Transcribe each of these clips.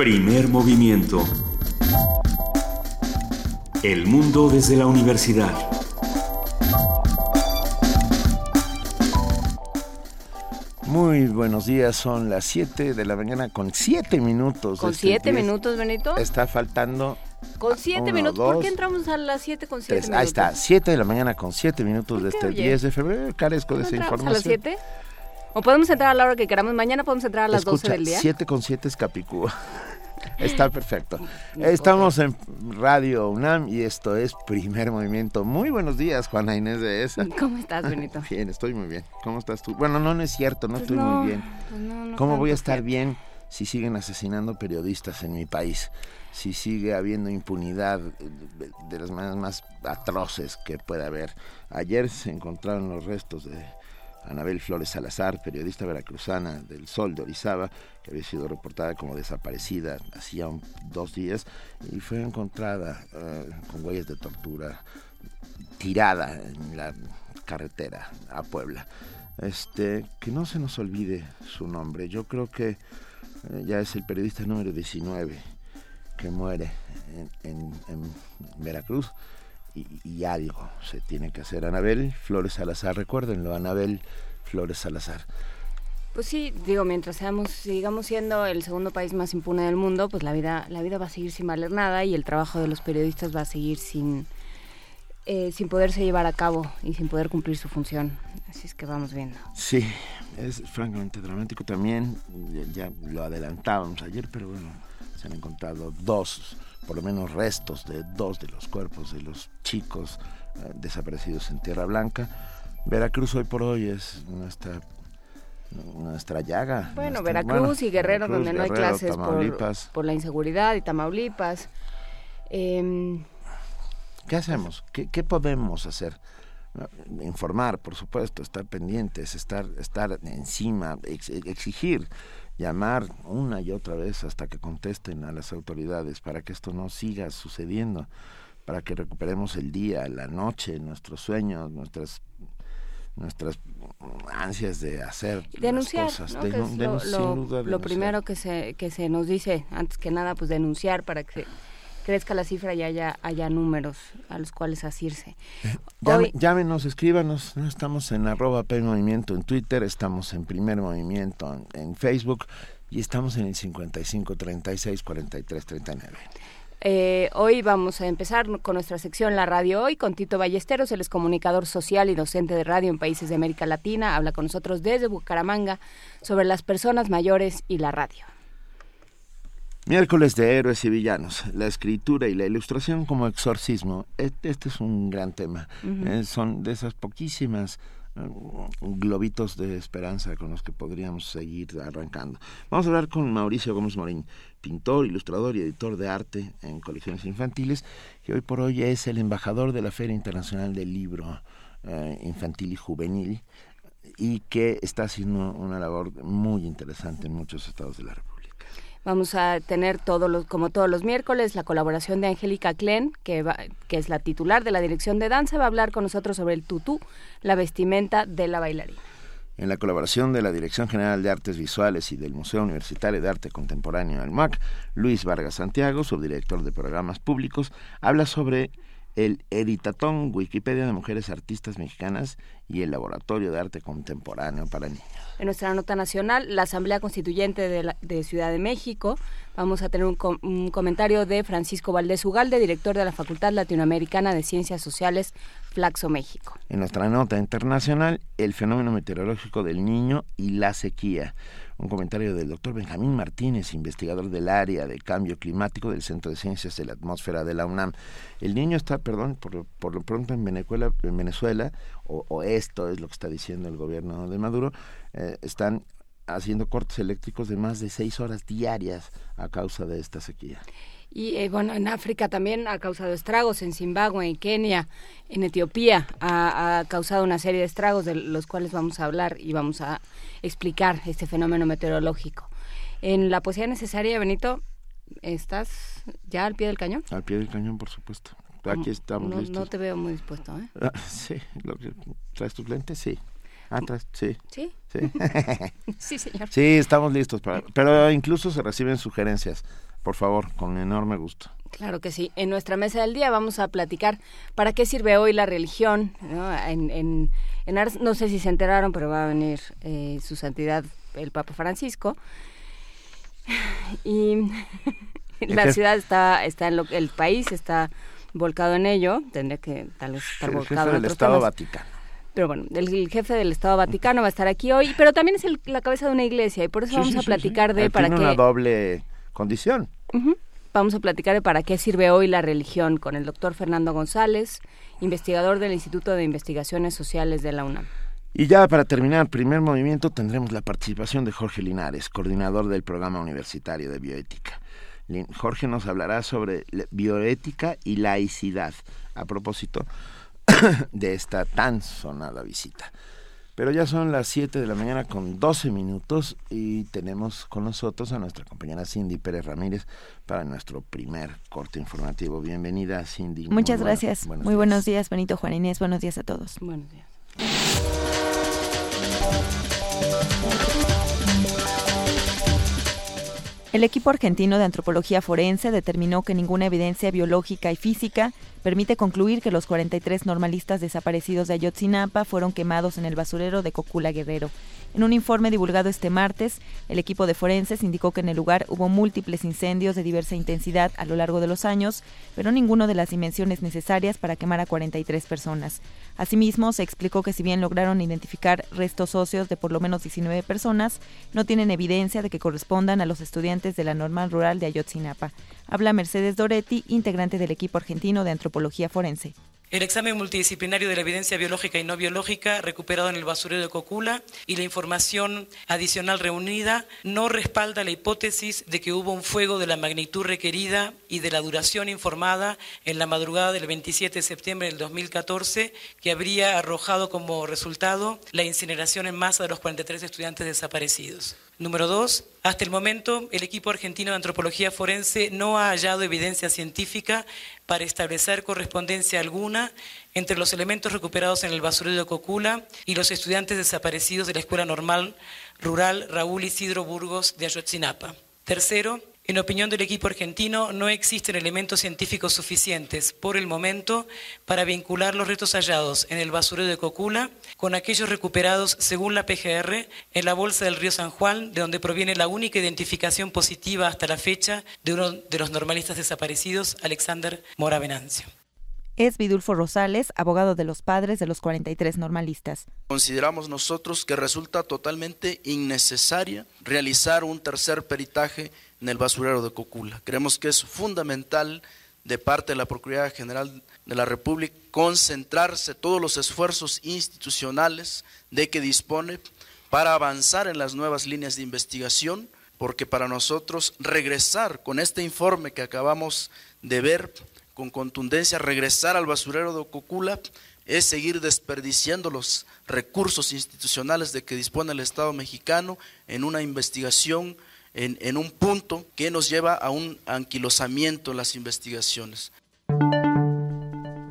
Primer movimiento. El mundo desde la universidad. Muy buenos días, son las 7 de la mañana con 7 minutos. ¿Con Este 7 diez- minutos, Benito? Está faltando. Con 7 uno, minutos. ¿Por dos, qué entramos a las 7 con 7 tres. minutos? Ahí está, 7 de la mañana con 7 minutos ¿Por de este oye? 10 de febrero. Carezco de ¿No esa información. a las 7? ¿O podemos entrar a la hora que queramos? Mañana podemos entrar a las 12 Escucha, del día. 7 con 7 es Capicúa. Está perfecto. Estamos en Radio UNAM y esto es Primer Movimiento. Muy buenos días, Juana Inés de esa. ¿Cómo estás, Benito? Bien, estoy muy bien. ¿Cómo estás tú? Bueno, no, no es cierto, no Pues estoy no, muy bien. pues no, no ¿Cómo voy a estar bien si siguen asesinando periodistas en mi país? Si sigue habiendo impunidad de, de las maneras más atroces que pueda haber. Ayer se encontraron los restos de Anabel Flores Salazar, periodista veracruzana del Sol de Orizaba, que había sido reportada como desaparecida hacía dos días y fue encontrada eh, con huellas de tortura tirada en la carretera a Puebla. Este, que no se nos olvide su nombre. Yo creo que eh, ya es el periodista número 19 que muere en- en Veracruz y, y algo se tiene que hacer. Anabel Flores Salazar, recuérdenlo, Anabel Flores Salazar. Pues sí, digo, mientras seamos, sigamos siendo el segundo país más impune del mundo, pues la vida, la vida va a seguir sin valer nada y el trabajo de los periodistas va a seguir sin, eh, sin poderse llevar a cabo y sin poder cumplir su función. Así es que vamos viendo. Sí, es francamente dramático también. Ya, ya lo adelantábamos ayer, pero bueno, se han encontrado dos, por lo menos restos de dos de los cuerpos de los chicos eh, desaparecidos en Tierra Blanca. Veracruz hoy por hoy es nuestra nuestra llaga. Bueno, nuestra- Veracruz bueno, y Guerrero, Veracruz, donde no hay clases por, la inseguridad y Tamaulipas. Em, ¿Qué hacemos? ¿Qué, qué podemos hacer? Informar, por supuesto, estar pendientes, estar, estar encima, ex- exigir, llamar una y otra vez hasta que contesten a las autoridades para que esto no siga sucediendo, para que recuperemos el día, la noche, nuestros sueños, nuestras nuestras ansias de hacer denunciar, las cosas. ¿no? Que Denu- es lo, primero que se, que se nos dice, antes que nada, pues denunciar para que crezca la cifra y haya, haya números a los cuales asirse. Hoy- llámenos, escríbanos. ¿no? Estamos en arroba P Movimiento en Twitter, estamos en Primer Movimiento en, en Facebook y estamos en el 55 36 43 39. Eh, hoy vamos a empezar con nuestra sección La Radio Hoy con Tito Ballesteros, él es comunicador social y docente de radio en países de América Latina. Habla con nosotros desde Bucaramanga sobre las personas mayores y la radio. Miércoles de héroes y villanos, la escritura y la ilustración como exorcismo. Este, este es un gran tema. Eh, son de esas poquísimas eh, globitos de esperanza con los que podríamos seguir arrancando. Vamos a hablar con Mauricio Gómez Morín, pintor, ilustrador y editor de arte en colecciones infantiles, que hoy por hoy es el embajador de la Feria Internacional del Libro eh, Infantil y Juvenil y que está haciendo una labor muy interesante en muchos estados de la República. Vamos a tener todos los, como todos los miércoles la colaboración de Angélica Klen, que, va- que es la titular de la dirección de danza, va a hablar con nosotros sobre el tutú, la vestimenta de la bailarina. En la colaboración de la Dirección General de Artes Visuales y del Museo Universitario de Arte Contemporáneo del MAC, Luis Vargas Santiago, subdirector de programas públicos, habla sobre el Editatón Wikipedia de Mujeres Artistas Mexicanas y el Laboratorio de Arte Contemporáneo para Niños. En nuestra nota nacional, la Asamblea Constituyente de, la- de Ciudad de México, vamos a tener un, com- un comentario de Francisco Valdés Ugalde, director de la Facultad Latinoamericana de Ciencias Sociales, Flaxo, México. En nuestra nota internacional, el fenómeno meteorológico del niño y la sequía. Un comentario del doctor Benjamín Martínez, investigador del área de cambio climático del Centro de Ciencias de la Atmósfera de la UNAM. El niño está, perdón, por, por lo pronto en Venezuela, en Venezuela o, o esto es lo que está diciendo el gobierno de Maduro, eh, están haciendo cortes eléctricos de más de seis horas diarias a causa de esta sequía. Y eh, bueno, en África también ha causado estragos, en Zimbabue, en Kenia, en Etiopía, ha, ha causado una serie de estragos de los cuales vamos a hablar y vamos a explicar este fenómeno meteorológico. En la poesía necesaria, Benito, ¿estás ya al pie del cañón? Al pie del cañón, por supuesto. Aquí estamos no, listos. no te veo muy dispuesto, ¿eh? Ah, sí, lo que, ¿traes tus lentes? Sí. Ah, sí. ¿Sí? Sí. Sí, señor. sí, estamos listos para... Pero incluso se reciben sugerencias por favor, con enorme gusto. Claro que sí. En nuestra mesa del día vamos a platicar para qué sirve hoy la religión. No, en, en, no sé si se enteraron, pero va a venir eh, su santidad el Papa Francisco. Y la ciudad está, está en lo, el país está volcado en ello. Tendría que tal vez estar volcado en el Estado Vaticano. Pero bueno, el, jefe del Estado Vaticano va a estar aquí hoy, pero también es la cabeza de una iglesia y por eso vamos a platicar de para qué. una doble condición. Vamos a platicar de para qué sirve hoy la religión con el doctor Fernando González, investigador del Instituto de Investigaciones Sociales de la UNAM. Y ya para terminar, primer movimiento, tendremos la participación de Jorge Linares, coordinador del programa universitario de bioética. Jorge nos hablará sobre bioética y laicidad, a propósito de esta tan sonada visita. Pero ya son las 7 de la mañana con 12 minutos y tenemos con nosotros a nuestra compañera Cindy Pérez Ramírez para nuestro primer corte informativo. Bienvenida, Cindy. Muchas gracias. Muy buenos días, Benito Juan Inés. Buenos días a todos. Buenos días. El equipo argentino de antropología forense determinó que ninguna evidencia biológica y física permite concluir que los 43 normalistas desaparecidos de Ayotzinapa fueron quemados en el basurero de Cocula Guerrero. En un informe divulgado este martes, el equipo de forenses indicó que en el lugar hubo múltiples incendios de diversa intensidad a lo largo de los años, pero ninguno de las dimensiones necesarias para quemar a 43 personas. Asimismo, se explicó que si bien lograron identificar restos óseos de por lo menos 19 personas, no tienen evidencia de que correspondan a los estudiantes de la normal rural de Ayotzinapa. Habla Mercedes Doretti, integrante del equipo argentino de antropología forense. El examen multidisciplinario de la evidencia biológica y no biológica recuperado en el basurero de Cocula y la información adicional reunida no respalda la hipótesis de que hubo un fuego de la magnitud requerida y de la duración informada en la madrugada del 27 de septiembre del 2014 que habría arrojado como resultado la incineración en masa de los 43 estudiantes desaparecidos. Número dos, hasta el momento el equipo argentino de antropología forense no ha hallado evidencia científica para establecer correspondencia alguna entre los elementos recuperados en el basurero de Cocula y los estudiantes desaparecidos de la Escuela Normal Rural Raúl Isidro Burgos de Ayotzinapa. Tercero, en opinión del equipo argentino, no existen elementos científicos suficientes por el momento para vincular los restos hallados en el basurero de Cocula con aquellos recuperados según la PGR en la bolsa del río San Juan, de donde proviene la única identificación positiva hasta la fecha de uno de los normalistas desaparecidos, Alexander Mora Venancio es Vidulfo Rosales, abogado de los padres de los 43 normalistas. Consideramos nosotros que resulta totalmente innecesaria realizar un tercer peritaje en el basurero de Cocula. Creemos que es fundamental de parte de la Procuraduría General de la República concentrarse todos los esfuerzos institucionales de que dispone para avanzar en las nuevas líneas de investigación, porque para nosotros regresar con este informe que acabamos de ver con contundencia, regresar al basurero de Cocula es seguir desperdiciando los recursos institucionales de que dispone el Estado mexicano en una investigación en, un punto que nos lleva a un anquilosamiento en las investigaciones.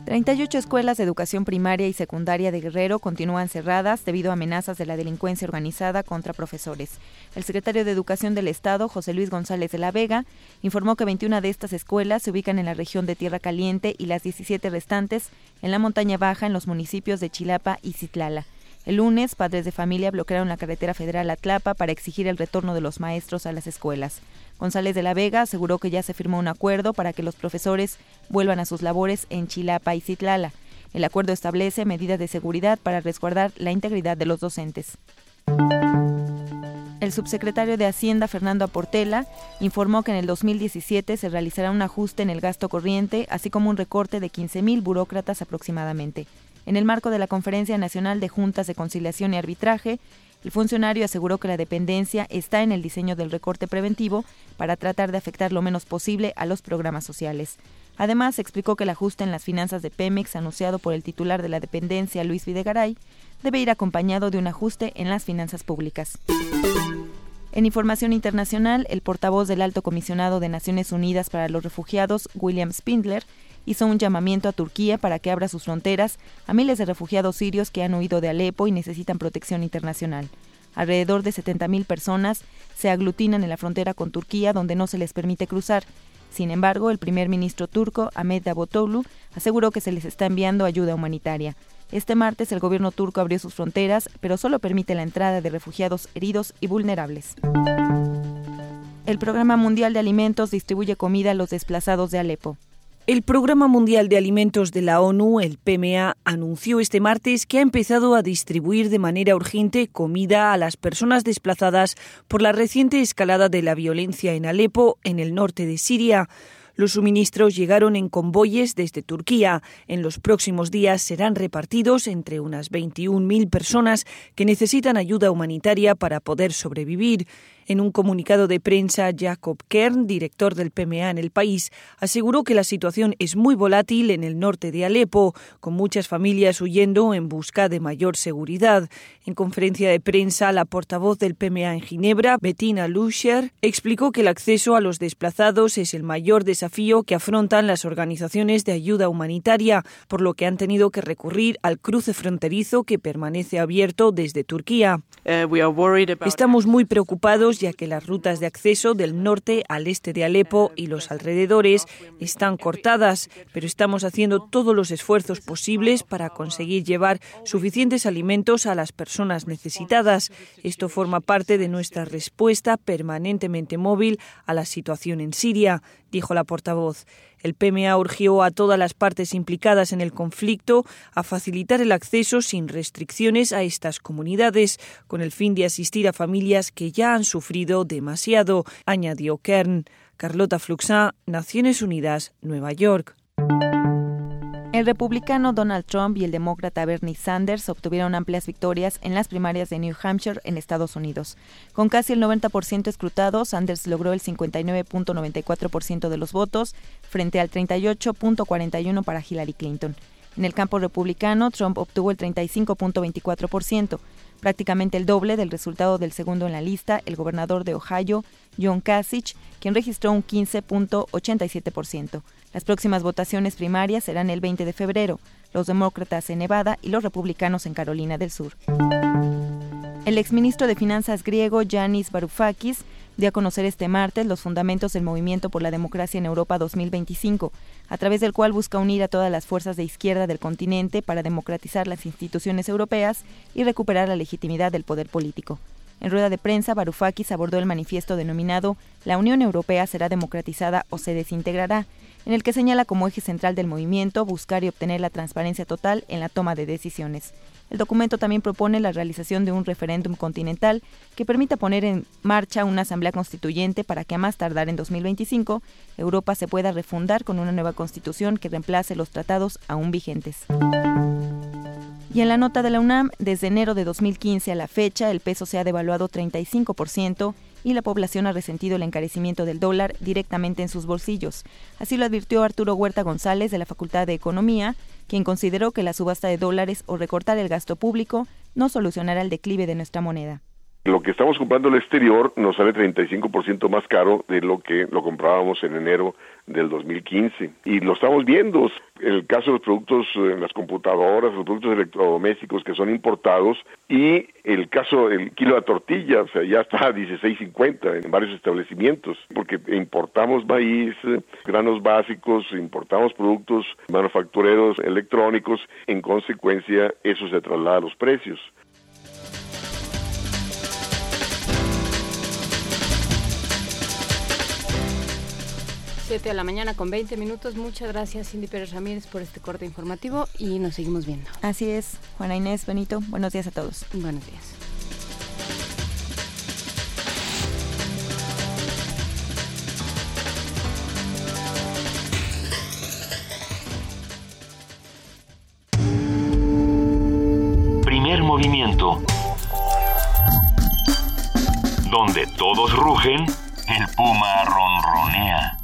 38 escuelas de educación primaria y secundaria de Guerrero continúan cerradas debido a amenazas de la delincuencia organizada contra profesores. El secretario de Educación del Estado, José Luis González de la Vega, informó que 21 de estas escuelas se ubican en la región de Tierra Caliente y las 17 restantes en la montaña baja en los municipios de Chilapa y Citlala. El lunes, padres de familia bloquearon la carretera federal a Tlapa para exigir el retorno de los maestros a las escuelas. González de la Vega aseguró que ya se firmó un acuerdo para que los profesores vuelvan a sus labores en Chilapa y Citlala. El acuerdo establece medidas de seguridad para resguardar la integridad de los docentes. El subsecretario de Hacienda, Fernando Aportela, informó que en el 2017 se realizará un ajuste en el gasto corriente, así como un recorte de 15.000 burócratas aproximadamente. En el marco de la Conferencia Nacional de Juntas de Conciliación y Arbitraje, el funcionario aseguró que la dependencia está en el diseño del recorte preventivo para tratar de afectar lo menos posible a los programas sociales. Además, explicó que el ajuste en las finanzas de Pemex anunciado por el titular de la dependencia, Luis Videgaray, debe ir acompañado de un ajuste en las finanzas públicas. En información internacional, el portavoz del Alto Comisionado de Naciones Unidas para los Refugiados, William Spindler, hizo un llamamiento a Turquía para que abra sus fronteras a miles de refugiados sirios que han huido de Alepo y necesitan protección internacional. Alrededor de 70.000 personas se aglutinan en la frontera con Turquía, donde no se les permite cruzar. Sin embargo, el primer ministro turco, Ahmed Davutoglu, aseguró que se les está enviando ayuda humanitaria. Este martes el gobierno turco abrió sus fronteras, pero solo permite la entrada de refugiados heridos y vulnerables. El Programa Mundial de Alimentos distribuye comida a los desplazados de Alepo. El Programa Mundial de Alimentos de la ONU, el PMA, anunció este martes que ha empezado a distribuir de manera urgente comida a las personas desplazadas por la reciente escalada de la violencia en Alepo, en el norte de Siria. Los suministros llegaron en convoyes desde Turquía. En los próximos días serán repartidos entre unas 21.000 personas que necesitan ayuda humanitaria para poder sobrevivir. En un comunicado de prensa, Jacob Kern, director del PMA en el país, aseguró que la situación es muy volátil en el norte de Alepo, con muchas familias huyendo en busca de mayor seguridad. En conferencia de prensa, la portavoz del PMA en Ginebra, Bettina Luscher, explicó que el acceso a los desplazados es el mayor desafío que afrontan las organizaciones de ayuda humanitaria, por lo que han tenido que recurrir al cruce fronterizo que permanece abierto desde Turquía. Uh, Estamos muy preocupados ya que las rutas de acceso del norte al este de Alepo y los alrededores están cortadas, pero estamos haciendo todos los esfuerzos posibles para conseguir llevar suficientes alimentos a las personas necesitadas. Esto forma parte de nuestra respuesta permanentemente móvil a la situación en Siria, dijo la portavoz. El PMA urgió a todas las partes implicadas en el conflicto a facilitar el acceso sin restricciones a estas comunidades, con el fin de asistir a familias que ya han sufrido demasiado, añadió Kern. Carlota Fluxá, Naciones Unidas, Nueva York. El republicano Donald Trump y el demócrata Bernie Sanders obtuvieron amplias victorias en las primarias de New Hampshire en Estados Unidos. Con casi el 90% escrutado, Sanders logró el 59.94% de los votos frente al 38.41% para Hillary Clinton. En el campo republicano, Trump obtuvo el 35.24%, prácticamente el doble del resultado del segundo en la lista, el gobernador de Ohio, John Kasich, quien registró un 15.87%. Las próximas votaciones primarias serán el 20 de febrero, los demócratas en Nevada y los republicanos en Carolina del Sur. El exministro de Finanzas griego Yanis Varoufakis dio a conocer este martes los fundamentos del Movimiento por la Democracia en Europa 2025, a través del cual busca unir a todas las fuerzas de izquierda del continente para democratizar las instituciones europeas y recuperar la legitimidad del poder político. En rueda de prensa, Varoufakis abordó el manifiesto denominado La Unión Europea será democratizada o se desintegrará, en el que señala como eje central del movimiento buscar y obtener la transparencia total en la toma de decisiones. El documento también propone la realización de un referéndum continental que permita poner en marcha una asamblea constituyente para que a más tardar en 2025 Europa se pueda refundar con una nueva constitución que reemplace los tratados aún vigentes. Y en la nota de la UNAM, desde enero de 2015 a la fecha, el peso se ha devaluado 35% y la población ha resentido el encarecimiento del dólar directamente en sus bolsillos. Así lo advirtió Arturo Huerta González de la Facultad de Economía, quien consideró que la subasta de dólares o recortar el gasto público no solucionará el declive de nuestra moneda. Lo que estamos comprando al exterior nos sale 35% más caro de lo que lo comprábamos en enero del 2015. Y lo estamos viendo. El caso de los productos en las computadoras, los productos electrodomésticos que son importados y el caso del kilo de tortilla, o sea, ya está a 16.50 en varios establecimientos, porque importamos maíz, granos básicos, importamos productos manufactureros electrónicos, en consecuencia eso se traslada a los precios. 7 de la mañana con 20 minutos. Muchas gracias, Cindy Pérez Ramírez, por este corte informativo y nos seguimos viendo. Así es, Juana Inés, Benito, buenos días a todos. Buenos días. Primer movimiento. Donde todos rugen, el puma ronronea.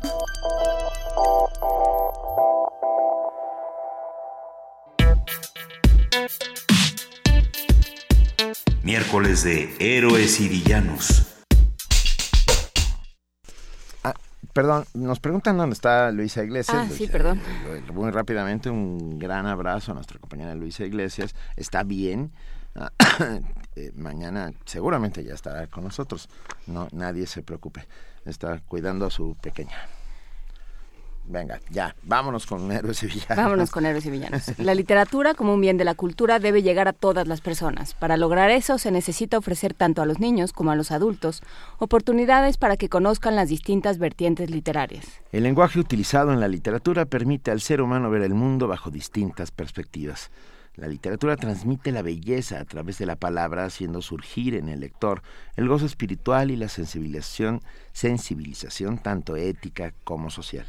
Miércoles de Héroes y Villanos. Ah, perdón, nos preguntan dónde está Luisa Iglesias. Ah, sí, perdón. Muy rápidamente, un gran abrazo a nuestra compañera Luisa Iglesias. Está bien, Eh, mañana seguramente ya estará con nosotros. No, nadie se preocupe. Está cuidando a su pequeña. Venga, ya, vámonos con héroes y villanos. Vámonos con héroes y villanos. La literatura como un bien de la cultura debe llegar a todas las personas. Para lograr eso se necesita ofrecer tanto a los niños como a los adultos oportunidades para que conozcan las distintas vertientes literarias. El lenguaje utilizado en la literatura permite al ser humano ver el mundo bajo distintas perspectivas. La literatura transmite la belleza a través de la palabra, haciendo surgir en el lector el gozo espiritual y la sensibilización, sensibilización tanto ética como social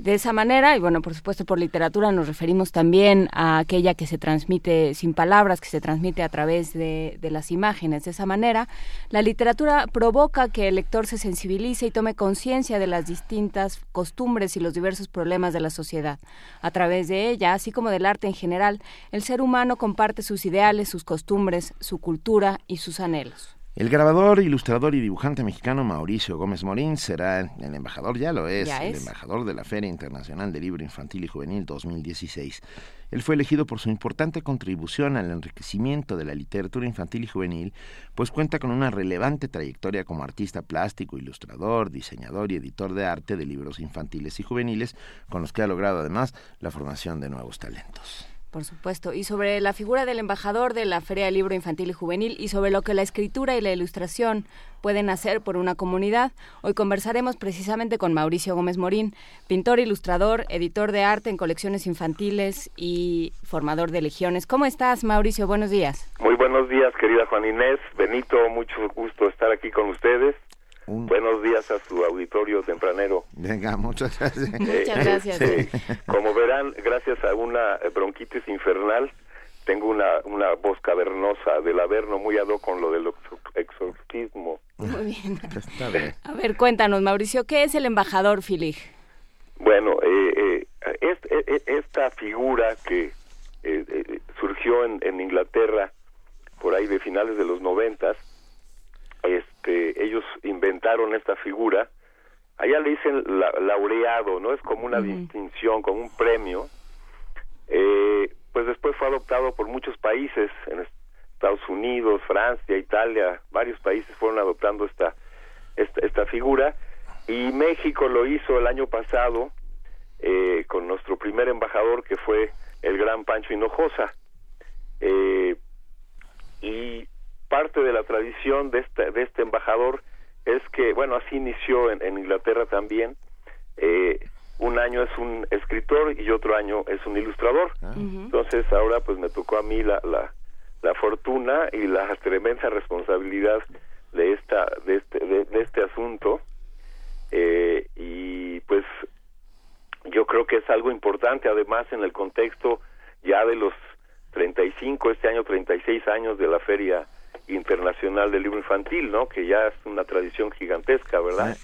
de esa manera, y bueno, por supuesto por literatura nos referimos también a aquella que se transmite sin palabras, que se transmite a través de, las imágenes. De esa manera, la literatura provoca que el lector se sensibilice y tome conciencia de las distintas costumbres y los diversos problemas de la sociedad. A través de ella, así como del arte en general, el ser humano comparte sus ideales, sus costumbres, su cultura y sus anhelos. El grabador, ilustrador y dibujante mexicano Mauricio Gómez Morín será el embajador, ya lo es, el embajador de la Feria Internacional de Libro Infantil y Juvenil 2016. Él fue elegido por su importante contribución al enriquecimiento de la literatura infantil y juvenil, pues cuenta con una relevante trayectoria como artista plástico, ilustrador, diseñador y editor de arte de libros infantiles y juveniles, con los que ha logrado además la formación de nuevos talentos. Por supuesto. Y sobre la figura del embajador de la Feria del Libro Infantil y Juvenil y sobre lo que la escritura y la ilustración pueden hacer por una comunidad, hoy conversaremos precisamente con Mauricio Gómez Morín, pintor, ilustrador, editor de arte en colecciones infantiles y formador de legiones. ¿Cómo estás, Mauricio? Buenos días. Muy buenos días, querida Juan Inés. Benito, mucho gusto estar aquí con ustedes. Buenos días a su auditorio tempranero. Venga, muchas gracias. Muchas gracias. Como verán, gracias a una bronquitis infernal, tengo una, una voz cavernosa del averno muy ado con lo del exorcismo. Muy bien. A ver, cuéntanos, Mauricio, ¿qué es el embajador Filig? Bueno, eh, eh, eh, esta figura que surgió en, en Inglaterra por ahí de finales de los noventas, este, ellos inventaron esta figura. Allá le dicen laureado, ¿no? Es como una distinción, como un premio. Eh, pues después fue adoptado por muchos países, en Estados Unidos, Francia, Italia, varios países fueron adoptando esta, esta, esta figura. Y México lo hizo el año pasado eh, con nuestro primer embajador, que fue el gran Pancho Hinojosa. Eh, y parte de la tradición de este, de este embajador es que, bueno, así inició en, Inglaterra también, eh, un año es un escritor y otro año es un ilustrador. Ah. Entonces ahora pues me tocó a mí la, la, la fortuna y la tremenda responsabilidad de esta de este de, este asunto eh, y pues yo creo que es algo importante además en el contexto ya de los 35 este año 36 años de la feria Internacional del Libro Infantil, ¿no? Que ya es una tradición gigantesca, ¿verdad?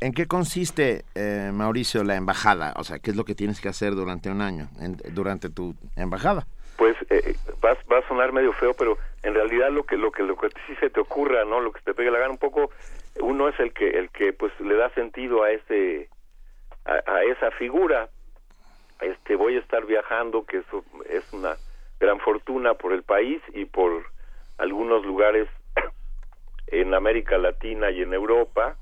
¿En qué consiste, eh, Mauricio, la embajada? O sea, ¿qué es lo que tienes que hacer durante un año, durante tu embajada? Pues eh, va, va, a sonar medio feo, pero en realidad lo que lo que lo que sí se te ocurra, ¿no? Lo que te pegue la gana un poco, uno es el que el que pues le da sentido a ese a, esa figura. Este voy a estar viajando, que eso es una gran fortuna por el país y por algunos lugares en América Latina y en Europa.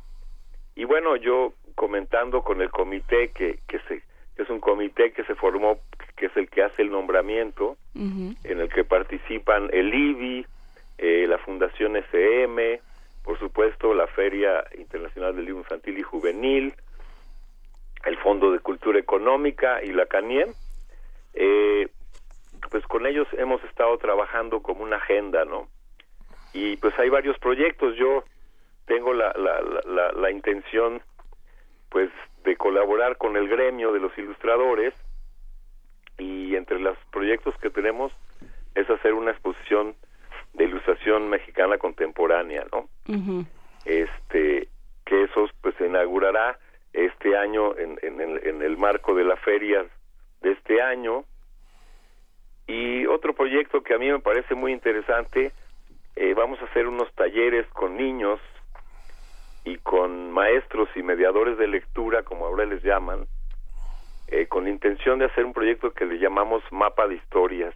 Y bueno, yo comentando con el comité que, que, se, es un comité que se formó, que es el que hace el nombramiento, en el que participan el IBI, eh, la Fundación SM, por supuesto la Feria Internacional del Libro Infantil y Juvenil, el Fondo de Cultura Económica y la CANIEM. Eh, pues con ellos hemos estado trabajando como una agenda, ¿no? Y pues hay varios proyectos. Yo tengo la, la, la, la intención, pues, de colaborar con el gremio de los ilustradores y entre los proyectos que tenemos es hacer una exposición de ilustración mexicana contemporánea, ¿no? Este, que eso pues se inaugurará este año en, en, el, en el marco de la feria de este año y otro proyecto que a mí me parece muy interesante, eh, vamos a hacer unos talleres con niños y con maestros y mediadores de lectura, como ahora les llaman, eh, con la intención de hacer un proyecto que le llamamos Mapa de Historias.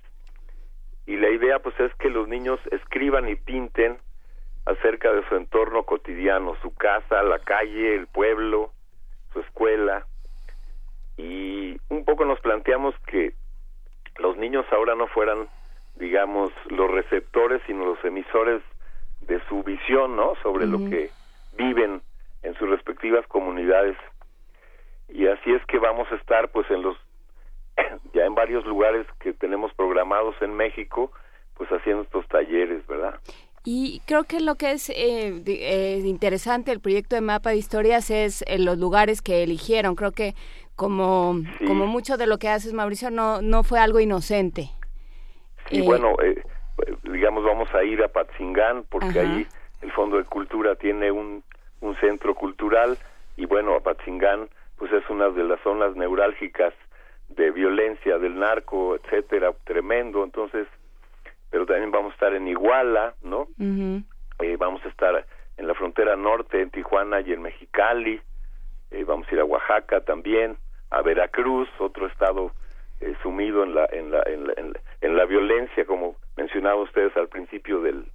y la idea pues es que los niños escriban y pinten acerca de su entorno cotidiano, su casa, la calle, el pueblo, su escuela. Y un poco nos planteamos que los niños ahora no fueran, digamos, los receptores, sino los emisores de su visión, ¿no? Sobre lo que viven en sus respectivas comunidades. Y así es que vamos a estar, pues, en los, ya en varios lugares que tenemos programados en México, pues, haciendo estos talleres, ¿verdad? Y creo que lo que es eh, eh, interesante el proyecto de mapa de historias es eh, los lugares que eligieron. Creo que como, como mucho de lo que haces, Mauricio, no, no fue algo inocente. Sí, bueno, digamos, vamos a ir a Patzingán porque ahí el Fondo de Cultura tiene un, un centro cultural y bueno, Apatzingán pues es una de las zonas neurálgicas de violencia del narco, etcétera, tremendo. Entonces, pero también vamos a estar en Iguala, ¿no? eh, vamos a estar en la frontera norte, en Tijuana y en Mexicali, eh, vamos a ir a Oaxaca también, a Veracruz, otro estado eh, sumido en la, en la, en la, en la, violencia, como mencionaban ustedes al principio del,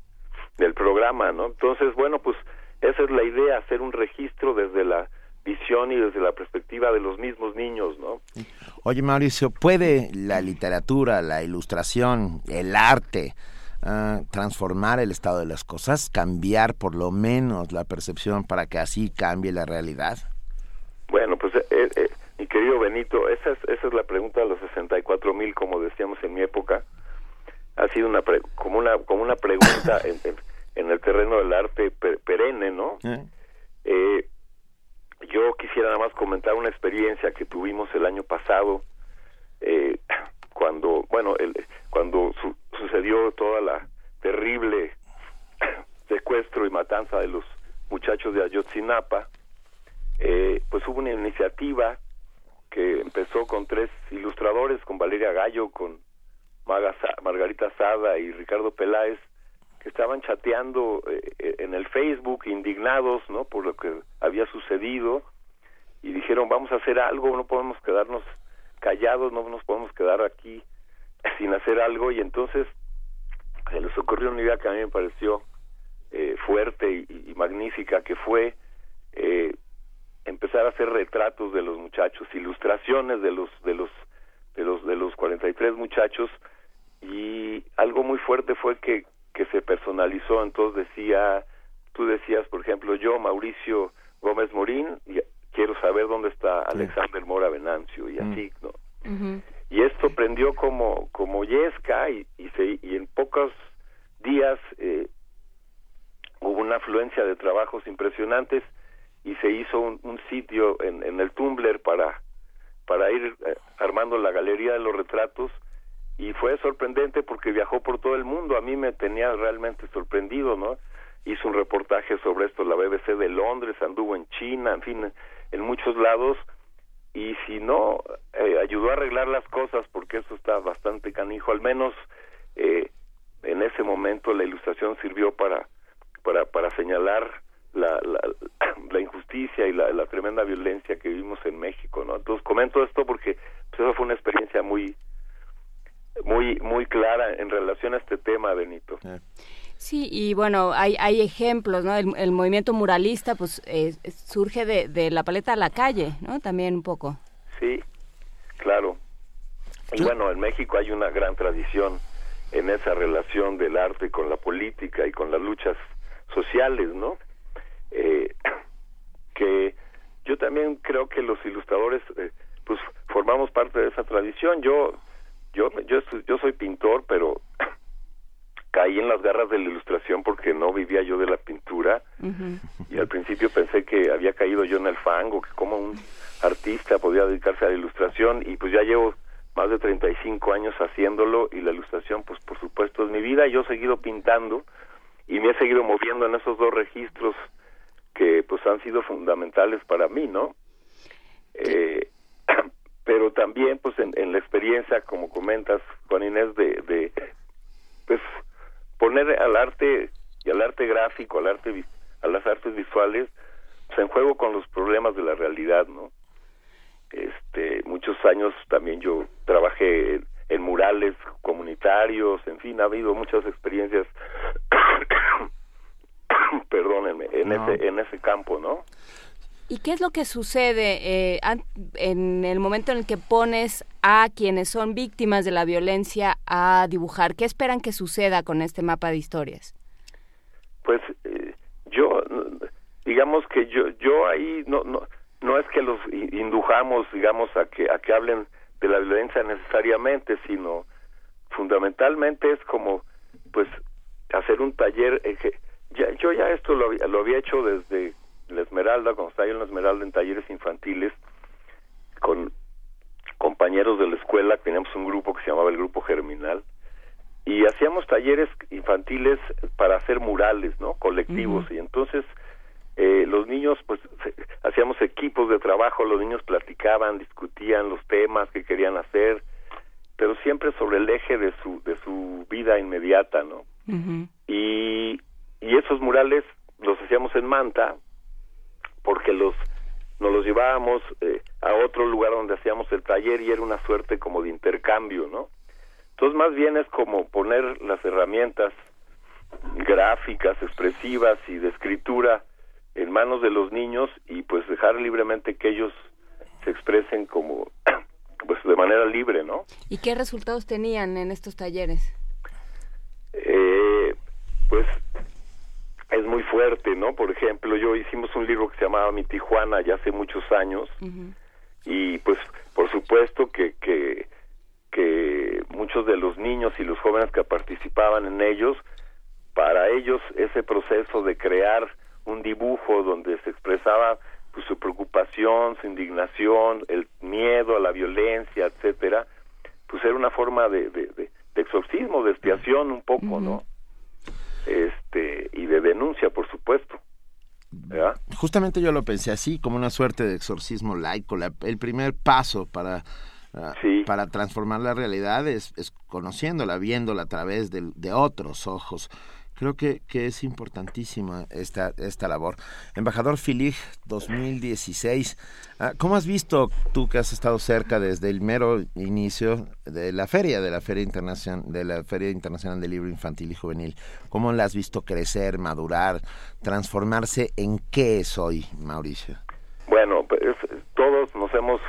del programa, ¿no? Entonces, bueno, pues esa es la idea, hacer un registro desde la visión y desde la perspectiva de los mismos niños, ¿no? Oye, Mauricio, ¿puede la literatura, la ilustración, el arte ah, transformar el estado de las cosas, cambiar por lo menos la percepción para que así cambie la realidad? Bueno, pues eh, eh, querido Benito, esa es, esa es la pregunta de los 64 mil, como decíamos en mi época. Ha sido una como una como una pregunta en, en, el terreno del arte perenne, ¿no? ¿Eh? eh yo quisiera nada más comentar una experiencia que tuvimos el año pasado eh, cuando bueno el, cuando sucedió toda la terrible secuestro y matanza de los muchachos de Ayotzinapa eh, pues hubo una iniciativa que empezó con tres ilustradores con Valeria Gallo con Margarita Sada y Ricardo Peláez que estaban chateando eh, eh, en el Facebook indignados no por lo que había sucedido y dijeron vamos a hacer algo no podemos quedarnos callados no nos podemos quedar aquí sin hacer algo y entonces se les ocurrió una idea que a mí me pareció eh, fuerte y, magnífica que fue empezar a hacer retratos de los muchachos ilustraciones de los de los de los de los 43 muchachos y algo muy fuerte fue que que se personalizó, entonces decía, tú decías, por ejemplo, yo, Mauricio Gómez Morín, y quiero saber dónde está Alexander Mora Venancio, y así, ¿no? Y esto prendió como, como yesca, y, y, se, y en pocos días eh, hubo una afluencia de trabajos impresionantes, y se hizo un, sitio en, en, el Tumblr para, para ir eh, armando la galería de los retratos, y fue sorprendente porque viajó por todo el mundo, a mí me tenía realmente sorprendido, ¿no? Hizo un reportaje sobre esto la BBC de Londres, anduvo en China, en fin, en muchos lados, y si no, eh, ayudó a arreglar las cosas porque eso está bastante canijo, al menos eh, en ese momento la ilustración sirvió para, para, para señalar la, la, la injusticia y la, la, tremenda violencia que vivimos en México, ¿no? Entonces comento esto porque pues, eso fue una experiencia muy muy muy clara en relación a este tema, Benito. Sí, y bueno, hay, hay ejemplos, ¿no? El, movimiento muralista, pues, surge de, de, la paleta a la calle, ¿no? También un poco. Sí, claro. Y bueno, en México hay una gran tradición en esa relación del arte con la política y con las luchas sociales, ¿no? Eh, que yo también creo que los ilustradores, eh, pues, formamos parte de esa tradición. Yo yo, yo, yo soy pintor, pero caí en las garras de la ilustración porque no vivía yo de la pintura. Y al principio pensé que había caído yo en el fango, que como un artista podía dedicarse a la ilustración. Y pues ya llevo más de 35 años haciéndolo y la ilustración pues por supuesto es mi vida. Yo he seguido pintando y me he seguido moviendo en esos dos registros que pues han sido fundamentales para mí, ¿no? Eh, pero también pues en, la experiencia como comentas Juan Inés de, de pues poner al arte y al arte gráfico al arte a las artes visuales pues, en juego con los problemas de la realidad no este muchos años también yo trabajé en murales comunitarios, en fin, ha habido muchas experiencias, perdónenme, en, ese, en ese campo, ¿no? ¿Y qué es lo que sucede eh, en el momento en el que pones a quienes son víctimas de la violencia a dibujar? ¿Qué esperan que suceda con este mapa de historias? Pues eh, yo, digamos que yo, yo ahí no, no, no es que los indujamos, digamos, a que, a que hablen de la violencia necesariamente, sino fundamentalmente es como, pues, hacer un taller. Eh, que ya, yo ya esto lo, lo había hecho desde la Esmeralda, cuando estaba yo en la Esmeralda en talleres infantiles, con compañeros de la escuela, teníamos un grupo que se llamaba el Grupo Germinal, y hacíamos talleres infantiles para hacer murales, ¿no? Colectivos, y entonces eh, los niños, pues, hacíamos equipos de trabajo, los niños platicaban, discutían los temas que querían hacer, pero siempre sobre el eje de su, de su vida inmediata, ¿no? y, y esos murales los hacíamos en Manta, porque los nos los llevábamos eh, a otro lugar donde hacíamos el taller y era una suerte como de intercambio, ¿no? Entonces más bien es como poner las herramientas gráficas, expresivas y de escritura en manos de los niños y pues dejar libremente que ellos se expresen como pues de manera libre, ¿no? ¿Y qué resultados tenían en estos talleres? Eh, pues es muy fuerte, ¿no? Por ejemplo, yo hicimos un libro que se llamaba Mi Tijuana ya hace muchos años y pues por supuesto que, que, que muchos de los niños y los jóvenes que participaban en ellos, para ellos ese proceso de crear un dibujo donde se expresaba pues, su preocupación, su indignación, el miedo a la violencia, etcétera, pues era una forma de, de, de, exorcismo, de expiación un poco, ¿no? De denuncia, por supuesto. Justamente yo lo pensé así, como una suerte de exorcismo laico, el primer paso para ah, para transformar la realidad es, es, conociéndola, viéndola a través de, de otros ojos. Creo que, que es importantísima esta, esta labor. Embajador Filig 2016, ah, ¿cómo has visto tú que has estado cerca desde el mero inicio de la feria, de la Feria Internacional, de la Feria Internacional del Libro Infantil y Juvenil? ¿Cómo la has visto crecer, madurar, transformarse en qué es hoy, Mauricio? Bueno, pues, todos nos hemos,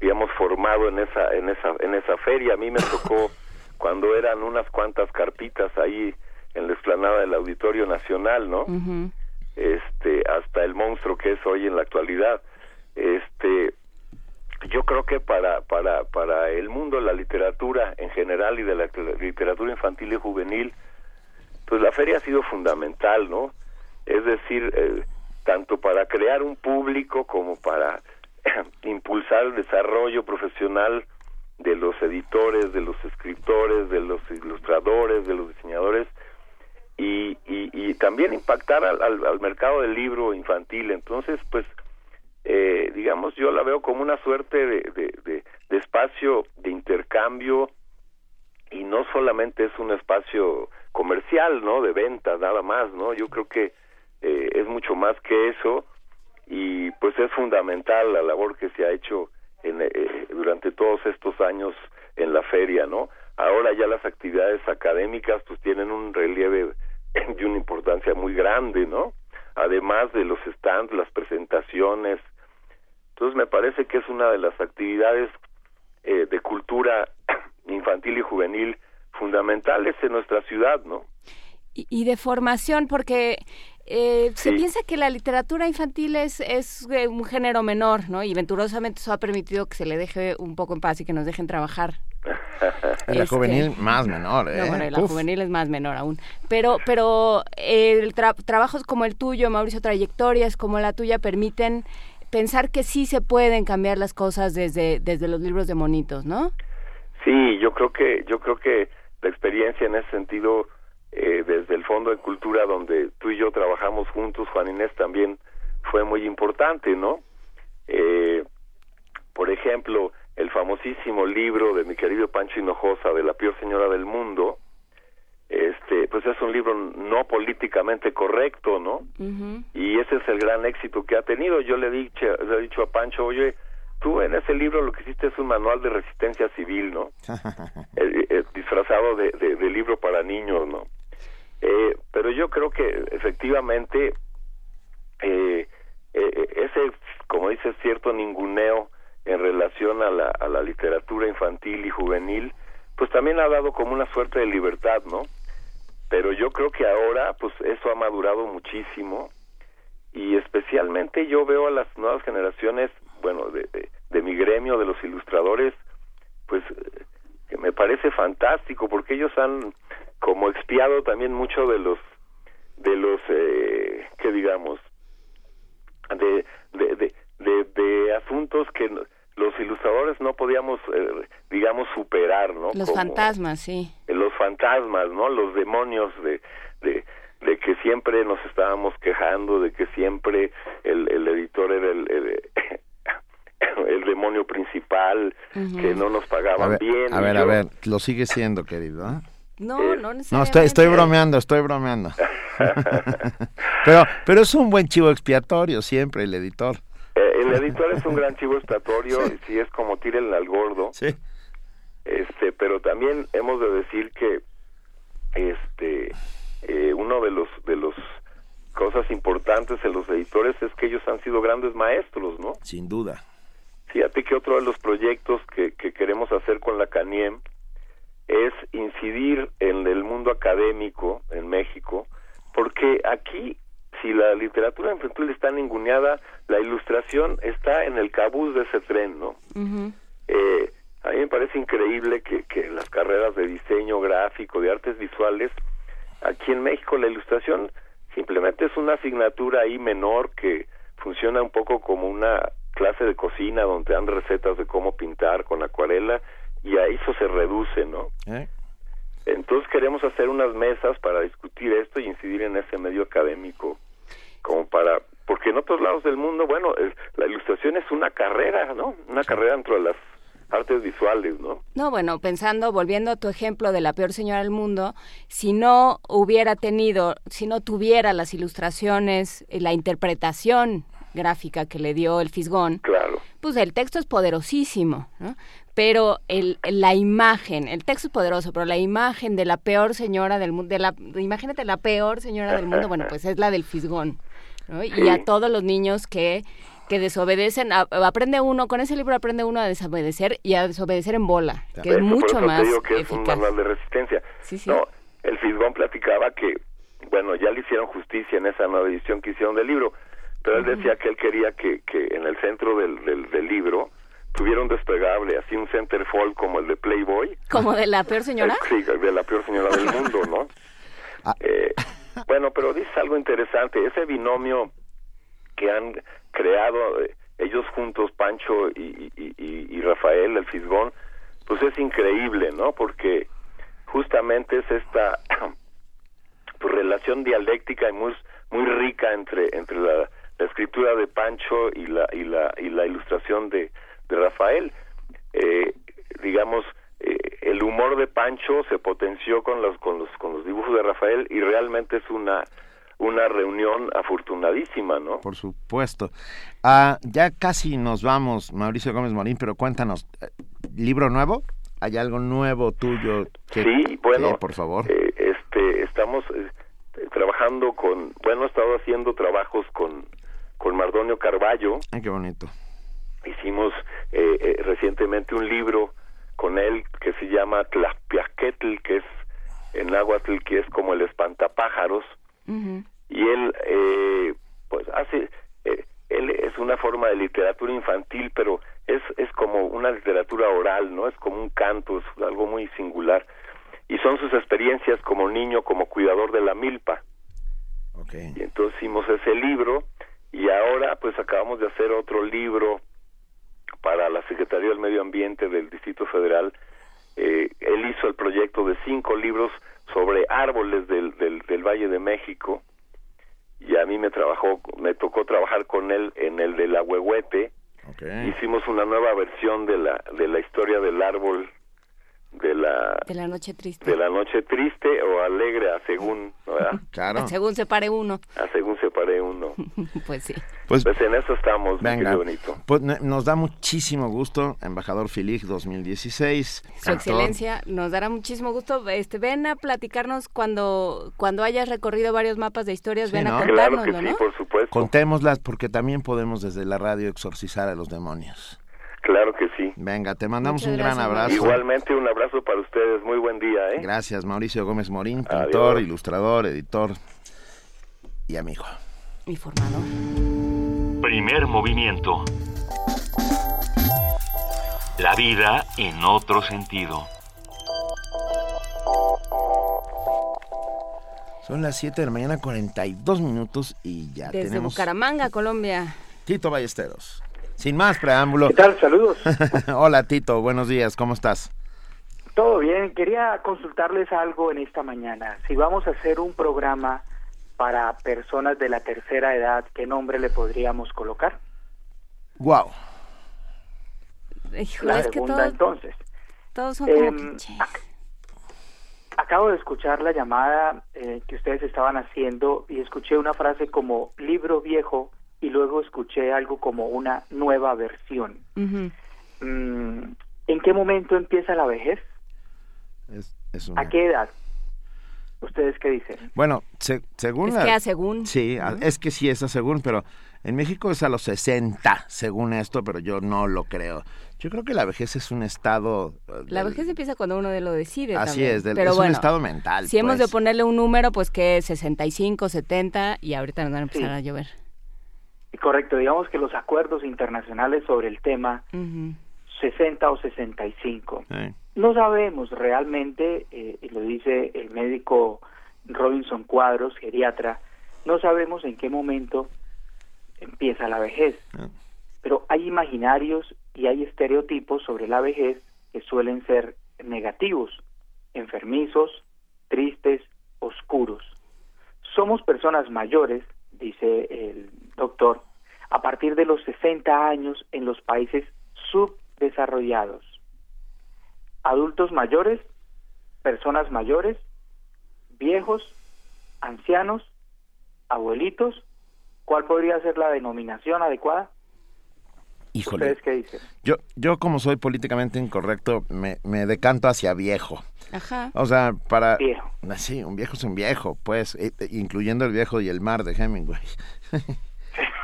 digamos, formado en esa, en esa, en esa feria. A mí me tocó cuando eran unas cuantas carpitas ahí en la explanada del Auditorio Nacional, ¿no? Este, hasta el monstruo que es hoy en la actualidad. Este, yo creo que para para para el mundo de la literatura en general y de la literatura infantil y juvenil, pues la feria ha sido fundamental, ¿no? Es decir, eh, tanto para crear un público como para impulsar el desarrollo profesional de los editores, de los escritores, de los ilustradores, de los diseñadores, y, y, también impactar al, al, mercado del libro infantil. Entonces, pues, eh, digamos, yo la veo como una suerte de, de, de, espacio de intercambio y no solamente es un espacio comercial, ¿no? De venta, nada más, ¿no? Yo creo que eh, es mucho más que eso y pues es fundamental la labor que se ha hecho en, eh, durante todos estos años en la feria, ¿no? Ahora ya las actividades académicas pues tienen un relieve de una importancia muy grande, ¿no? Además de los stands, las presentaciones. Entonces me parece que es una de las actividades eh, de cultura infantil y juvenil fundamentales en nuestra ciudad, ¿no? Y, de formación, porque eh, se piensa que la literatura infantil es, es eh, un género menor, ¿no? Y venturosamente eso ha permitido que se le deje un poco en paz y que nos dejen trabajar la juvenil más menor, ¿eh? bueno, la juvenil es más menor aún. Pero, pero el trabajos como el tuyo, Mauricio, trayectorias como la tuya permiten pensar que sí se pueden cambiar las cosas desde, desde los libros de monitos, ¿no? Sí, yo creo que, yo creo que la experiencia en ese sentido, eh, desde el Fondo de Cultura, donde tú y yo trabajamos juntos, Juan Inés también fue muy importante, ¿no? Eh, por ejemplo, el famosísimo libro de mi querido Pancho Hinojosa de la peor señora del mundo, este, pues es un libro no políticamente correcto, ¿no? Y ese es el gran éxito que ha tenido. Yo le, le he dicho a Pancho, oye, tú en ese libro lo que hiciste es un manual de resistencia civil, ¿no? Eh, eh, disfrazado de, de, libro para niños, ¿no? Eh, pero yo creo que efectivamente eh, ese, como dice, cierto ninguneo en relación a la, a la literatura infantil y juvenil, pues también ha dado como una suerte de libertad, ¿no? Pero yo creo que ahora, pues eso ha madurado muchísimo y especialmente yo veo a las nuevas generaciones, bueno, de, de, mi gremio, de los ilustradores, pues que me parece fantástico porque ellos han como expiado también mucho de los de los eh, que digamos de de, de, de asuntos que los ilustradores no podíamos, eh, digamos, superar, ¿no? Los fantasmas, sí. Los fantasmas, ¿no? Los demonios de, de, de, que siempre nos estábamos quejando, de que siempre el, el editor era el, el, demonio principal, que no nos pagaban bien. A ver, a ver, lo sigue siendo, querido, ¿eh? No, no necesariamente. No, estoy, estoy bromeando, estoy bromeando. pero, pero es un buen chivo expiatorio siempre, el editor. Eh, el editor es un gran chivo expiatorio, y si es como tiren al gordo. Sí. Este, pero también hemos de decir que este eh, uno de los de los cosas importantes en los editores es que ellos han sido grandes maestros, ¿no? Sin duda. Fíjate que otro de los proyectos que, que queremos hacer con la CANIEM es incidir en el mundo académico en México, porque aquí si la literatura infantil está ninguneada, la ilustración está en el cabuz de ese tren, ¿no? eh, a mí me parece increíble que, que las carreras de diseño gráfico, de artes visuales, aquí en México la ilustración simplemente es una asignatura ahí menor que funciona un poco como una clase de cocina donde dan recetas de cómo pintar con acuarela y a eso se reduce, ¿no? ¿Eh? Entonces queremos hacer unas mesas para discutir esto y incidir en ese medio académico como para porque en otros lados del mundo, bueno, la ilustración es una carrera, ¿no? Una carrera dentro de las artes visuales, ¿no? No, bueno, pensando, volviendo a tu ejemplo de la peor señora del mundo, si no hubiera tenido, si no tuviera las ilustraciones, eh, la interpretación gráfica que le dio el Fisgón, claro. pues el texto es poderosísimo, ¿no? Pero el, la imagen, el texto es poderoso, pero la imagen de la peor señora del mundo, de la, imagínate la peor señora del mundo, bueno, pues es la del Fisgón. Y a todos los niños que que desobedecen, aprende uno, con ese libro aprende uno a desobedecer y a desobedecer en bola, que es mucho más que es un manual de resistencia. No, el Fisgón platicaba que, bueno, ya le hicieron justicia en esa nueva edición que hicieron del libro, pero él decía que él quería que, que en el centro del, del, libro tuviera un desplegable, así un centerfold como el de Playboy. ¿Como de la peor señora? Sí, de la peor señora del mundo, ¿no? Ah. Eh, bueno, pero dice algo interesante, ese binomio que han creado eh, ellos juntos, Pancho y, y, Rafael, el Fisgón, pues es increíble, ¿no? Porque justamente es esta pues, relación dialéctica y muy, muy rica entre, entre la, escritura de Pancho y la, y la, y la ilustración de, de Rafael. Eh, digamos, eh, el humor de Pancho se potenció con los, con los, con los dibujos de Rafael y realmente es una una reunión afortunadísima, ¿no? Por supuesto. Ah, ya casi nos vamos, Mauricio Gómez Morín, pero cuéntanos, eh, ¿libro nuevo? ¿Hay algo nuevo tuyo? sí, bueno, por favor. Eh, este, estamos eh, trabajando con, bueno, he estado haciendo trabajos con, con Mardonio Carballo. Ay, qué bonito. Hicimos recientemente un libro con él que se llama Tlapiaquetl, que es en náhuatl, que es como el espantapájaros. Y él eh, pues hace eh, él es una forma de literatura infantil pero es es como una literatura oral no es como un canto es algo muy singular. Y son sus experiencias como niño como cuidador de la milpa. Okay. y entonces hicimos ese libro y ahora pues acabamos de hacer otro libro para la Secretaría del Medio Ambiente del Distrito Federal eh, él hizo el proyecto de cinco libros sobre árboles del, del, del, Valle de México y a mí me trabajó me tocó trabajar con él en el de la Huehuete hicimos una nueva versión de la de la historia del árbol de la de la noche triste de la noche triste o alegre a según claro según se pare uno a según se pare uno pues sí. Pues, pues, en eso estamos, venga, Pues nos da muchísimo gusto, embajador Filig 2016. Su excelencia, nos dará muchísimo gusto. Este, ven a platicarnos cuando cuando hayas recorrido varios mapas de historias, ven a contarnos, claro que sí, por supuesto. Contémoslas porque también podemos desde la radio exorcizar a los demonios. Claro que sí. Venga, te mandamos un gran abrazo. Igualmente un abrazo para ustedes. Muy buen día, ¿eh? Gracias, Mauricio Gómez Morín, pintor, ilustrador, editor y amigo. Y formador. Primer movimiento. La vida en otro sentido. Son las 7 de la mañana, 42 minutos y ya Desde tenemos... Bucaramanga, Colombia. Tito Ballesteros. Sin más preámbulo. ¿Qué tal? Saludos. Hola Tito, buenos días, ¿cómo estás? Todo bien, quería consultarles algo en esta mañana. Si vamos a hacer un programa para personas de la tercera edad, ¿qué nombre le podríamos colocar? Wow. la segunda entonces. Todos son como eh, Acabo de escuchar la llamada eh, que ustedes estaban haciendo y escuché una frase como libro viejo y luego escuché algo como una nueva versión. Mm, ¿En qué momento empieza la vejez? ¿A qué edad? ¿Ustedes qué dicen? Bueno, según... Es que a según. Sí, es que sí es a según, pero en México es a los 60, según esto, pero yo no lo creo. Yo creo que la vejez es un estado... Eh, la vejez empieza cuando uno lo decide. Así es, pero es un estado mental. Si hemos de pues. ponerle un número, pues que 65, 70 y ahorita nos van a empezar a llover. Correcto, digamos que los acuerdos internacionales sobre el tema, 60 o 65. No sabemos realmente, eh, y lo dice el médico Robinson Cuadros, geriatra, no sabemos en qué momento empieza la vejez. Ah. Pero hay imaginarios y hay estereotipos sobre la vejez que suelen ser negativos, enfermizos, tristes, oscuros. Somos personas mayores, dice el doctor, a partir de los 60 años en los países subdesarrollados. Adultos mayores, personas mayores, viejos, ancianos, abuelitos, ¿cuál podría ser la denominación adecuada? Híjole. ¿Ustedes qué dicen? Yo, yo como soy políticamente incorrecto, me, me decanto hacia viejo. Ajá. O sea, para... Viejo. Sí, un viejo es un viejo, pues, e, e, incluyendo el viejo y el mar de Hemingway.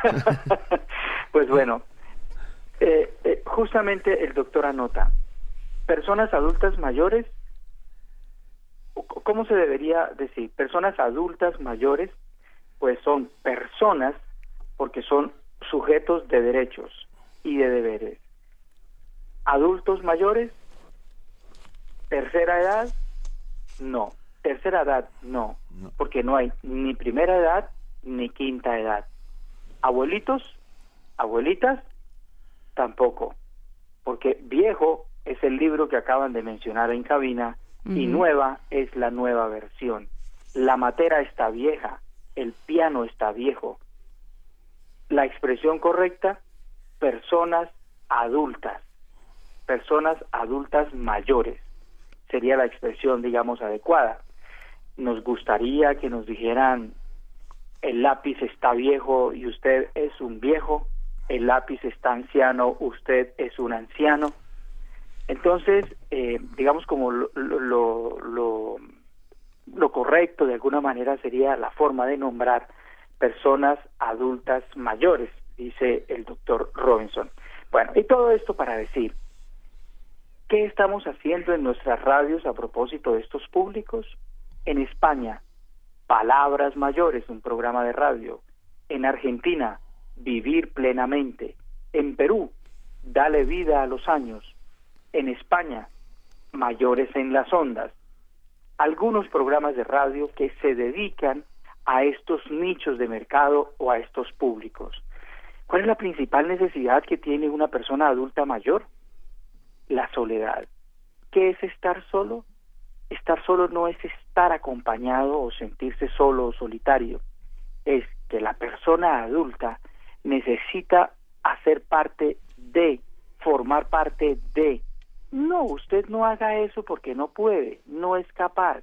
pues bueno, eh, eh, justamente el doctor anota, personas adultas mayores, ¿cómo se debería decir? Personas adultas mayores, pues son personas porque son sujetos de derechos y de deberes. Adultos mayores, tercera edad, no. Tercera edad, no, porque no hay ni primera edad ni quinta edad. Abuelitos, abuelitas, tampoco, porque viejo es el libro que acaban de mencionar en cabina y nueva es la nueva versión. La matera está vieja, el piano está viejo. La expresión correcta, personas adultas, personas adultas mayores, sería la expresión, digamos, adecuada nos gustaría que nos dijeran el lápiz está viejo y usted es un viejo, el lápiz está anciano, usted es un anciano. Entonces, eh, digamos como lo, lo, lo, lo correcto de alguna manera sería la forma de nombrar personas adultas mayores, dice el doctor Robinson. Bueno, y todo esto para decir, ¿qué estamos haciendo en nuestras radios a propósito de estos públicos? En España, Palabras Mayores, un programa de radio. En Argentina, Vivir plenamente. En Perú, Dale vida a los años. En España, Mayores en las ondas. Algunos programas de radio que se dedican a estos nichos de mercado o a estos públicos. ¿Cuál es la principal necesidad que tiene una persona adulta mayor? La soledad. ¿Qué es estar solo? Estar solo no es estar acompañado o sentirse solo o solitario, es que la persona adulta necesita hacer parte de, formar parte de. No, usted no haga eso porque no puede, no es capaz,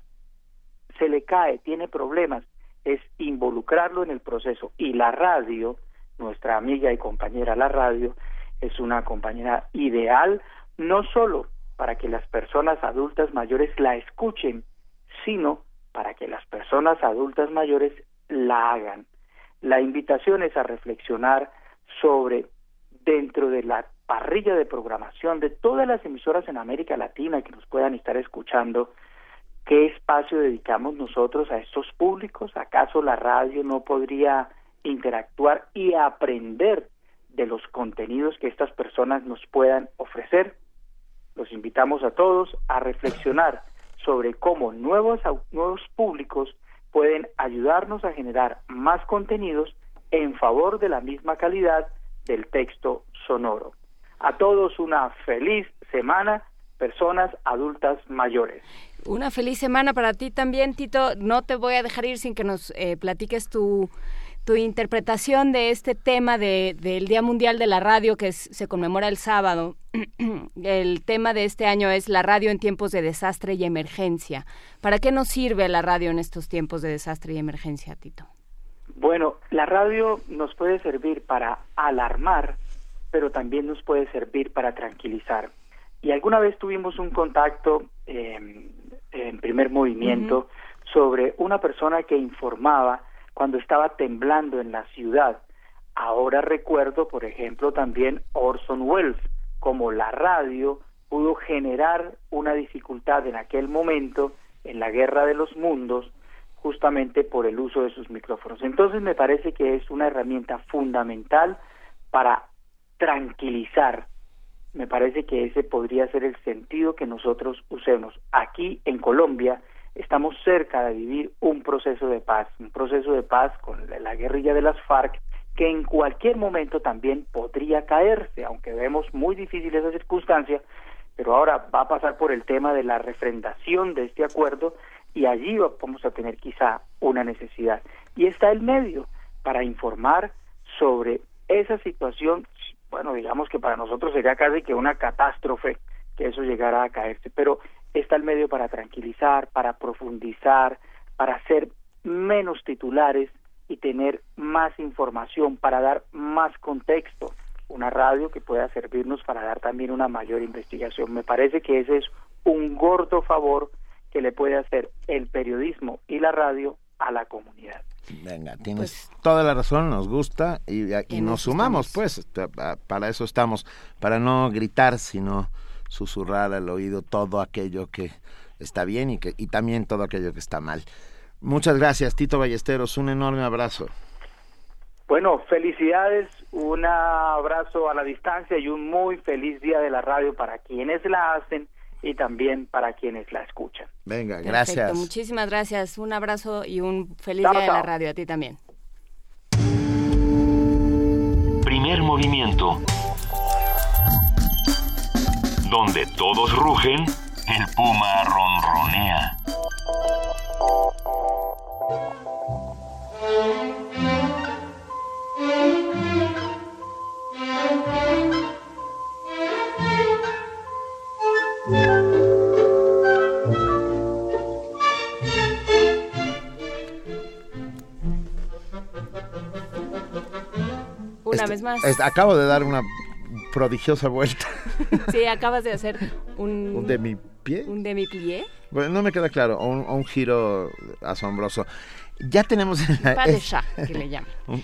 se le cae, tiene problemas. es involucrarlo en el proceso. Y la radio, nuestra amiga y compañera la radio, es una compañera ideal, no solo para que las personas adultas mayores la escuchen, sino para que las personas adultas mayores la hagan. La invitación es a reflexionar sobre dentro de la parrilla de programación de todas las emisoras en América Latina que nos puedan estar escuchando, ¿qué espacio dedicamos nosotros a estos públicos? ¿Acaso la radio no podría interactuar y aprender de los contenidos que estas personas nos puedan ofrecer? Los invitamos a todos a reflexionar sobre cómo nuevos, públicos pueden ayudarnos a generar más contenidos en favor de la misma calidad del texto sonoro. A todos una feliz semana, personas adultas mayores. Una feliz semana para ti también, Tito. No te voy a dejar ir sin que nos eh, platiques tu, tu interpretación de este tema de, del Día Mundial de la Radio que se conmemora el sábado. el tema de este año es la radio en tiempos de desastre y emergencia. ¿Para qué nos sirve la radio en estos tiempos de desastre y emergencia, Tito? Bueno, la radio nos puede servir para alarmar, pero también nos puede servir para tranquilizar. Y alguna vez tuvimos un contacto em, en primer movimiento sobre una persona que informaba cuando estaba temblando en la ciudad. Ahora recuerdo, por ejemplo, también Orson Welles, como la radio pudo generar una dificultad en aquel momento en la guerra de los mundos justamente por el uso de sus micrófonos. Entonces me parece que es una herramienta fundamental para tranquilizar. Me parece que ese podría ser el sentido que nosotros usemos. Aquí en Colombia estamos cerca de vivir un proceso de paz, un proceso de paz con la guerrilla de las FARC que en cualquier momento también podría caerse, aunque vemos muy difícil esa circunstancia, pero ahora va a pasar por el tema de la refrendación de este acuerdo y allí vamos a tener quizá una necesidad. Y está el medio para informar sobre esa situación, bueno, digamos que para nosotros sería casi que una catástrofe que eso llegara a caerse, pero está el medio para tranquilizar, para profundizar, para hacer menos titulares y tener más información, para dar más contexto. Una radio que pueda servirnos para dar también una mayor investigación. Me parece que ese es un gordo favor que le puede hacer el periodismo y la radio a la comunidad. Venga, tienes pues toda la razón, nos gusta y, nos sumamos, pues, para eso estamos, para no gritar, sino susurrar al oído todo aquello que está bien y, que, y también todo aquello que está mal. Muchas gracias, Tito Ballesteros. Un enorme abrazo. Bueno, felicidades, un abrazo a la distancia y un muy feliz día de la radio para quienes la hacen y también para quienes la escuchan. Venga, gracias. Muchísimas gracias. Un abrazo y un feliz día de la radio a ti también. Primer movimiento. Donde todos rugen, el puma ronronea. Una vez más. acabo de dar una prodigiosa vuelta. sí, acabas de hacer un... ¿Un de mi pie? ¿Un de mi pie? Bueno, no me queda claro, un, un giro asombroso. Ya tenemos... En la, que le llaman.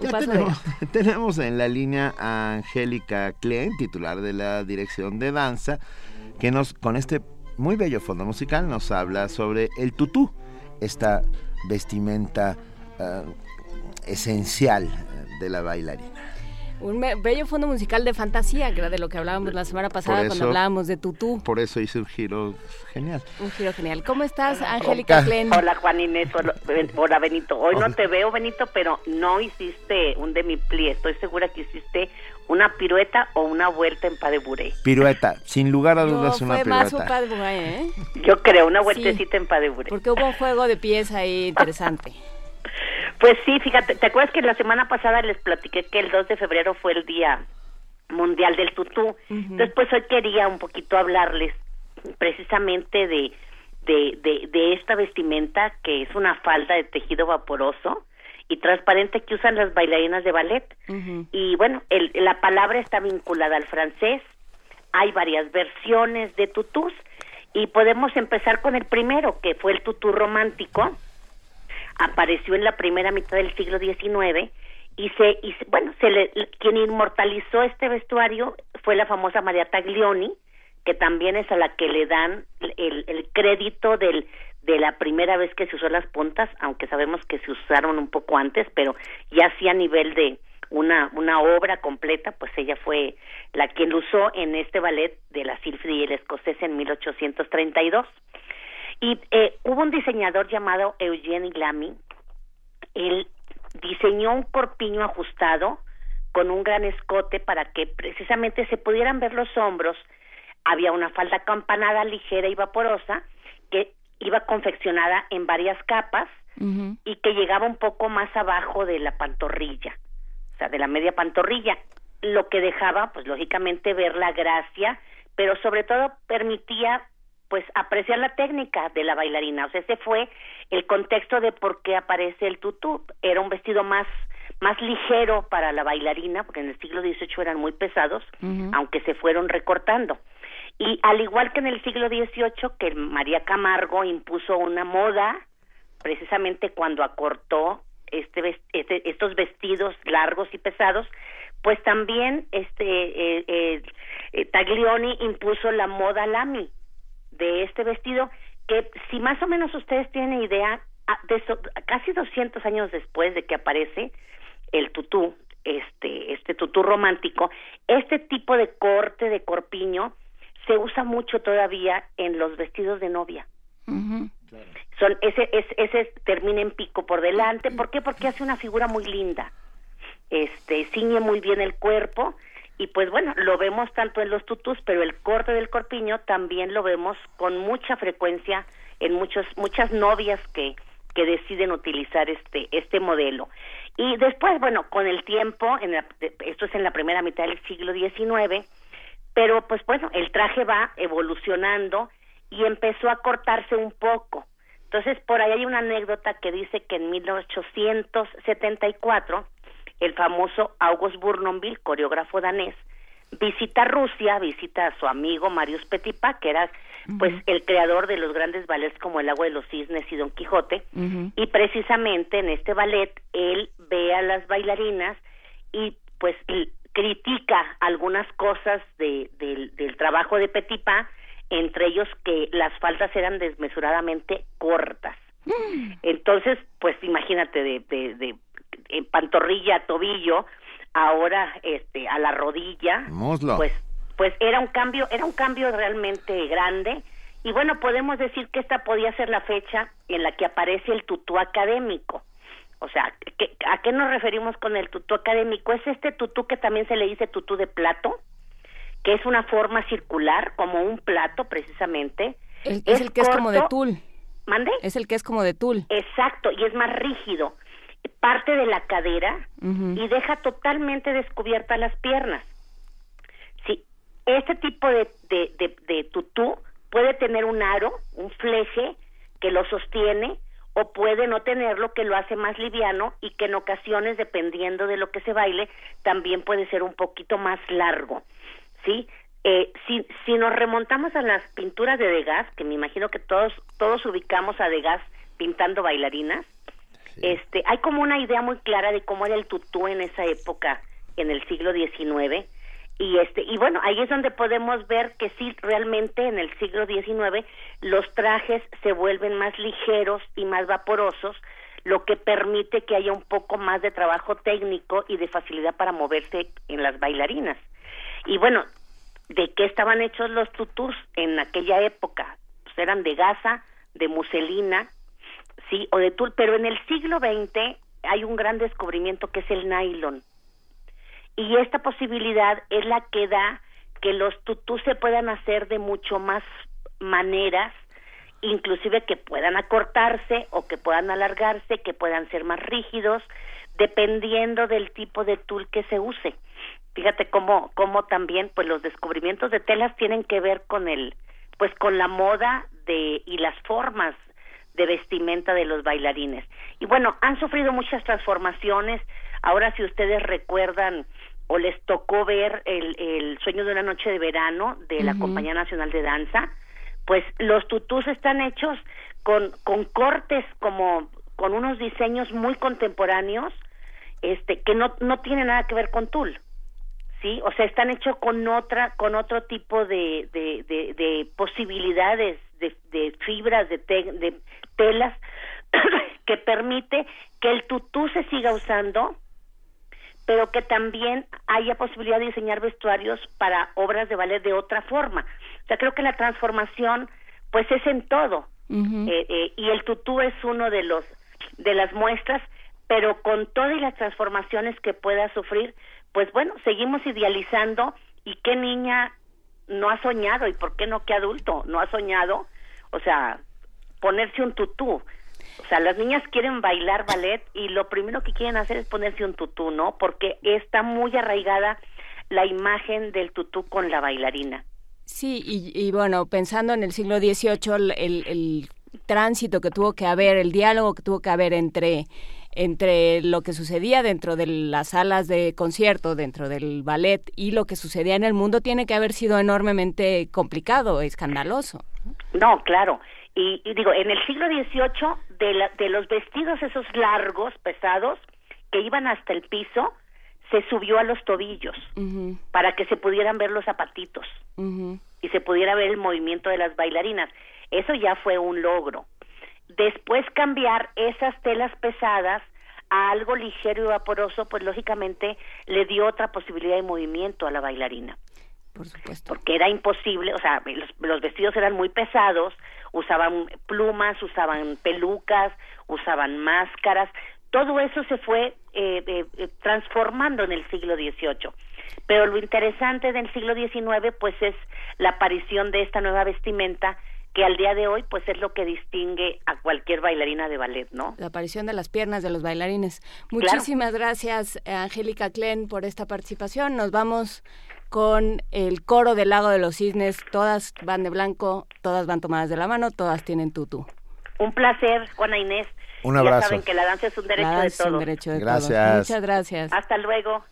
ya tenemos, tenemos, en la línea a Angélica Klein, titular de la Dirección de Danza, que nos, con este muy bello fondo musical, nos habla sobre el tutú, esta vestimenta uh, esencial de la bailarina. Un bello fondo musical de fantasía, que era de lo que hablábamos la semana pasada cuando hablábamos de Tutú. Por eso hice un giro genial. Un giro genial. ¿Cómo estás, Angélica Klen? Hola, Juan Inés. Hola, Benito. Hoy no te veo, Benito, pero no hiciste un demi-plie. Estoy segura que hiciste una pirueta o una vuelta en pas de. Pirueta, sin lugar a dudas una pirueta. Más un pas de ¿eh? Yo creo, una vueltecita en pas de. Porque hubo un juego de pies ahí interesante. Pues sí, fíjate, ¿te acuerdas que la semana pasada les platiqué que el 2 de febrero fue el Día Mundial del Tutú? Entonces, pues hoy quería un poquito hablarles precisamente de, de, de, de esta vestimenta que es una falda de tejido vaporoso y transparente que usan las bailarinas de ballet. Y bueno, el, la palabra está vinculada al francés. Hay varias versiones de tutús y podemos empezar con el primero, que fue el tutú romántico. Apareció en la primera mitad del siglo XIX y se, y bueno, se le, quien inmortalizó este vestuario fue la famosa María Taglioni, que también es a la que le dan el, el crédito del de la primera vez que se usó las puntas, aunque sabemos que se usaron un poco antes, pero ya sí a nivel de una, una obra completa, pues ella fue la quien lo usó en este ballet de la Silfide y el escocés en 1832. Y eh, hubo un diseñador llamado Eugene Lamy, él diseñó un corpiño ajustado con un gran escote para que precisamente se pudieran ver los hombros. Había una falda campanada ligera y vaporosa que iba confeccionada en varias capas y que llegaba un poco más abajo de la pantorrilla, o sea, de la media pantorrilla, lo que dejaba, pues lógicamente, ver la gracia, pero sobre todo permitía pues apreciar la técnica de la bailarina. O sea, ese fue el contexto de por qué aparece el tutú. Era un vestido más más ligero para la bailarina, porque en el siglo XVIII eran muy pesados, aunque se fueron recortando. Y al igual que en el siglo XVIII, que María Camargo impuso una moda, precisamente cuando acortó este, este estos vestidos largos y pesados, pues también este eh, eh, eh, Taglioni impuso la moda Lamy, de este vestido que si más o menos ustedes tienen idea, de casi 200 años después de que aparece el tutú, este, este tutú romántico, este tipo de corte de corpiño se usa mucho todavía en los vestidos de novia. Son ese, ese, ese termina en pico por delante, ¿por qué? Porque hace una figura muy linda. Este, ciñe muy bien el cuerpo y pues bueno, lo vemos tanto en los tutus, pero el corte del corpiño también lo vemos con mucha frecuencia en muchos muchas novias que que deciden utilizar este este modelo. Y después, bueno, con el tiempo, en esto es en la primera mitad del siglo XIX, pero pues bueno, el traje va evolucionando y empezó a cortarse un poco. Entonces, por ahí hay una anécdota que dice que en 1874 el famoso August Bournonville, coreógrafo danés, visita Rusia, visita a su amigo Marius Petipa, que era pues el creador de los grandes ballets como El agua de los cisnes y Don Quijote, y precisamente en este ballet él ve a las bailarinas y pues critica algunas cosas de, del trabajo de Petipa, entre ellos que las faldas eran desmesuradamente cortas. Mm. Entonces, pues imagínate de, de en pantorrilla, tobillo, ahora este a la rodilla, pues pues era un cambio, era un cambio realmente grande y bueno, podemos decir que esta podía ser la fecha en la que aparece el tutú académico. O sea, ¿a qué nos referimos con el tutú académico? Es este tutú que también se le dice tutú de plato, que es una forma circular, como un plato precisamente. es, el que es como de tul. ¿Mande? Es el que es como de tul. Exacto, y es más rígido parte de la cadera y deja totalmente descubiertas las piernas. Sí, este tipo de, de, de, tutú puede tener un aro, un fleje que lo sostiene o puede no tenerlo que lo hace más liviano y que en ocasiones dependiendo de lo que se baile también puede ser un poquito más largo sí eh, si, si nos remontamos a las pinturas de Degas que me imagino que todos todos ubicamos a Degas pintando bailarinas este, hay como una idea muy clara de cómo era el tutú en esa época, en el siglo XIX, y este y bueno ahí es donde podemos ver que sí realmente en el siglo XIX los trajes se vuelven más ligeros y más vaporosos lo que permite que haya un poco más de trabajo técnico y de facilidad para moverse en las bailarinas. Y bueno de qué estaban hechos los tutús en aquella época pues eran de gasa de muselina sí, o de tul, pero en el siglo XX hay un gran descubrimiento que es el nylon. Y esta posibilidad es la que da que los tutús se puedan hacer de mucho más maneras, inclusive que puedan acortarse o que puedan alargarse, que puedan ser más rígidos, dependiendo del tipo de tul que se use. Fíjate cómo, cómo también pues los descubrimientos de telas tienen que ver con el pues con la moda de y las formas de vestimenta de los bailarines. Y bueno, han sufrido muchas transformaciones. Ahora si ustedes recuerdan o les tocó ver el, el sueño de una noche de verano de la Compañía Nacional de Danza, pues los tutús están hechos con, con cortes como con unos diseños muy contemporáneos este que no no tienen nada que ver con tul sí o sea están hechos con otra con otro tipo de de, de, posibilidades de, de fibras de, de telas que permite que el tutú se siga usando pero que también haya posibilidad de diseñar vestuarios para obras de ballet de otra forma. O sea creo que la transformación pues es en todo. Eh, eh, y el tutú es uno de los de las muestras pero con todas las transformaciones que pueda sufrir, pues bueno, seguimos idealizando y qué niña no ha soñado y por qué no qué adulto no ha soñado, o sea, ponerse un tutú. O sea, las niñas quieren bailar ballet y lo primero que quieren hacer es ponerse un tutú, ¿no? Porque está muy arraigada la imagen del tutú con la bailarina. Sí, y, bueno, pensando en el siglo XVIII, el, el tránsito que tuvo que haber, el diálogo que tuvo que haber entre entre lo que sucedía dentro de las salas de concierto, dentro del ballet y lo que sucedía en el mundo tiene que haber sido enormemente complicado, escandaloso. No, claro. Y, digo, en el siglo XVIII, de, de los vestidos esos largos, pesados, que iban hasta el piso, se subió a los tobillos para que se pudieran ver los zapatitos y se pudiera ver el movimiento de las bailarinas. Eso ya fue un logro. Después cambiar esas telas pesadas a algo ligero y vaporoso, pues lógicamente le dio otra posibilidad de movimiento a la bailarina. Por supuesto. Porque era imposible, o sea, los, vestidos eran muy pesados, usaban plumas, usaban pelucas, usaban máscaras, todo eso se fue eh, eh, eh, transformando en el siglo XVIII. Pero lo interesante del siglo XIX, pues es la aparición de esta nueva vestimenta que al día de hoy pues es lo que distingue a cualquier bailarina de ballet, ¿no? La aparición de las piernas de los bailarines. Muchísimas gracias, Angélica Klen, por esta participación. Nos vamos con el coro del Lago de los Cisnes. Todas van de blanco, todas van tomadas de la mano, todas tienen tutú. Un placer, Juana Inés. Un abrazo. Ya saben que la danza es un derecho de todos. un derecho de gracias. Muchas gracias. Hasta luego.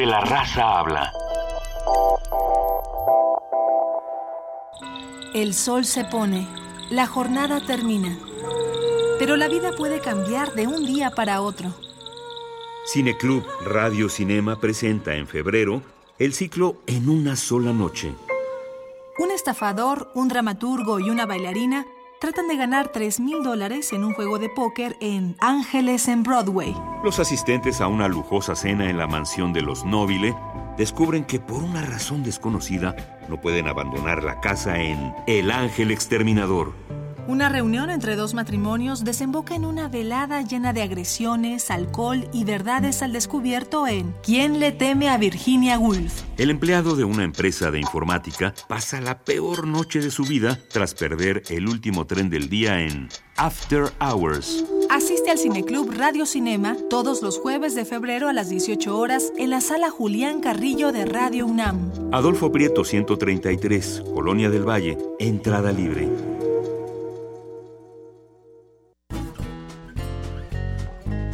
Donde la raza habla. El sol se pone, la jornada termina, pero la vida puede cambiar de un día para otro. Cineclub Radio Cinema presenta en febrero el ciclo En una sola noche. Un estafador, un dramaturgo y una bailarina tratan de ganar 3 mil dólares en un juego de póker en Ángeles en Broadway. Los asistentes a una lujosa cena en la mansión de los Nobile descubren que por una razón desconocida no pueden abandonar la casa en El Ángel Exterminador. Una reunión entre dos matrimonios desemboca en una velada llena de agresiones, alcohol y verdades al descubierto en ¿Quién le teme a Virginia Woolf? El empleado de una empresa de informática pasa la peor noche de su vida tras perder el último tren del día en After Hours. Asiste al Cineclub Radio Cinema todos los jueves de febrero a las 18 horas en la sala Julián Carrillo de Radio UNAM. Adolfo Prieto 133, Colonia del Valle, entrada libre.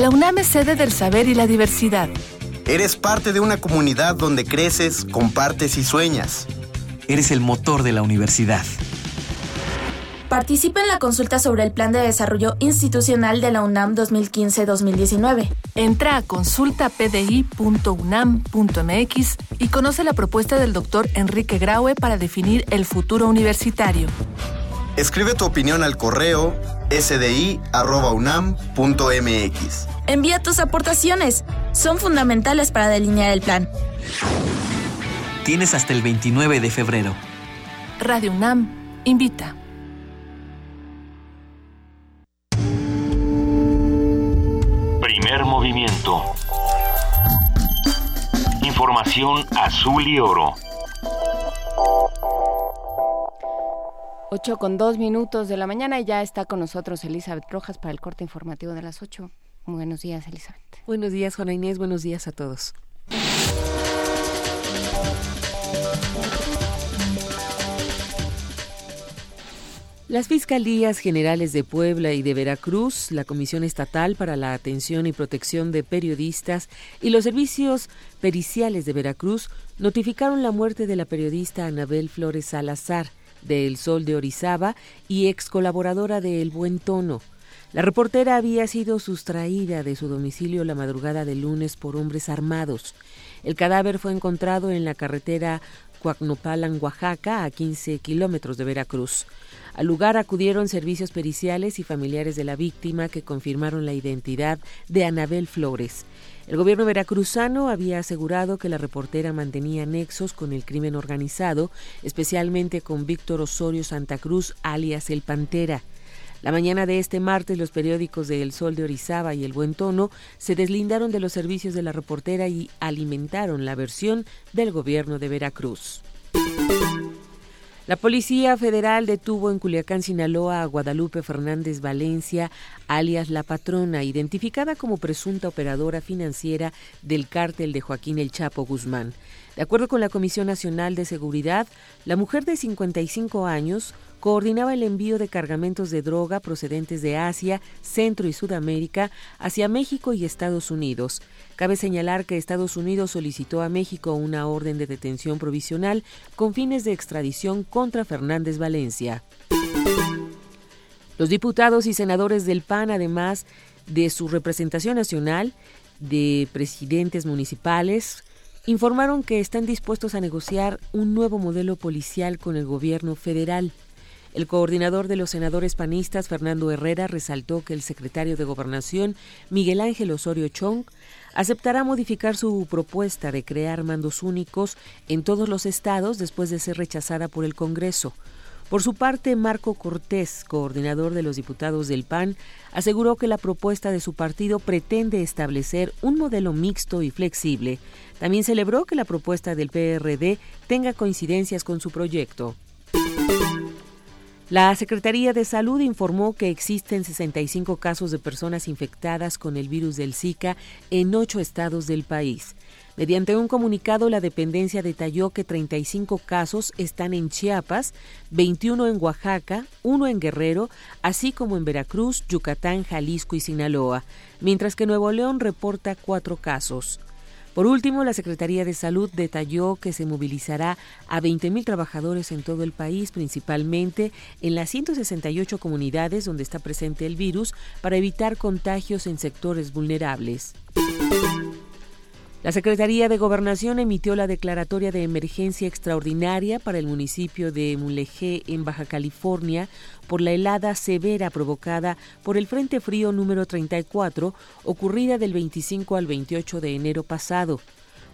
La UNAM es sede del saber y la diversidad. Eres parte de una comunidad donde creces, compartes y sueñas. Eres el motor de la universidad. Participa en la consulta sobre el Plan de Desarrollo Institucional de la UNAM 2015-2019. Entra a consultapdi.unam.mx y conoce la propuesta del doctor Enrique Graue para definir el futuro universitario. Escribe tu opinión al correo sdi.unam.mx. Envía tus aportaciones. Son fundamentales para delinear el plan. Tienes hasta el 29 de febrero. Radio UNAM invita. Primer movimiento. Información azul y oro. 8 con 2 minutos de la mañana y ya está con nosotros Elizabeth Rojas para el corte informativo de las 8. buenos días, Elizabeth. Buenos días, Juana Inés. Buenos días a todos. Las Fiscalías Generales de Puebla y de Veracruz, la Comisión Estatal para la Atención y Protección de Periodistas y los servicios periciales de Veracruz notificaron la muerte de la periodista Anabel Flores Salazar de El Sol de Orizaba y ex colaboradora de El Buen Tono. La reportera había sido sustraída de su domicilio la madrugada del lunes por hombres armados. El cadáver fue encontrado en la carretera Cuacnopalan, Oaxaca, a 15 kilómetros de Veracruz. Al lugar acudieron servicios periciales y familiares de la víctima que confirmaron la identidad de Anabel Flores. El gobierno veracruzano había asegurado que la reportera mantenía nexos con el crimen organizado, especialmente con Víctor Osorio Santa Cruz, alias El Pantera. La mañana de este martes, los periódicos de El Sol de Orizaba y El Buen Tono se deslindaron de los servicios de la reportera y alimentaron la versión del gobierno de Veracruz. La Policía Federal detuvo en Culiacán, Sinaloa, a Guadalupe Fernández Valencia, alias La Patrona, identificada como presunta operadora financiera del cártel de Joaquín El Chapo Guzmán. De acuerdo con la Comisión Nacional de Seguridad, la mujer de 55 años coordinaba el envío de cargamentos de droga procedentes de Asia, Centro y Sudamérica hacia México y Estados Unidos. Cabe señalar que Estados Unidos solicitó a México una orden de detención provisional con fines de extradición contra Fernández Valencia. Los diputados y senadores del PAN, además de su representación nacional, de presidentes municipales, informaron que están dispuestos a negociar un nuevo modelo policial con el gobierno federal. El coordinador de los senadores panistas, Fernando Herrera, resaltó que el secretario de Gobernación, Miguel Ángel Osorio Chong, aceptará modificar su propuesta de crear mandos únicos en todos los estados después de ser rechazada por el Congreso. Por su parte, Marco Cortés, coordinador de los diputados del PAN, aseguró que la propuesta de su partido pretende establecer un modelo mixto y flexible. También celebró que la propuesta del PRD tenga coincidencias con su proyecto. La Secretaría de Salud informó que existen 65 casos de personas infectadas con el virus del Zika en ocho estados del país. Mediante un comunicado, la dependencia detalló que 35 casos están en Chiapas, 21 en Oaxaca, uno en Guerrero, así como en Veracruz, Yucatán, Jalisco y Sinaloa, mientras que Nuevo León reporta cuatro casos. Por último, la Secretaría de Salud detalló que se movilizará a 20.000 trabajadores en todo el país, principalmente en las 168 comunidades donde está presente el virus, para evitar contagios en sectores vulnerables. La Secretaría de Gobernación emitió la declaratoria de emergencia extraordinaria para el municipio de Mulegé, en Baja California, por la helada severa provocada por el Frente Frío número 34, ocurrida del 25 al 28 de enero pasado.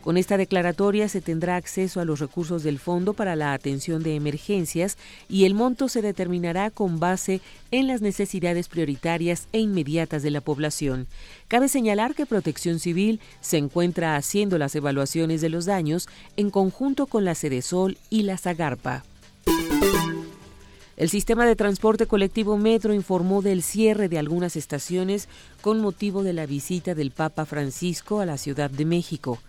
Con esta declaratoria se tendrá acceso a los recursos del Fondo para la Atención de Emergencias y el monto se determinará con base en las necesidades prioritarias e inmediatas de la población. Cabe señalar que Protección Civil se encuentra haciendo las evaluaciones de los daños en conjunto con la Sol y la Zagarpa. El sistema de transporte colectivo Metro informó del cierre de algunas estaciones con motivo de la visita del Papa Francisco a la Ciudad de México.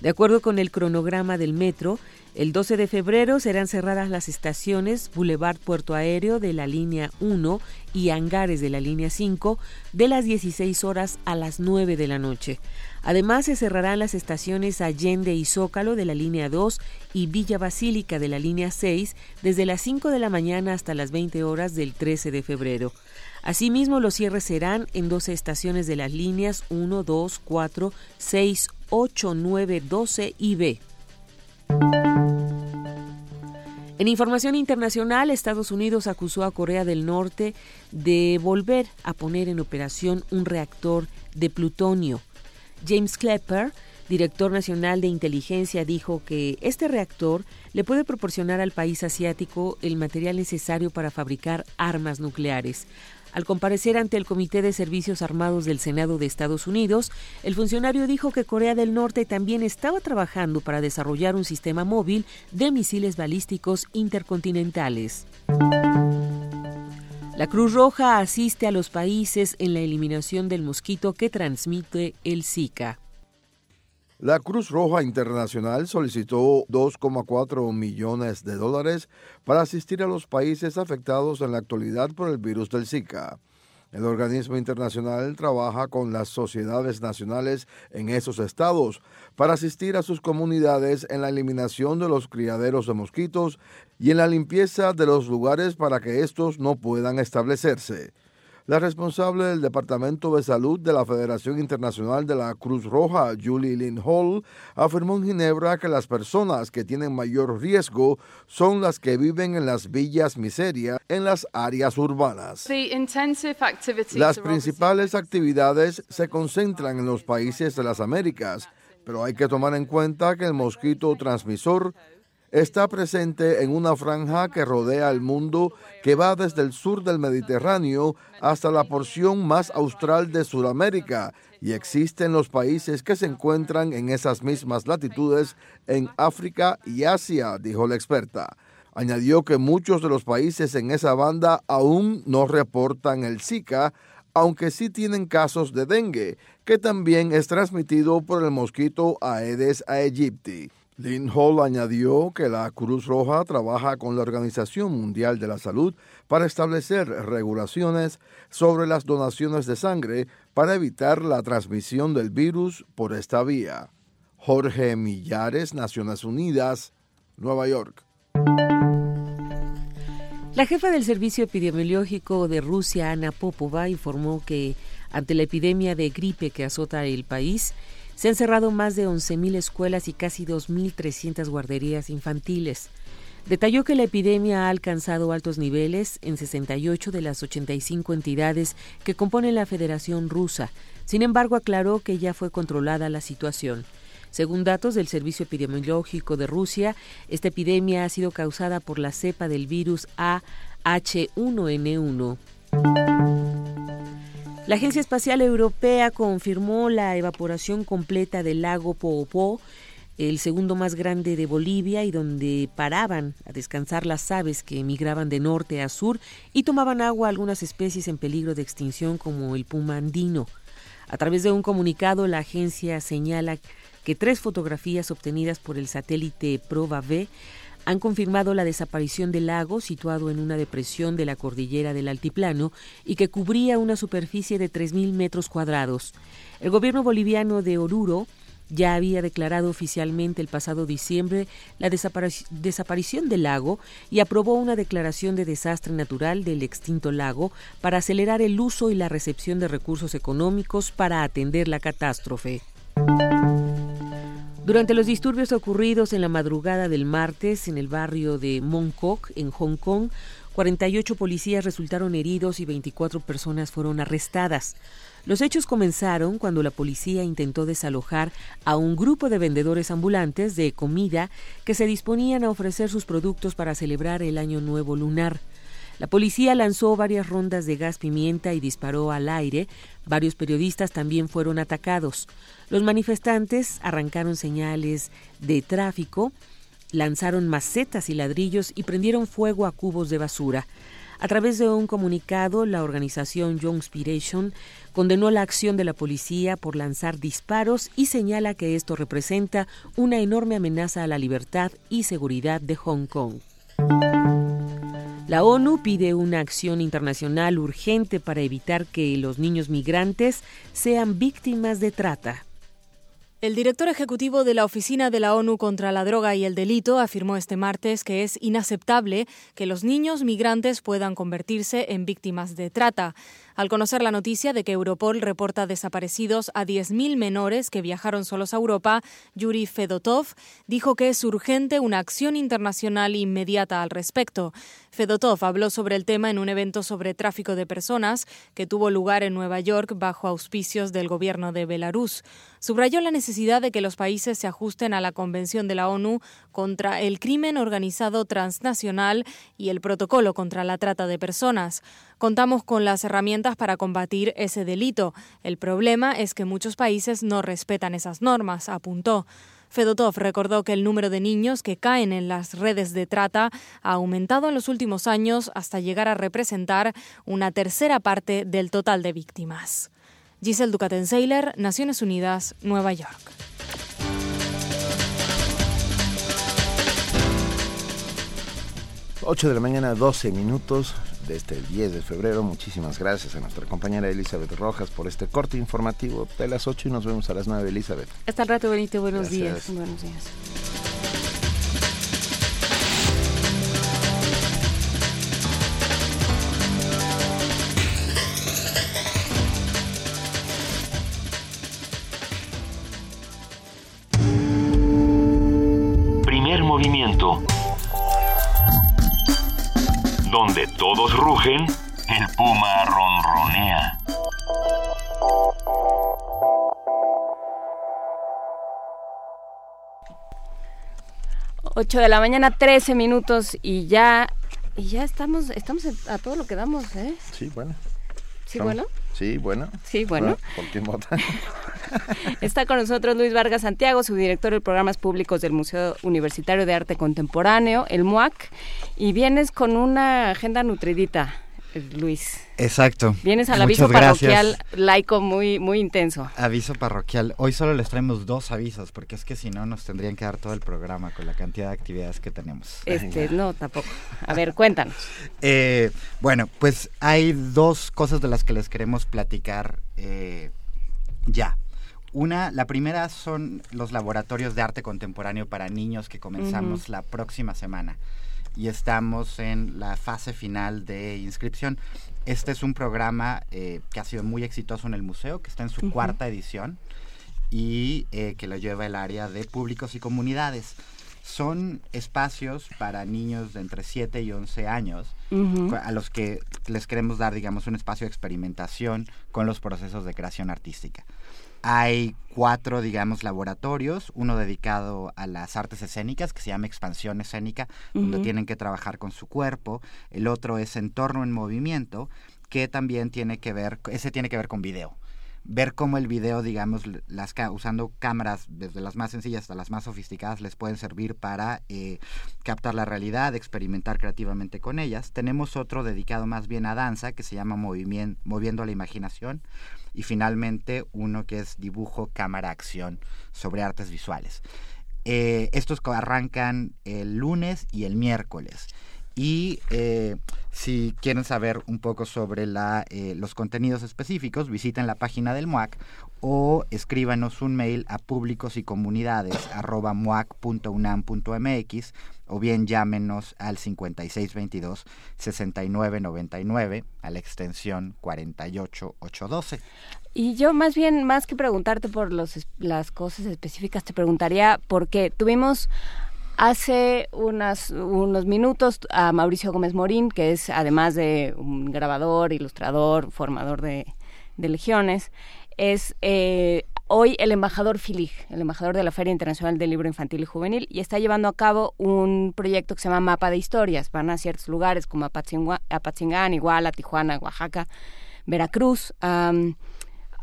De acuerdo con el cronograma del metro, el 12 de febrero serán cerradas las estaciones Boulevard Puerto Aéreo de la línea 1 y Hangares de la línea 5 de las 16 horas a las 9 de la noche. Además, se cerrarán las estaciones Allende y Zócalo de la línea 2 y Villa Basílica de la línea 6 desde las 5 de la mañana hasta las 20 horas del 13 de febrero. Asimismo, los cierres serán en 12 estaciones de las líneas 1, 2, 4, 6, 8, 9, 12 y B. En información internacional, Estados Unidos acusó a Corea del Norte de volver a poner en operación un reactor de plutonio. James Klepper, director nacional de inteligencia, dijo que este reactor le puede proporcionar al país asiático el material necesario para fabricar armas nucleares. Al comparecer ante el Comité de Servicios Armados del Senado de Estados Unidos, el funcionario dijo que Corea del Norte también estaba trabajando para desarrollar un sistema móvil de misiles balísticos intercontinentales. La Cruz Roja asiste a los países en la eliminación del mosquito que transmite el Zika. La Cruz Roja Internacional solicitó 2,4 millones de dólares para asistir a los países afectados en la actualidad por el virus del Zika. El organismo internacional trabaja con las sociedades nacionales en esos estados para asistir a sus comunidades en la eliminación de los criaderos de mosquitos y en la limpieza de los lugares para que estos no puedan establecerse. La responsable del Departamento de Salud de la Federación Internacional de la Cruz Roja, Julie Lynn Hall, afirmó en Ginebra que las personas que tienen mayor riesgo son las que viven en las villas miseria en las áreas urbanas. Las principales actividades se concentran en los países de las Américas, pero hay que tomar en cuenta que el mosquito transmisor está presente en una franja que rodea el mundo que va desde el sur del Mediterráneo hasta la porción más austral de Sudamérica y existe en los países que se encuentran en esas mismas latitudes en África y Asia, dijo la experta. Añadió que muchos de los países en esa banda aún no reportan el Zika, aunque sí tienen casos de dengue, que también es transmitido por el mosquito Aedes aegypti. Lynn Hall añadió que la Cruz Roja trabaja con la Organización Mundial de la Salud para establecer regulaciones sobre las donaciones de sangre para evitar la transmisión del virus por esta vía. Jorge Millares, Naciones Unidas, Nueva York. La jefa del Servicio Epidemiológico de Rusia, Ana Popova, informó que ante la epidemia de gripe que azota el país, se han cerrado más de 11.000 escuelas y casi 2.300 guarderías infantiles. Detalló que la epidemia ha alcanzado altos niveles en 68 de las 85 entidades que componen la Federación Rusa. Sin embargo, aclaró que ya fue controlada la situación. Según datos del Servicio Epidemiológico de Rusia, esta epidemia ha sido causada por la cepa del virus AH1N1. La Agencia Espacial Europea confirmó la evaporación completa del lago Poopó, el segundo más grande de Bolivia y donde paraban a descansar las aves que emigraban de norte a sur y tomaban agua algunas especies en peligro de extinción como el puma andino. A través de un comunicado, la agencia señala que tres fotografías obtenidas por el satélite Proba V han confirmado la desaparición del lago situado en una depresión de la cordillera del Altiplano y que cubría una superficie de 3.000 metros cuadrados. El gobierno boliviano de Oruro ya había declarado oficialmente el pasado diciembre la desaparición del lago y aprobó una declaración de desastre natural del extinto lago para acelerar el uso y la recepción de recursos económicos para atender la catástrofe. Durante los disturbios ocurridos en la madrugada del martes en el barrio de Mongkok, en Hong Kong, 48 policías resultaron heridos y 24 personas fueron arrestadas. Los hechos comenzaron cuando la policía intentó desalojar a un grupo de vendedores ambulantes de comida que se disponían a ofrecer sus productos para celebrar el Año Nuevo Lunar. La policía lanzó varias rondas de gas pimienta y disparó al aire. Varios periodistas también fueron atacados. Los manifestantes arrancaron señales de tráfico lanzaron macetas y ladrillos y prendieron fuego a cubos de basura. A través de un comunicado, la organización Young Inspiration condenó la acción de la policía por lanzar disparos y señala que esto representa una enorme amenaza a la libertad y seguridad de Hong Kong. La ONU pide una acción internacional urgente para evitar que los niños migrantes sean víctimas de trata. El director ejecutivo de la Oficina de la ONU contra la Droga y el Delito afirmó este martes que es inaceptable que los niños migrantes puedan convertirse en víctimas de trata. Al conocer la noticia de que Europol reporta desaparecidos a 10.000 menores que viajaron solos a Europa, Yuri Fedotov dijo que es urgente una acción internacional inmediata al respecto. Fedotov habló sobre el tema en un evento sobre tráfico de personas que tuvo lugar en Nueva York bajo auspicios del gobierno de Belarus. Subrayó la necesidad de que los países se ajusten a la Convención de la ONU contra el crimen organizado transnacional y el protocolo contra la trata de personas. Contamos con las herramientas para combatir ese delito. El problema es que muchos países no respetan esas normas, apuntó. Fedotov recordó que el número de niños que caen en las redes de trata ha aumentado en los últimos años hasta llegar a representar una tercera parte del total de víctimas. Giselle Ducatenseiler, Naciones Unidas, Nueva York. 8 de la mañana, 12 minutos de este 10 de febrero. Muchísimas gracias a nuestra compañera Elizabeth Rojas por este corte informativo de las 8 y nos vemos a las 9, Elizabeth. Hasta el rato, Benito. Buenos días. Buenos días. Primer movimiento donde todos rugen, el puma ronronea. Ocho de la mañana, 13 minutos y ya, y ya estamos, estamos a todo lo que damos, ¿eh? Sí, bueno. Sí, bueno. Sí, bueno. Sí, bueno. ¿Por quién vota? Está con nosotros Luis Vargas Santiago, subdirector de programas públicos del Museo Universitario de Arte Contemporáneo, el MUAC, y vienes con una agenda nutridita. Luis. Exacto. Vienes al aviso parroquial laico muy, muy intenso. Aviso parroquial. Hoy solo les traemos dos avisos, porque es que si no nos tendrían que dar todo el programa con la cantidad de actividades que tenemos. Este, no, tampoco. A ver, cuéntanos. Eh, bueno, pues hay dos cosas de las que les queremos platicar eh, ya. Una, la primera son los laboratorios de arte contemporáneo para niños que comenzamos la próxima semana y estamos en la fase final de inscripción. Este es un programa eh, que ha sido muy exitoso en el museo, que está en su cuarta edición y eh, que lo lleva el área de públicos y comunidades. Son espacios para niños de entre 7 y 11 años, a los que les queremos dar, digamos, un espacio de experimentación con los procesos de creación artística. Hay cuatro, digamos, laboratorios, uno dedicado a las artes escénicas, que se llama Expansión Escénica, donde tienen que trabajar con su cuerpo. El otro es Entorno en Movimiento, que también tiene que ver, ese tiene que ver con video. Ver cómo el video, digamos, las usando cámaras desde las más sencillas hasta las más sofisticadas, les pueden servir para eh, captar la realidad, experimentar creativamente con ellas. Tenemos otro dedicado más bien a danza, que se llama Moviendo la Imaginación y finalmente uno que es dibujo, cámara, acción sobre artes visuales. Eh, estos arrancan el lunes y el miércoles. Y eh, si quieren saber un poco sobre la, eh, los contenidos específicos, visiten la página del MUAC o escríbanos un mail a públicos y comunidades arroba muac.unam.mx o bien llámenos al 5622-6999 a la extensión 48812. Y yo más bien, más que preguntarte por los, las cosas específicas, te preguntaría por qué tuvimos hace unas, unos minutos a Mauricio Gómez Morín, que es además de un grabador, ilustrador, formador de, de legiones, es eh, hoy el embajador FILIG, el embajador de la Feria Internacional del Libro Infantil y Juvenil, y está llevando a cabo un proyecto que se llama Mapa de Historias. Van a ciertos lugares como Apatzingán, Iguala, Tijuana, Oaxaca, Veracruz, a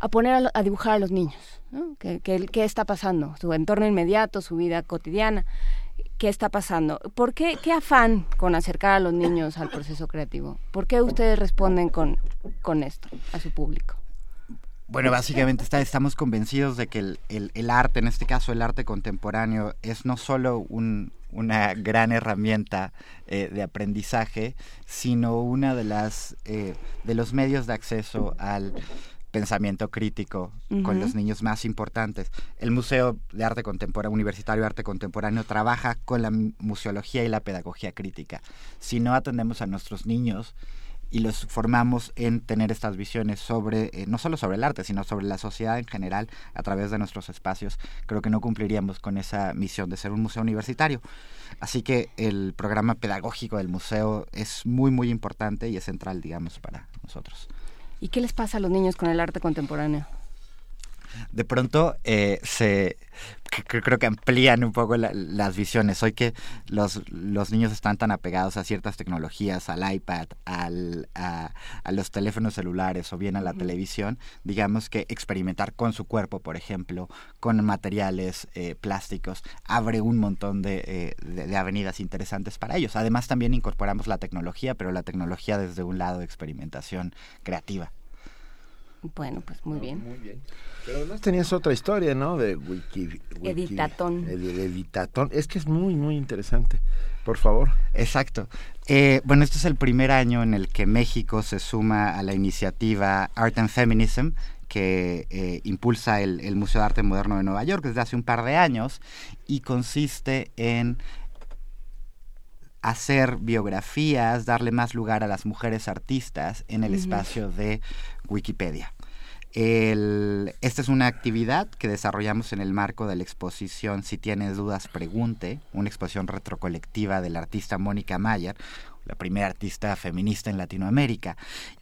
poner a, dibujar a los niños. ¿Qué, está pasando? Su entorno inmediato, su vida cotidiana. Qué está pasando. ¿Por qué, qué afán con acercar a los niños al proceso creativo? ¿Por qué ustedes responden con, con esto a su público? Bueno, básicamente está, estamos convencidos de que el, el, arte, en este caso el arte contemporáneo, es no solo un, una gran herramienta eh, de aprendizaje, sino una de las eh, de los medios de acceso al pensamiento crítico con los niños más importantes. El Museo de Arte Contemporáneo, Universitario de Arte Contemporáneo, trabaja con la museología y la pedagogía crítica. Si no atendemos a nuestros niños y los formamos en tener estas visiones sobre, eh, no solo sobre el arte, sino sobre la sociedad en general a través de nuestros espacios, creo que no cumpliríamos con esa misión de ser un museo universitario. Así que el programa pedagógico del museo es muy, muy importante y es central, digamos, para nosotros. ¿Y qué les pasa a los niños con el arte contemporáneo? De pronto eh, se creo que amplían un poco las visiones. Hoy que los, los niños están tan apegados a ciertas tecnologías, al iPad, al, a, los teléfonos celulares o bien a la televisión, digamos que experimentar con su cuerpo, por ejemplo, con materiales eh, plásticos, abre un montón eh, de, de, avenidas interesantes para ellos. Además, también incorporamos la tecnología, pero la tecnología desde un lado de experimentación creativa. Bueno, pues muy bien. Muy bien. Pero además tenías otra historia, ¿no? De Wiki... Editatón. Editatón. Es que es muy, muy interesante. Por favor. Exacto. Eh, bueno, este es el primer año en el que México se suma a la iniciativa Art and Feminism, que eh, impulsa el, el, Museo de Arte Moderno de Nueva York desde hace un par de años y consiste en hacer biografías, darle más lugar a las mujeres artistas en el espacio de Wikipedia. esta es una actividad que desarrollamos en el marco de la exposición Si tienes dudas, pregunte, una exposición retrocolectiva del artista Mónica Mayer, la primera artista feminista en Latinoamérica.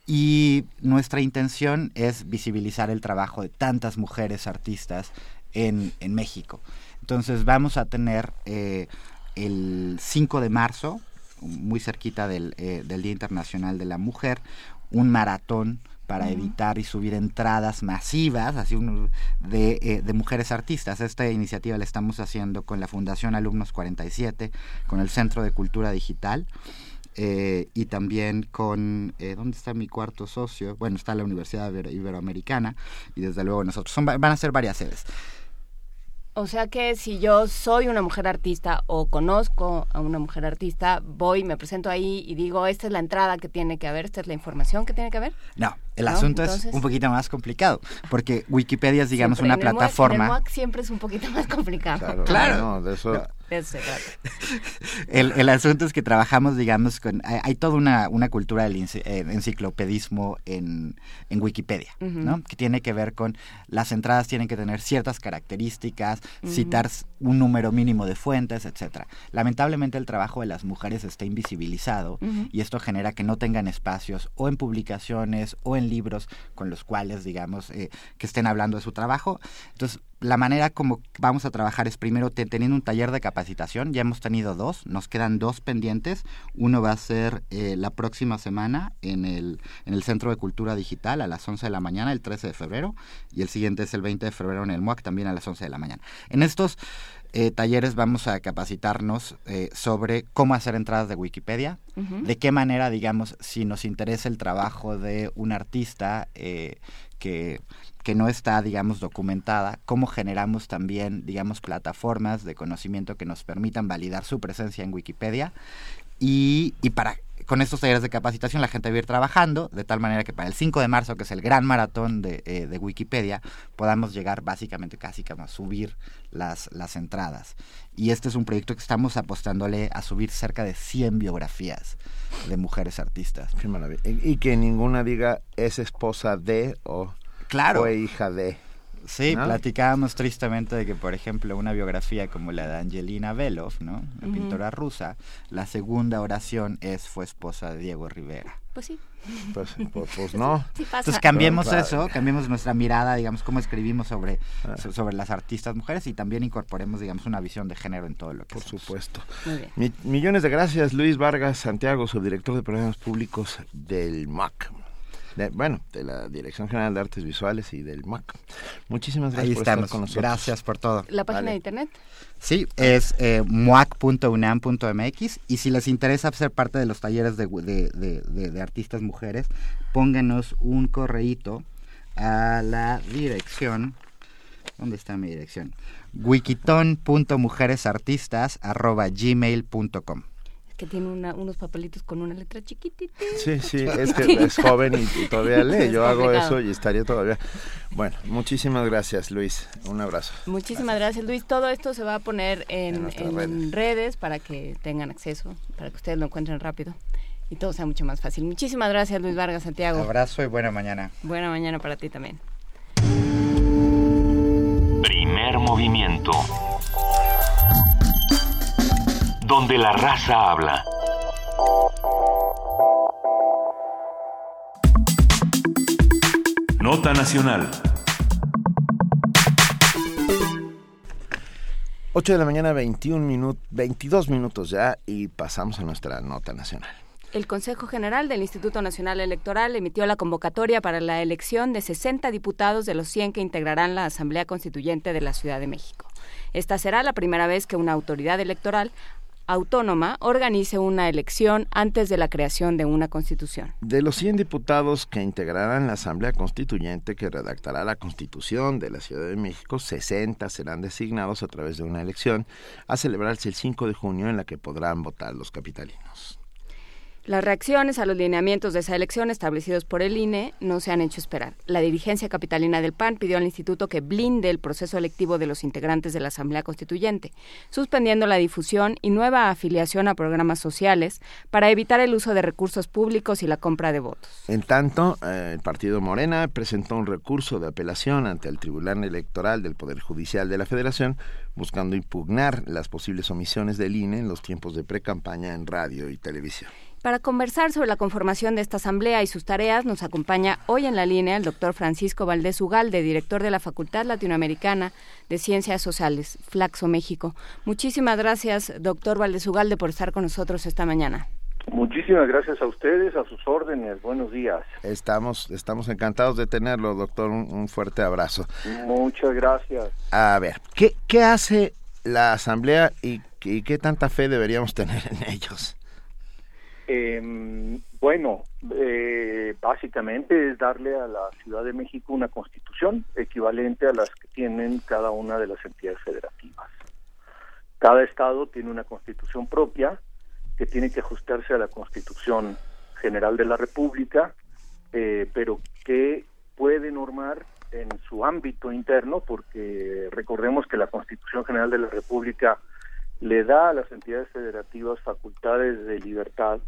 Y nuestra intención es visibilizar el trabajo de tantas mujeres artistas en, México. Entonces vamos a tener eh, el 5 de marzo, muy cerquita eh, del Día Internacional de la Mujer, un maratón para editar y subir entradas masivas así de, eh, de, mujeres artistas. Esta iniciativa la estamos haciendo con la Fundación Alumnos 47, con el Centro de Cultura Digital. Eh, y también con, eh, ¿dónde está mi cuarto socio? Bueno, está la Universidad Iberoamericana y desde luego nosotros. Son, van a ser varias sedes. O sea que si yo soy una mujer artista o conozco a una mujer artista, voy, me presento ahí y digo, esta es la entrada que tiene que haber, esta es la información que tiene que haber. No, el asunto es un poquito más complicado, porque Wikipedia es, digamos, una plataforma. el siempre es un poquito más complicado. Claro, de eso... el, el, asunto es que trabajamos, digamos, con... Hay, toda una, una cultura del eh, enciclopedismo en, en Wikipedia, ¿no? Que tiene que ver con las entradas tienen que tener ciertas características, citar un número mínimo de fuentes, etcétera. Lamentablemente el trabajo de las mujeres está invisibilizado y esto genera que no tengan espacios o en publicaciones o en libros con los cuales, digamos, eh, que estén hablando de su trabajo. Entonces, la manera como vamos a trabajar es primero teniendo un taller de capacitación. Ya hemos tenido dos, nos quedan dos pendientes. Uno va a ser eh, la próxima semana en el, en el Centro de Cultura Digital a las 11 de la mañana, el 13 de febrero, y el siguiente es el 20 de febrero en el MUAC también a las 11 de la mañana. En estos eh, talleres vamos a capacitarnos eh, sobre cómo hacer entradas de Wikipedia, de qué manera, digamos, si nos interesa el trabajo de un artista eh, que, que no está, digamos, documentada, cómo generamos también, digamos, plataformas de conocimiento que nos permitan validar su presencia en Wikipedia y, y para con estos talleres de capacitación la gente va a ir trabajando de tal manera que para el 5 de marzo, que es el gran maratón de, eh, de Wikipedia, podamos llegar básicamente casi como a subir las, las entradas. Y este es un proyecto que estamos apostándole a subir cerca de 100 biografías de mujeres artistas. Qué maravilla. Y, que ninguna diga es esposa de o claro. fue hija de. Sí, platicábamos tristemente de que, por ejemplo, una biografía como la de Angelina Belov, ¿no? La pintora rusa, la segunda oración es fue esposa de Diego Rivera. Pues sí. Pues, pues, pues no. Entonces cambiemos eso, cambiemos nuestra mirada, digamos, cómo escribimos sobre, ah. sobre las artistas mujeres y también incorporemos, digamos, una visión de género en todo lo que Por supuesto. millones de gracias, Luis Vargas Santiago, subdirector de programas públicos del MAC. Bueno, de la Dirección General de Artes Visuales y del MAC. Muchísimas gracias Ahí por estamos. estar con nosotros. Gracias por todo. ¿La página de internet? Sí, es eh, muac.unam.mx y si les interesa ser parte de los talleres de, de, de, de artistas mujeres, pónganos un correíto a la dirección. ¿Dónde está mi dirección? wikiton.mujeresartistas.gmail.com que tiene unos papelitos con una letra chiquitita. Sí, sí, es que es joven y, todavía lee. Yo hago eso y estaría todavía. Bueno, muchísimas gracias, Luis. Un abrazo. Muchísimas gracias, Luis. Todo esto se va a poner en, en, redes. para que tengan acceso, para que ustedes lo encuentren rápido y todo sea mucho más fácil. Muchísimas gracias, Luis Vargas Santiago. abrazo y buena mañana. Buena mañana para ti también. Primer movimiento donde la raza habla. Nota Nacional. 8 de la mañana, 21 minutos, 22 minutos ya y pasamos a nuestra nota nacional. El Consejo General del Instituto Nacional Electoral emitió la convocatoria para la elección de 60 diputados de los 100 que integrarán la Asamblea Constituyente de la Ciudad de México. Esta será la primera vez que una autoridad electoral autónoma organice una elección antes de la creación de una constitución. De los 100 diputados que integrarán la Asamblea Constituyente que redactará la Constitución de la Ciudad de México, 60 serán designados a través de una elección a celebrarse el 5 de junio en la que podrán votar los capitalinos. Las reacciones a los lineamientos de esa elección establecidos por el INE no se han hecho esperar. La dirigencia capitalina del PAN pidió al instituto que blinde el proceso electivo de los integrantes de la Asamblea Constituyente, suspendiendo la difusión y nueva afiliación a programas sociales para evitar el uso de recursos públicos y la compra de votos. En tanto, eh, el partido Morena presentó un recurso de apelación ante el Tribunal Electoral del Poder Judicial de la Federación buscando impugnar las posibles omisiones del INE en los tiempos de pre-campaña en radio y televisión. Para conversar sobre la conformación de esta asamblea y sus tareas, nos acompaña hoy en la línea el doctor Francisco Valdés Ugalde, director de la Facultad Latinoamericana de Ciencias Sociales, Flaxo, México. Muchísimas gracias, doctor Valdés Ugalde, por estar con nosotros esta mañana. Muchísimas gracias a ustedes, a sus órdenes. Buenos días. Estamos, estamos encantados de tenerlo, doctor. Un, fuerte abrazo. Muchas gracias. A ver, ¿qué, qué hace la Asamblea y, y qué tanta fe deberíamos tener en ellos? Eh, bueno, eh, básicamente es darle a la Ciudad de México una constitución equivalente a las que tienen cada una de las entidades federativas. Cada estado tiene una constitución propia que tiene que ajustarse a la constitución general de la República, eh, pero que puede normar en su ámbito interno, porque recordemos que la Constitución General de la República le da a las entidades federativas facultades de libertad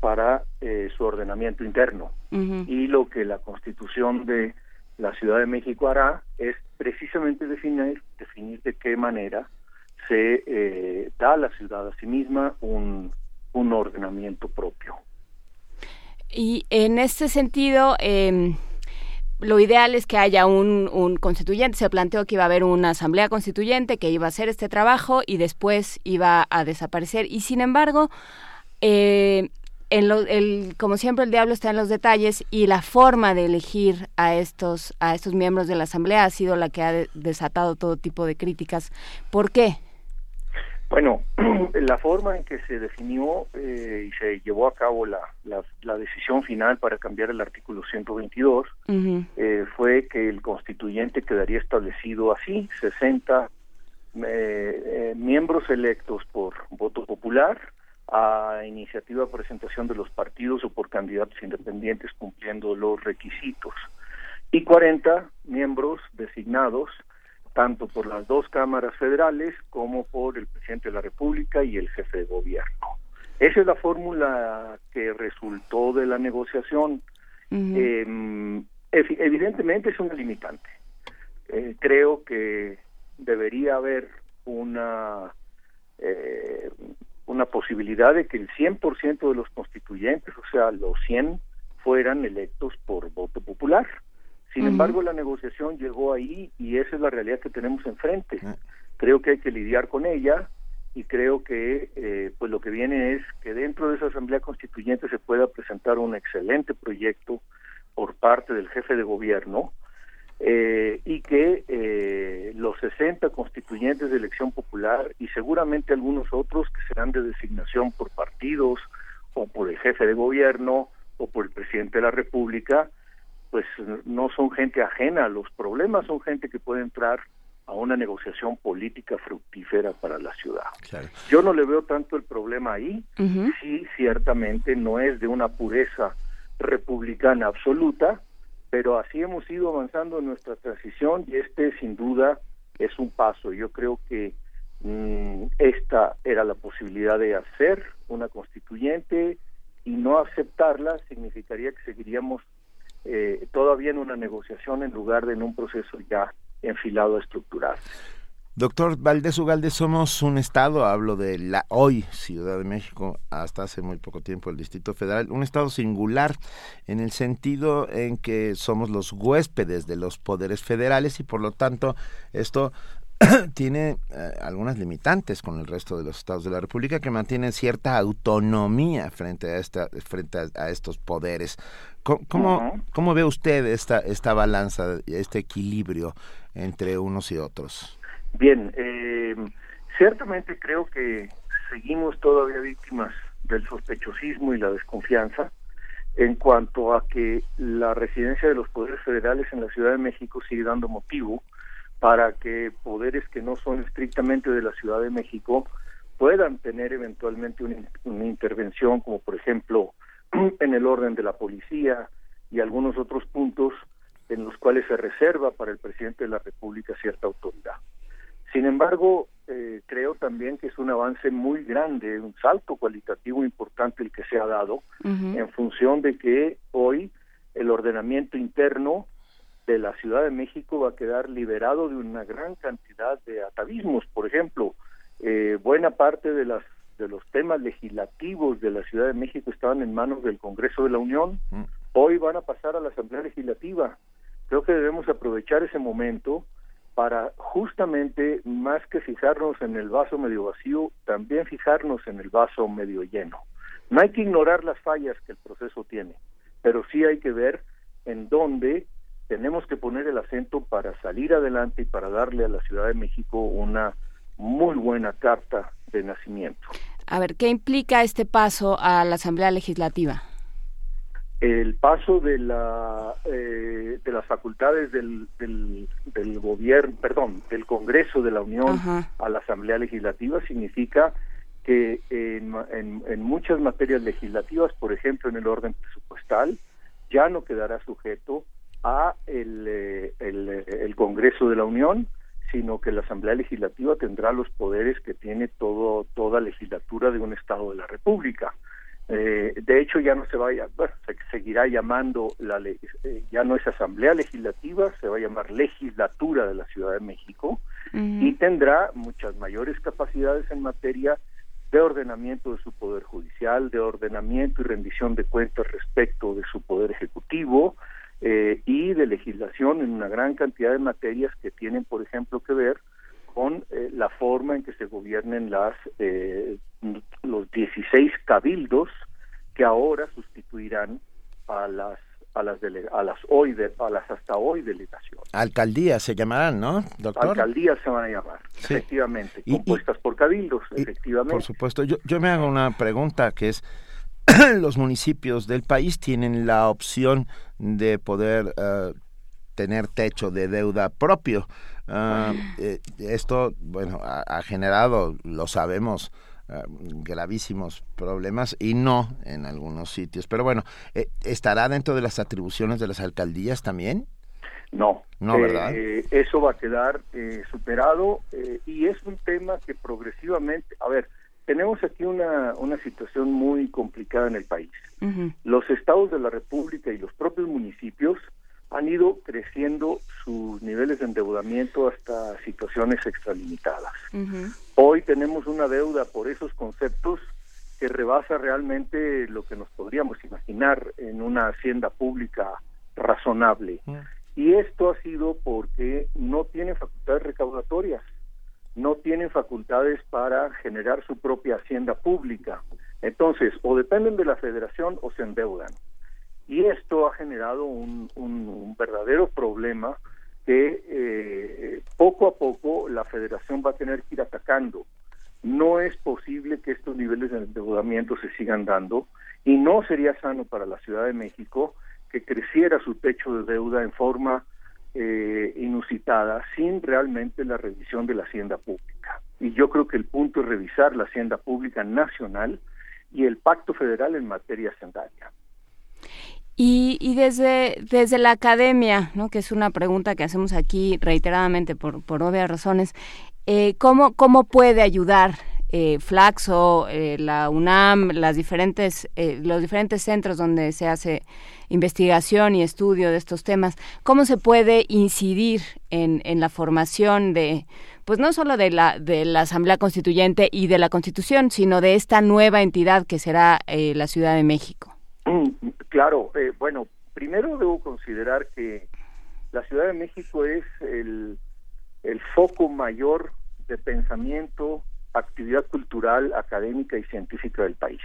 para eh, su ordenamiento interno. Y lo que la Constitución de la Ciudad de México hará es precisamente definir, definir de qué manera se eh, da a la ciudad a sí misma un, un ordenamiento propio. Y en este sentido, eh, lo ideal es que haya un, un, constituyente. Se planteó que iba a haber una asamblea constituyente que iba a hacer este trabajo y después iba a desaparecer. Y sin embargo, eh, en lo, el, como siempre el diablo está en los detalles y la forma de elegir a estos a estos miembros de la asamblea ha sido la que ha desatado todo tipo de críticas. ¿Por qué? Bueno, la forma en que se definió eh, y se llevó a cabo la, la, la, decisión final para cambiar el artículo 122 eh, fue que el constituyente quedaría establecido así, 60 eh, miembros electos por voto popular, a iniciativa de presentación de los partidos o por candidatos independientes cumpliendo los requisitos y 40 miembros designados tanto por las dos cámaras federales como por el presidente de la República y el jefe de gobierno. Esa es la fórmula que resultó de la negociación. eh, evidentemente es una limitante. Eh, creo que debería haber una eh, una posibilidad de que el 100% de los constituyentes, o sea, los 100, fueran electos por voto popular. Sin uh -huh. embargo, la negociación llegó ahí y esa es la realidad que tenemos enfrente. -huh. Creo que hay que lidiar con ella y creo que eh, pues lo que viene es que dentro de esa asamblea constituyente se pueda presentar un excelente proyecto por parte del jefe de gobierno eh, y que eh, los 60 constituyentes de elección popular y seguramente algunos otros que serán de designación por partidos o por el jefe de gobierno o por el presidente de la República, pues no son gente ajena. A los problemas, son gente que puede entrar a una negociación política fructífera para la ciudad. Yo no le veo tanto el problema ahí, sí, ciertamente no es de una pureza republicana absoluta, pero así hemos ido avanzando en nuestra transición y este sin duda es un paso. Yo creo que mm, esta era la posibilidad de hacer una constituyente y no aceptarla significaría que seguiríamos eh, todavía en una negociación en lugar de en un proceso ya enfilado a estructurar. Doctor Valdés Ugalde, somos un estado, hablo de la hoy Ciudad de México, hasta hace muy poco tiempo el Distrito Federal, un estado singular en el sentido en que somos los huéspedes de los poderes federales y por lo tanto esto tiene eh, algunas limitantes con el resto de los estados de la República que mantienen cierta autonomía frente a esta frente a, estos poderes. ¿Cómo, ¿Cómo, ve usted esta esta balanza, este equilibrio entre unos y otros? Bien, eh, ciertamente creo que seguimos todavía víctimas del sospechosismo y la desconfianza en cuanto a que la residencia de los poderes federales en la Ciudad de México sigue dando motivo para que poderes que no son estrictamente de la Ciudad de México puedan tener eventualmente una, intervención, como por ejemplo en el orden de la policía y algunos otros puntos en los cuales se reserva para el presidente de la República cierta autoridad. Sin embargo, eh, creo también que es un avance muy grande, un salto cualitativo importante el que se ha dado en función de que hoy el ordenamiento interno de la Ciudad de México va a quedar liberado de una gran cantidad de atavismos. Por ejemplo, eh, buena parte de las de los temas legislativos de la Ciudad de México estaban en manos del Congreso de la Unión. Hoy van a pasar a la Asamblea Legislativa. Creo que debemos aprovechar ese momento para justamente más que fijarnos en el vaso medio vacío, también fijarnos en el vaso medio lleno. No hay que ignorar las fallas que el proceso tiene, pero sí hay que ver en dónde tenemos que poner el acento para salir adelante y para darle a la Ciudad de México una muy buena carta de nacimiento. A ver, ¿qué implica este paso a la Asamblea Legislativa? El paso de la eh, de las facultades del, del, gobierno perdón del Congreso de la Unión a la Asamblea Legislativa significa que en, en, muchas materias legislativas por ejemplo en el orden presupuestal ya no quedará sujeto a el, eh, el, el Congreso de la Unión sino que la Asamblea Legislativa tendrá los poderes que tiene todo toda legislatura de un Estado de la República eh, de hecho, ya no se vaya, bueno, se seguirá llamando la eh, ya no es Asamblea Legislativa, se va a llamar Legislatura de la Ciudad de México y tendrá muchas mayores capacidades en materia de ordenamiento de su poder judicial, de ordenamiento y rendición de cuentas respecto de su poder ejecutivo eh, y de legislación en una gran cantidad de materias que tienen, por ejemplo, que ver con eh, la forma en que se gobiernen las eh, los 16 cabildos que ahora sustituirán a las a las a las hoy a las hasta hoy delegaciones. Alcaldías se llamarán, ¿no, doctor? Alcaldías se van a llamar, efectivamente, compuestas por cabildos, efectivamente. Por supuesto, yo, yo me hago una pregunta que es los municipios del país tienen la opción de poder uh, tener techo de deuda propio. Uh, esto, bueno, ha, generado, lo sabemos, uh, gravísimos problemas y no en algunos sitios. Pero bueno, eh, ¿estará dentro de las atribuciones de las alcaldías también? No, no, ¿verdad? Eh, eso va a quedar superado y es un tema que progresivamente, a ver, tenemos aquí una, una situación muy complicada en el país. Los estados de la República y los propios municipios han ido creciendo sus niveles de endeudamiento hasta situaciones extralimitadas. Hoy tenemos una deuda por esos conceptos que rebasa realmente lo que nos podríamos imaginar en una hacienda pública razonable. Y esto ha sido porque no tienen facultades recaudatorias, no tienen facultades para generar su propia hacienda pública. Entonces, o dependen de la federación o se endeudan. Y esto ha generado un, verdadero problema que eh, poco a poco la federación va a tener que ir atacando. No es posible que estos niveles de endeudamiento se sigan dando y no sería sano para la Ciudad de México que creciera su techo de deuda en forma eh, inusitada sin realmente la revisión de la hacienda pública. Y yo creo que el punto es revisar la hacienda pública nacional y el pacto federal en materia hacendaria. Y, y, desde, desde la academia, ¿no? que es una pregunta que hacemos aquí reiteradamente por, por obvias razones, eh, ¿cómo, ¿cómo puede ayudar eh, Flaxo, eh, la UNAM, las diferentes, eh, los diferentes centros donde se hace investigación y estudio de estos temas, cómo se puede incidir en, en la formación de, pues no solo de la, de la Asamblea Constituyente y de la Constitución, sino de esta nueva entidad que será la Ciudad de México. Claro, bueno, primero debo considerar que la Ciudad de México es el, el foco mayor de pensamiento, actividad cultural, académica y científica del país.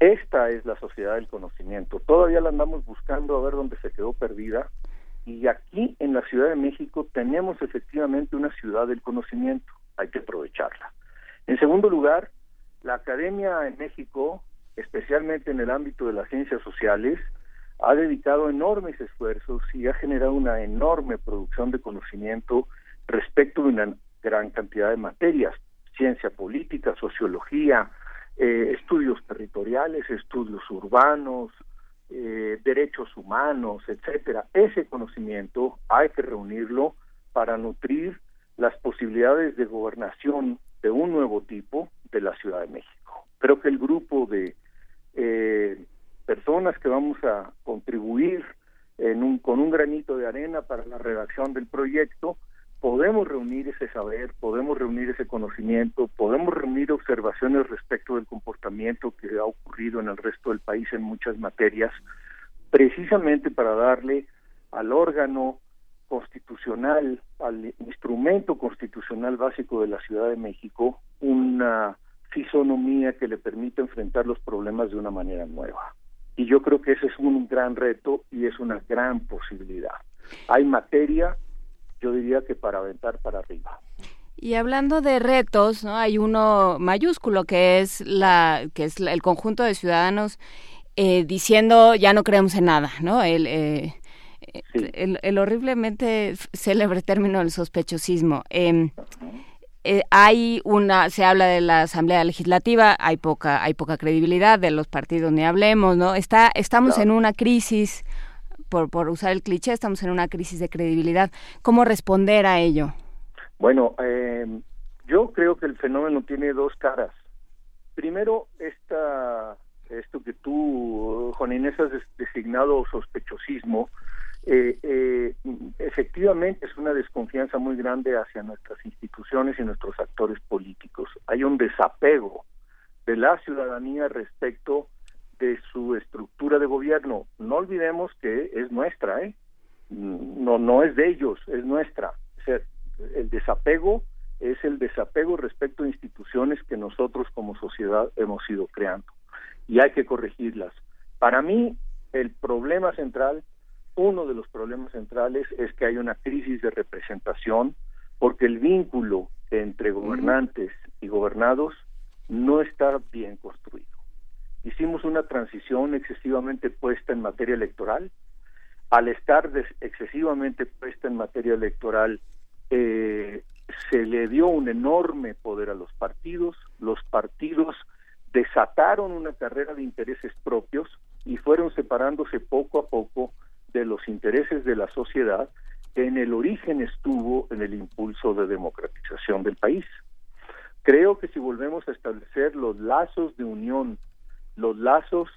Esta es la sociedad del conocimiento. Todavía la andamos buscando a ver dónde se quedó perdida. Y aquí en la Ciudad de México tenemos efectivamente una ciudad del conocimiento. Hay que aprovecharla. En segundo lugar, la academia en México, especialmente en el ámbito de las ciencias sociales, ha dedicado enormes esfuerzos y ha generado una enorme producción de conocimiento respecto de una gran cantidad de materias, ciencia política, sociología, eh, estudios territoriales, estudios urbanos, eh, derechos humanos, etcétera. Ese conocimiento hay que reunirlo para nutrir las posibilidades de gobernación de un nuevo tipo de la Ciudad de México. Creo que el grupo de eh, que vamos a contribuir en un, con un granito de arena para la redacción del proyecto podemos reunir ese saber, podemos reunir ese conocimiento, podemos reunir observaciones respecto del comportamiento que ha ocurrido en el resto del país en muchas materias, precisamente para darle al órgano constitucional, al instrumento constitucional básico de la Ciudad de México, una fisonomía que le permita enfrentar los problemas de una manera nueva. Y yo creo que ese es un gran reto y es una gran posibilidad. Hay materia, yo diría que para aventar para arriba. Y hablando de retos, ¿no? hay uno mayúsculo que es la que es el conjunto de ciudadanos eh, diciendo ya no creemos en nada, ¿no? El, eh, el, horriblemente célebre término del sospechosismo. Em, eh, hay una, se habla de la Asamblea Legislativa, hay poca, hay poca credibilidad de los partidos ni hablemos, ¿no? Está, estamos en una crisis por, por usar el cliché, estamos en una crisis de credibilidad. ¿Cómo responder a ello? Bueno, eh, yo creo que el fenómeno tiene dos caras. Primero, esta, esto que tú, Juan Inés, has designado sospechosismo, eh, eh, efectivamente es una desconfianza muy grande hacia nuestras instituciones y nuestros actores políticos. Hay un desapego de la ciudadanía respecto de su estructura de gobierno. No olvidemos que es nuestra, ¿eh? No, no es de ellos, es nuestra. El desapego es el desapego respecto a instituciones que nosotros como sociedad hemos ido creando y hay que corregirlas. Para mí, el problema central, uno de los problemas centrales es que hay una crisis de representación porque el vínculo entre gobernantes y gobernados no está bien construido hicimos una transición excesivamente puesta en materia electoral. Al estar excesivamente puesta en materia electoral, eh, se le dio un enorme poder a los partidos. Los partidos desataron una carrera de intereses propios y fueron separándose poco a poco de los intereses de la sociedad que en el origen estuvo en el impulso de democratización del país. Creo que si volvemos a establecer los lazos de unión los lazos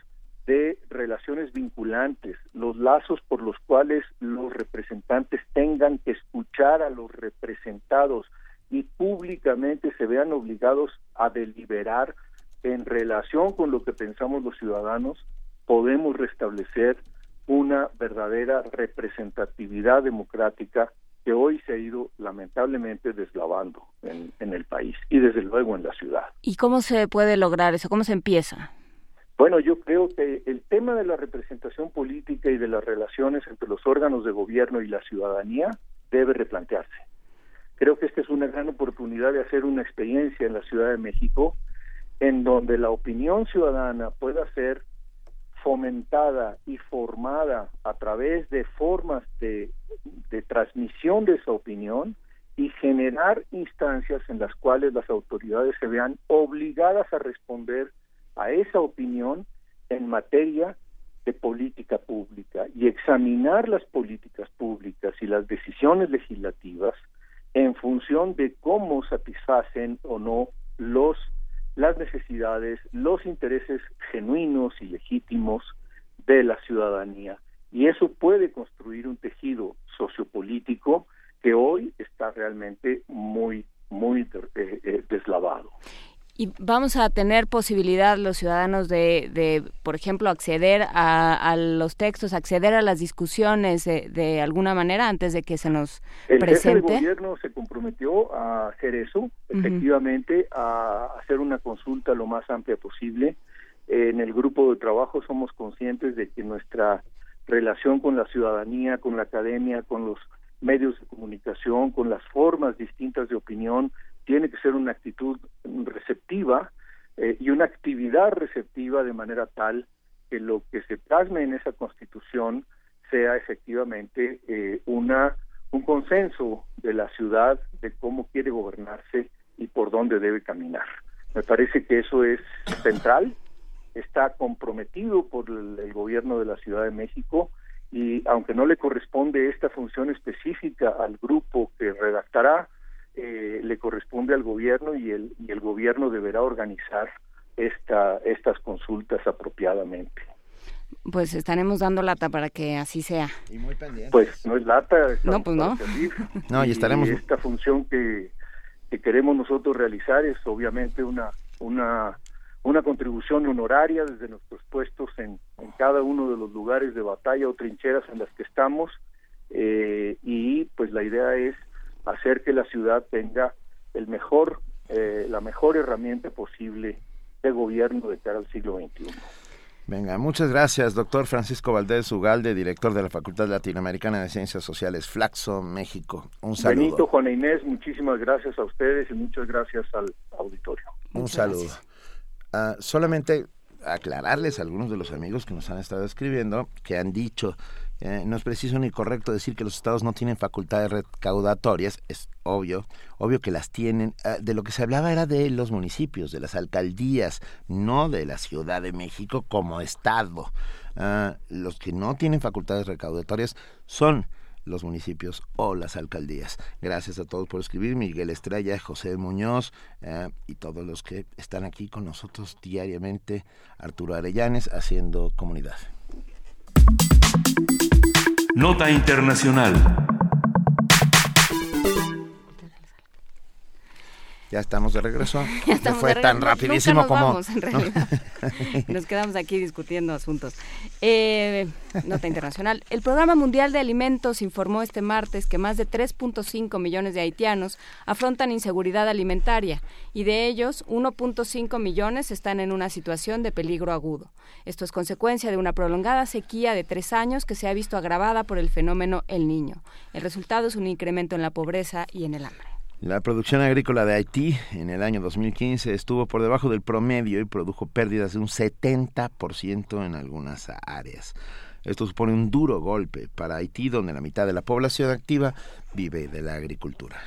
de relaciones vinculantes, los lazos por los cuales los representantes tengan que escuchar a los representados y públicamente se vean obligados a deliberar en relación con lo que pensamos los ciudadanos, podemos restablecer una verdadera representatividad democrática que hoy se ha ido lamentablemente deslavando en, en el país y desde luego en la ciudad. ¿Y cómo se puede lograr eso? ¿Cómo se empieza? Bueno, yo creo que el tema de la representación política y de las relaciones entre los órganos de gobierno y la ciudadanía debe replantearse. Creo que esta es una gran oportunidad de hacer una experiencia en la Ciudad de México en donde la opinión ciudadana pueda ser fomentada y formada a través de formas de, transmisión de esa opinión y generar instancias en las cuales las autoridades se vean obligadas a responder a esa opinión en materia de política pública y examinar las políticas públicas y las decisiones legislativas en función de cómo satisfacen o no los las necesidades, los intereses genuinos y legítimos de la ciudadanía. Y eso puede construir un tejido sociopolítico que hoy está realmente muy, muy eh, eh, deslavado. Y vamos a tener posibilidad los ciudadanos de, de por ejemplo, acceder a, los textos, acceder a las discusiones de, alguna manera antes de que se nos presente. El gobierno se comprometió a hacer eso, efectivamente, a hacer una consulta lo más amplia posible. En el grupo de trabajo somos conscientes de que nuestra relación con la ciudadanía, con la academia, con los medios de comunicación, con las formas distintas de opinión, tiene que ser una actitud receptiva eh, y una actividad receptiva de manera tal que lo que se plasme en esa constitución sea efectivamente eh, una un consenso de la ciudad de cómo quiere gobernarse y por dónde debe caminar. Me parece que eso es central, está comprometido por el gobierno de la Ciudad de México y aunque no le corresponde esta función específica al grupo que redactará, eh, le corresponde al gobierno y el, y el gobierno deberá organizar esta, estas consultas apropiadamente. Pues estaremos dando lata para que así sea. Y muy pendiente. Pues no es lata. No, pues no. no, y estaremos. esta función que, que queremos nosotros realizar es obviamente una, una, una contribución honoraria desde nuestros puestos en, en cada uno de los lugares de batalla o trincheras en las que estamos. Eh, y pues la idea es hacer que la ciudad tenga el mejor, eh, la mejor herramienta posible de gobierno de cara al siglo XXI. Venga, muchas gracias, doctor Francisco Valdés Ugalde, director de la Facultad Latinoamericana de Ciencias Sociales, Flaxo, México. Un saludo. Benito, Juan Inés, muchísimas gracias a ustedes y muchas gracias al auditorio. Un saludo. Ah, solamente aclararles a algunos de los amigos que nos han estado escribiendo que han dicho eh, no es preciso ni correcto decir que los estados no tienen facultades recaudatorias, es obvio, obvio que las tienen. Ah, de lo que se hablaba era de los municipios, de las alcaldías, no de la Ciudad de México como estado. Ah, los que no tienen facultades recaudatorias son los municipios o las alcaldías. Gracias a todos por escribir, Miguel Estrella, José Muñoz ah, y todos los que están aquí con nosotros diariamente, Arturo Arellanes, haciendo comunidad. Nota Internacional. Ya estamos de regreso. Ya estamos fue tan rapidísimo como. Vamos, en realidad. nos quedamos aquí discutiendo asuntos. Eh, nota internacional. El Programa Mundial de Alimentos informó este martes que más de 3.5 millones de haitianos afrontan inseguridad alimentaria y de ellos 1.5 millones están en una situación de peligro agudo. Esto es consecuencia de una prolongada sequía de tres años que se ha visto agravada por el fenómeno El Niño. El resultado es un incremento en la pobreza y en el hambre. La producción agrícola de Haití en el año 2015 estuvo por debajo del promedio y produjo pérdidas de un 70% en algunas áreas. Esto supone un duro golpe para Haití, donde la mitad de la población activa vive de la agricultura.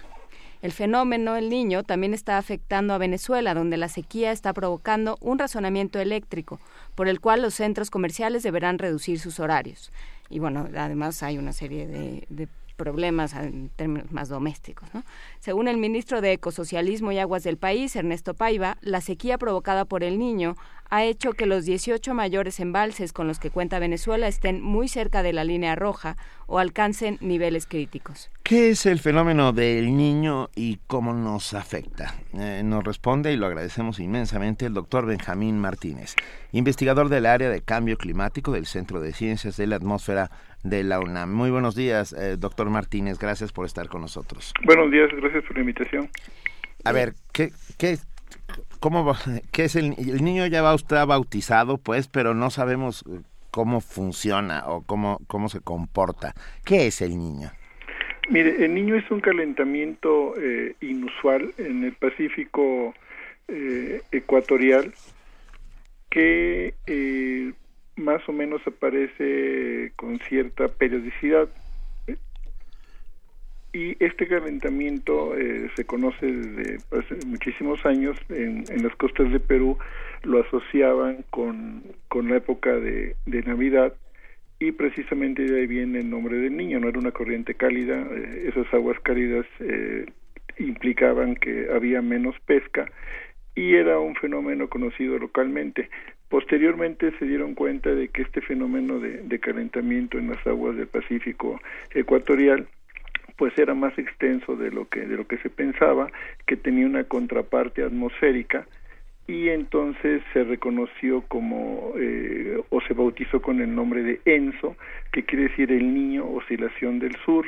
El fenómeno El Niño también está afectando a Venezuela, donde la sequía está provocando un razonamiento eléctrico, por el cual los centros comerciales deberán reducir sus horarios. Y bueno, además hay una serie de, de problemas en términos más domésticos. Según el ministro de Ecosocialismo y Aguas del país, Ernesto Paiva, la sequía provocada por el niño ha hecho que los 18 mayores embalses con los que cuenta Venezuela estén muy cerca de la línea roja o alcancen niveles críticos. ¿Qué es el fenómeno del niño y cómo nos afecta? Eh, nos responde y lo agradecemos inmensamente el doctor Benjamín Martínez, investigador del área de cambio climático del Centro de Ciencias de la Atmósfera de la UNAM. Muy buenos días, eh, doctor Martínez. Gracias por estar con nosotros. Buenos días, gracias por la invitación. A ver, ¿qué, qué, ¿cómo qué es el, el niño ya va usted bautizado, pues, pero no sabemos cómo funciona o cómo, cómo se comporta. ¿Qué es el niño? Mire, el niño es un calentamiento eh, inusual en el Pacífico eh, ecuatorial que eh, más o menos aparece con cierta periodicidad. Y este calentamiento eh, se conoce desde hace muchísimos años. En, las costas de Perú lo asociaban con, con la época de, de, Navidad y precisamente de ahí viene el nombre del niño. No era una corriente cálida, eh, esas aguas cálidas eh, implicaban que había menos pesca y era un fenómeno conocido localmente. Posteriormente se dieron cuenta de que este fenómeno de, calentamiento en las aguas del Pacífico ecuatorial pues era más extenso de lo que de lo que se pensaba, que tenía una contraparte atmosférica y entonces se reconoció como eh, o se bautizó con el nombre de ENSO, que quiere decir el niño oscilación del sur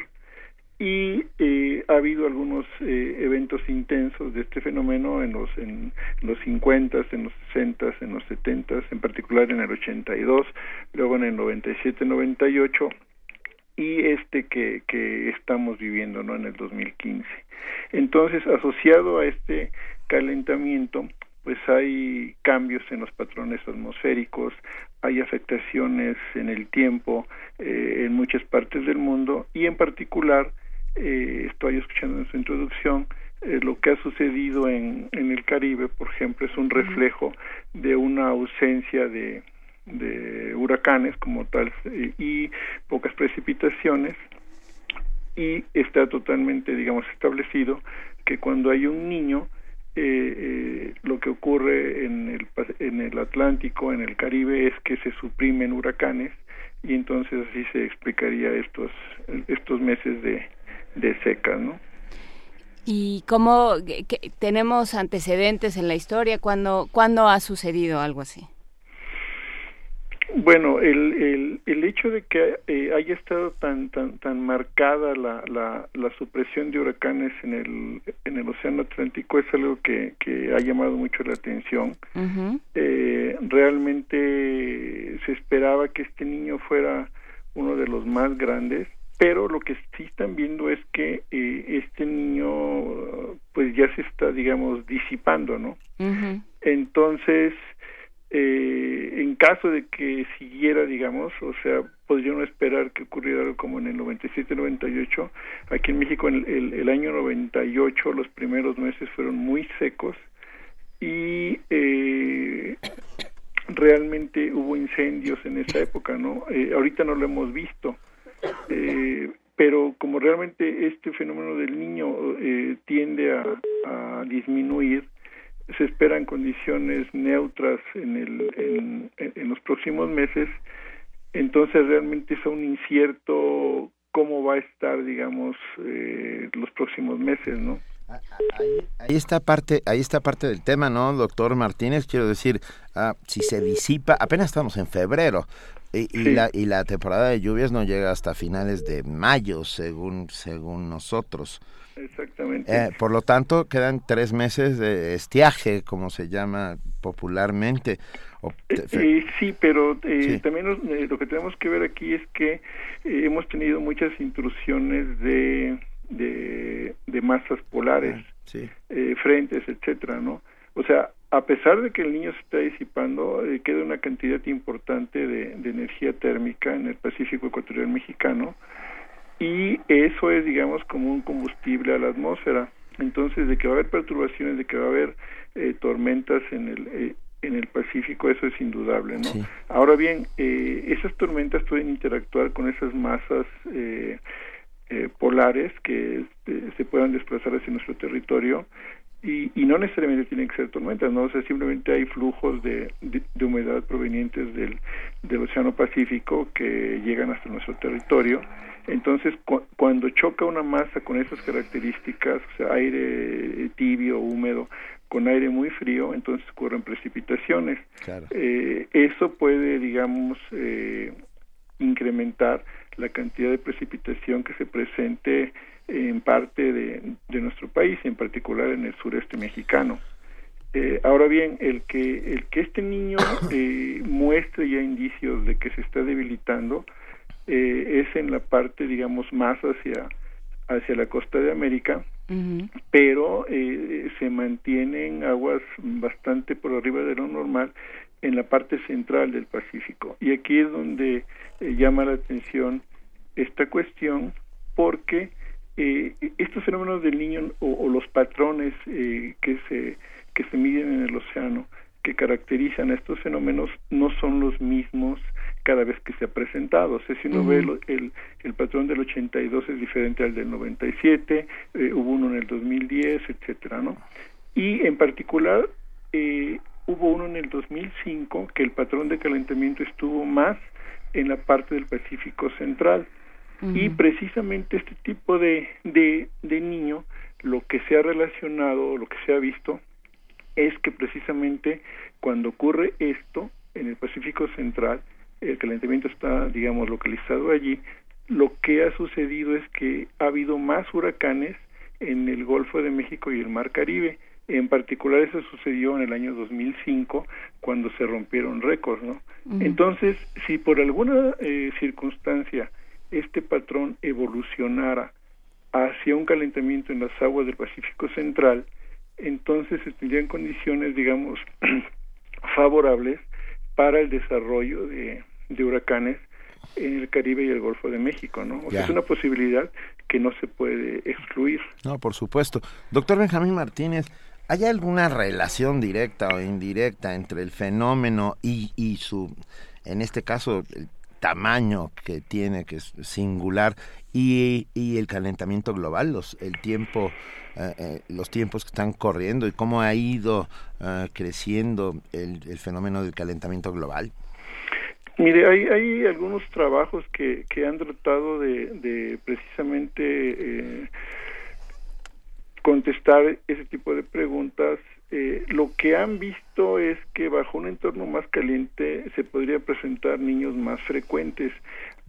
y eh, ha habido algunos eh, eventos intensos de este fenómeno en los en los 50, en los 60, en los 70, en particular en el 82, luego en el 97, 98 y este que, que estamos viviendo ¿no? en el 2015. Entonces, asociado a este calentamiento, pues hay cambios en los patrones atmosféricos, hay afectaciones en el tiempo eh, en muchas partes del mundo y en particular, eh, estoy escuchando en su introducción, eh, lo que ha sucedido en, en el Caribe, por ejemplo, es un reflejo de una ausencia de, de huracanes como tal y pocas precipitaciones y está totalmente digamos establecido que cuando hay un niño eh, eh, lo que ocurre en el en el Atlántico en el Caribe es que se suprimen huracanes y entonces así se explicaría estos estos meses de, de seca no y cómo que, tenemos antecedentes en la historia cuando cuando ha sucedido algo así bueno, el, el, el hecho de que eh, haya estado tan tan tan marcada la, la, la, supresión de huracanes en el en el Océano Atlántico es algo que, que ha llamado mucho la atención. eh, realmente se esperaba que este niño fuera uno de los más grandes, pero lo que sí están viendo es que eh, este niño pues ya se está digamos disipando, ¿no? Entonces eh, en caso de que siguiera, digamos, o sea, podría no esperar que ocurriera algo como en el 97-98. Aquí en México, en el, el, año 98, los primeros meses fueron muy secos y eh, realmente hubo incendios en esa época, ¿no? Eh, ahorita no lo hemos visto. Eh, pero como realmente este fenómeno del niño eh, tiende a, disminuir, se esperan condiciones neutras en, el, en, los próximos meses, entonces realmente es un incierto cómo va a estar, digamos, eh, los próximos meses, ¿no? Ahí, está parte, ahí está parte del tema, ¿no, doctor Martínez? Quiero decir, ah, si se disipa, apenas estamos en febrero y, la, y la temporada de lluvias no llega hasta finales de mayo, según según nosotros. Exactamente. Eh, por lo tanto, quedan tres meses de estiaje, como se llama popularmente. Eh, eh, sí, pero también lo que tenemos que ver aquí es que hemos tenido muchas intrusiones de, de, masas polares, ah, frentes, etcétera, ¿no? O sea, a pesar de que el niño se está disipando, queda una cantidad importante de, de energía térmica en el Pacífico Ecuatorial Mexicano y eso es, digamos, como un combustible a la atmósfera. Entonces, de que va a haber perturbaciones, de que va a haber eh, tormentas en el, eh, en el Pacífico, eso es indudable, ¿no? Ahora bien, eh, esas tormentas pueden interactuar con esas masas eh, eh, polares que se puedan desplazar hacia nuestro territorio y, y, no necesariamente tienen que ser tormentas, ¿no? O sea, simplemente hay flujos de, de, humedad provenientes del, del Océano Pacífico que llegan hasta nuestro territorio entonces, cuando choca una masa con esas características, o sea, aire tibio, húmedo, con aire muy frío, entonces ocurren precipitaciones. Eh, eso puede, digamos, eh, incrementar la cantidad de precipitación que se presente en parte de, de nuestro país, en particular en el sureste mexicano. Eh, ahora bien, el que, el que este niño eh, muestre ya indicios de que se está debilitando eh, es en la parte, digamos, más hacia, hacia la costa de América, pero eh, se mantienen aguas bastante por arriba de lo normal en la parte central del Pacífico. Y aquí es donde llama la atención esta cuestión porque estos fenómenos del niño o, los patrones que se que se miden en el océano que caracterizan a estos fenómenos no son los mismos cada vez que se ha presentado. O sea, si uno ve el, el, patrón del 82 es diferente al del 97, eh, hubo uno en el 2010, etcétera, ¿no? Y en particular eh, hubo uno en el 2005 que el patrón de calentamiento estuvo más en la parte del Pacífico Central. Y precisamente este tipo de, de, de niño, lo que se ha relacionado, lo que se ha visto, es que precisamente cuando ocurre esto en el Pacífico Central, el calentamiento está, digamos, localizado allí, lo que ha sucedido es que ha habido más huracanes en el Golfo de México y el Mar Caribe. En particular eso sucedió en el año 2005 cuando se rompieron récords, ¿no? Entonces, si por alguna eh, circunstancia este patrón evolucionara hacia un calentamiento en las aguas del Pacífico Central, entonces se tendrían condiciones, digamos, favorables para el desarrollo de, huracanes en el Caribe y el Golfo de México, ¿no? O sea, es una posibilidad que no se puede excluir. No, por supuesto. Doctor Benjamín Martínez, ¿hay alguna relación directa o indirecta entre el fenómeno y, y su, en este caso, el tamaño que tiene, que es singular, y, y el calentamiento global, los, el tiempo eh, eh, los tiempos que están corriendo y cómo ha ido eh, creciendo el, fenómeno del calentamiento global? Mire, hay, hay algunos trabajos que, que han tratado de, precisamente contestar ese tipo de preguntas. Lo que han visto es que bajo un entorno más caliente se podría presentar niños más frecuentes.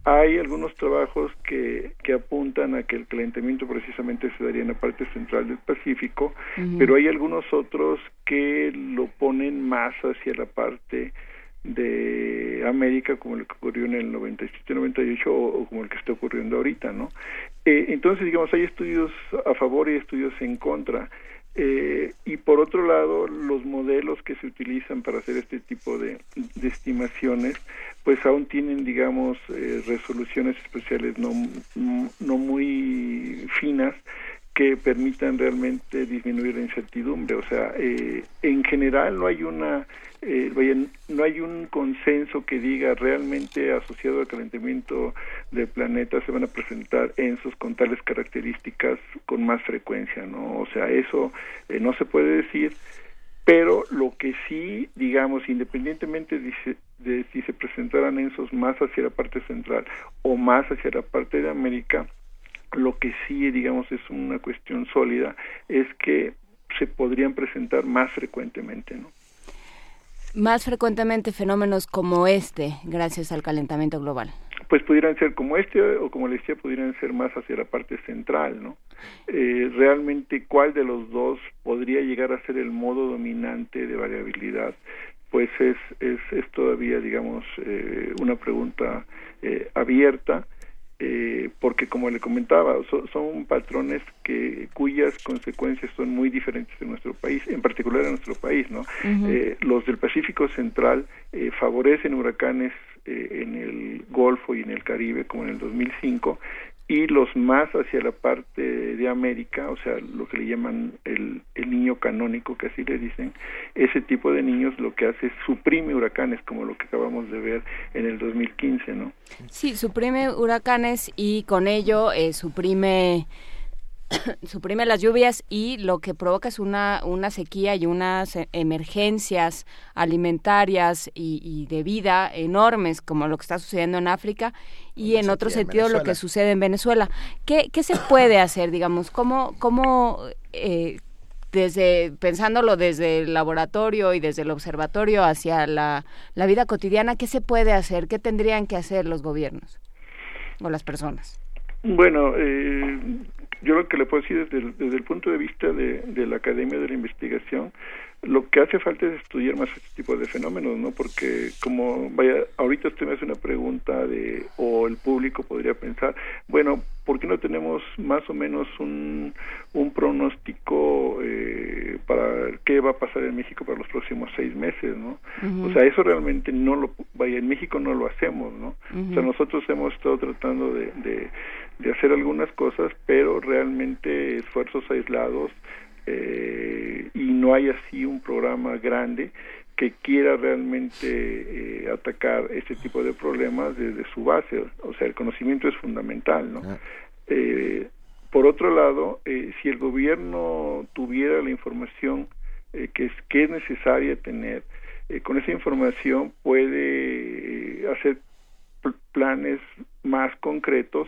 Hay algunos trabajos que, que apuntan a que el calentamiento precisamente se daría en la parte central del Pacífico, pero hay algunos otros que lo ponen más hacia la parte de América como el que ocurrió en el 97-98 o, o, como el que está ocurriendo ahorita, ¿no? Eh, entonces, digamos, hay estudios a favor y estudios en contra. Eh, y por otro lado, los modelos que se utilizan para hacer este tipo de, estimaciones, pues aún tienen, digamos, eh, resoluciones especiales no, no muy finas que permitan realmente disminuir la incertidumbre. O sea, eh, en general no hay una eh, no hay un consenso que diga realmente asociado al calentamiento del planeta se van a presentar ensos con tales características con más frecuencia, ¿no? O sea, eso eh, no se puede decir, pero lo que sí, digamos, independientemente de, si se presentaran ensos más hacia la parte central o más hacia la parte de América, lo que sí, digamos, es una cuestión sólida, es que se podrían presentar más frecuentemente, ¿no? Más frecuentemente fenómenos como este gracias al calentamiento global? Pues pudieran ser como este o como le decía, pudieran ser más hacia la parte central, ¿no? Eh, realmente, ¿cuál de los dos podría llegar a ser el modo dominante de variabilidad? Pues es, es, es todavía, digamos, eh, una pregunta eh, abierta eh, porque como le comentaba, son patrones que cuyas consecuencias son muy diferentes en nuestro país, en particular en nuestro país, ¿no? eh, los del Pacífico Central eh, favorecen huracanes eh, en el Golfo y en el Caribe, como en el 2005, y los más hacia la parte de América, o sea, lo que le llaman el, el, niño canónico, que así le dicen, ese tipo de niños lo que hace es suprime huracanes, como lo que acabamos de ver en el 2015, ¿no? Sí, suprime huracanes y con ello eh, suprime suprime las lluvias y lo que provoca es una, una sequía y unas e, emergencias alimentarias y, de vida enormes, como lo que está sucediendo en África y en otro sentido lo que sucede en Venezuela. ¿Qué, qué se puede hacer, digamos? ¿Cómo, cómo eh, desde pensándolo desde el laboratorio y desde el observatorio hacia la, la vida cotidiana, ¿qué se puede hacer? ¿Qué tendrían que hacer los gobiernos o las personas? Bueno, eh, yo lo que le puedo decir desde el, desde el punto de vista de, de, la Academia de la Investigación, lo que hace falta es estudiar más este tipo de fenómenos, ¿no? Porque como, vaya, ahorita usted me hace una pregunta de, o el público podría pensar, bueno, ¿por qué no tenemos más o menos un, un pronóstico eh, para qué va a pasar en México para los próximos seis meses, ¿no? O sea, eso realmente no lo, vaya, en México no lo hacemos, ¿no? O sea, nosotros hemos estado tratando de, de, de hacer algunas cosas, pero realmente esfuerzos aislados eh, y no hay así un programa grande que quiera realmente eh, atacar este tipo de problemas desde su base. O sea, el conocimiento es fundamental, ¿no? Ah. Eh, por otro lado, si el gobierno tuviera la información que, es, que es necesaria tener, con esa información puede hacer planes más concretos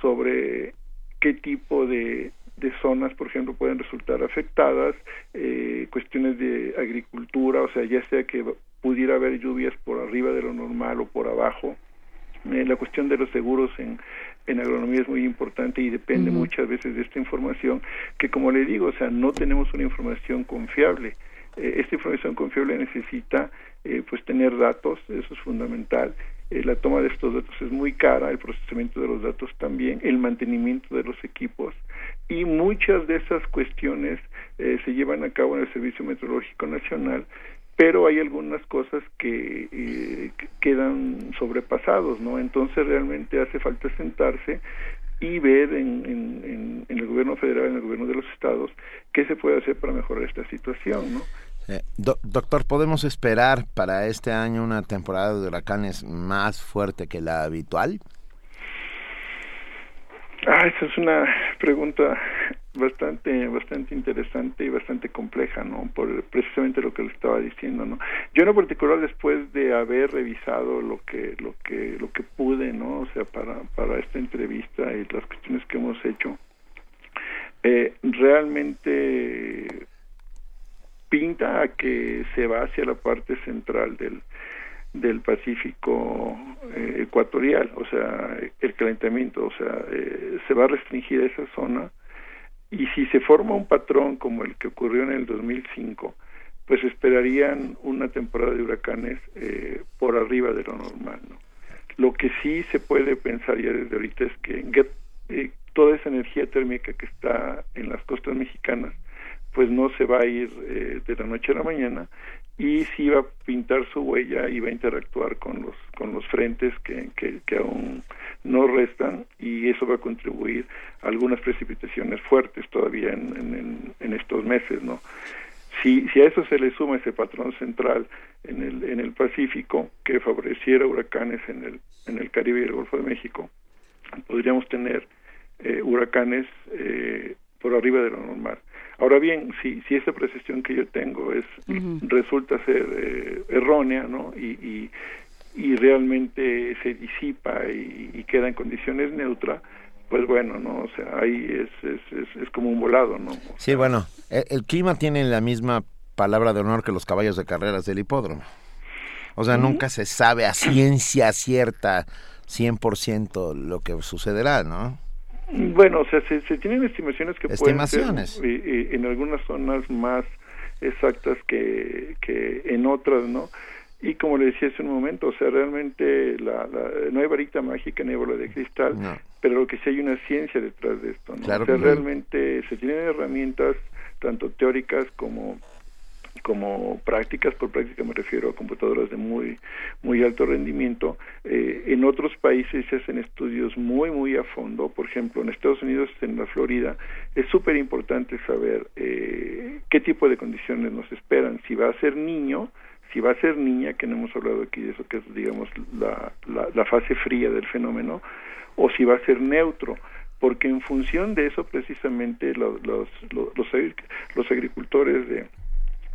sobre qué tipo de, de zonas, por ejemplo, pueden resultar afectadas, eh, cuestiones de agricultura, o sea, ya sea que pudiera haber lluvias por arriba de lo normal o por abajo. Eh, la cuestión de los seguros en, en agronomía es muy importante y depende muchas veces de esta información, que como le digo, o sea, no tenemos una información confiable. Eh, esta información confiable necesita pues tener datos, eso es fundamental, la toma de estos datos es muy cara, el procesamiento de los datos también, el mantenimiento de los equipos, y muchas de esas cuestiones eh, se llevan a cabo en el Servicio Meteorológico Nacional, pero hay algunas cosas que, eh, quedan sobrepasados, ¿no? Entonces realmente hace falta sentarse y ver en, en, en, el gobierno federal, en el gobierno de los estados, qué se puede hacer para mejorar esta situación, ¿no? Eh, doctor, ¿podemos esperar para este año una temporada de huracanes más fuerte que la habitual? Ah, esa es una pregunta bastante bastante interesante y bastante compleja, ¿no? Por precisamente lo que le estaba diciendo, ¿no? Yo en particular después de haber revisado lo que lo que lo que pude, ¿no? O sea, para para esta entrevista y las cuestiones que hemos hecho, eh, realmente pinta a que se va hacia la parte central del del Pacífico eh, ecuatorial, o sea, el calentamiento, o sea, eh, se va a restringir esa zona y si se forma un patrón como el que ocurrió en el 2005, pues esperarían una temporada de huracanes eh, por arriba de lo normal, ¿no? Lo que sí se puede pensar ya desde ahorita es que toda esa energía térmica que está en las costas mexicanas, pues no se va a ir de la noche a la mañana y sí va a pintar su huella va a interactuar con los con los frentes que, que, aún no restan y eso va a contribuir a algunas precipitaciones fuertes todavía en, en, estos meses no si, si a eso se le suma ese patrón central en el en el Pacífico que favoreciera huracanes en el en el Caribe y el Golfo de México podríamos tener eh, huracanes eh, por arriba de lo normal Ahora bien, si, si esa precisión que yo tengo es resulta ser eh, errónea, ¿no? Y, y, realmente se disipa y, queda en condiciones neutras, pues bueno, ¿no? O sea, ahí es, es, es, como un volado, ¿no? Sí, bueno, el, el, clima tiene la misma palabra de honor que los caballos de carreras del hipódromo. O sea, nunca se sabe a ciencia cierta 100% lo que sucederá, ¿no? Bueno, o sea, se, tienen estimaciones que pueden ser en algunas zonas más exactas que, que en otras, ¿no? Y como le decía hace un momento, o sea, realmente la, no hay varita mágica ni bola de cristal, pero lo que sí hay una ciencia detrás de esto, ¿no? o sea, realmente se tienen herramientas tanto teóricas como como prácticas, por práctica me refiero a computadoras de muy muy alto rendimiento. Eh, en otros países se hacen estudios muy muy a fondo, por ejemplo en Estados Unidos, en la Florida, es súper importante saber eh, qué tipo de condiciones nos esperan, si va a ser niño, si va a ser niña, que no hemos hablado aquí de eso, que es digamos la, la, fase fría del fenómeno, o si va a ser neutro porque en función de eso precisamente los, los, los, los agricultores de,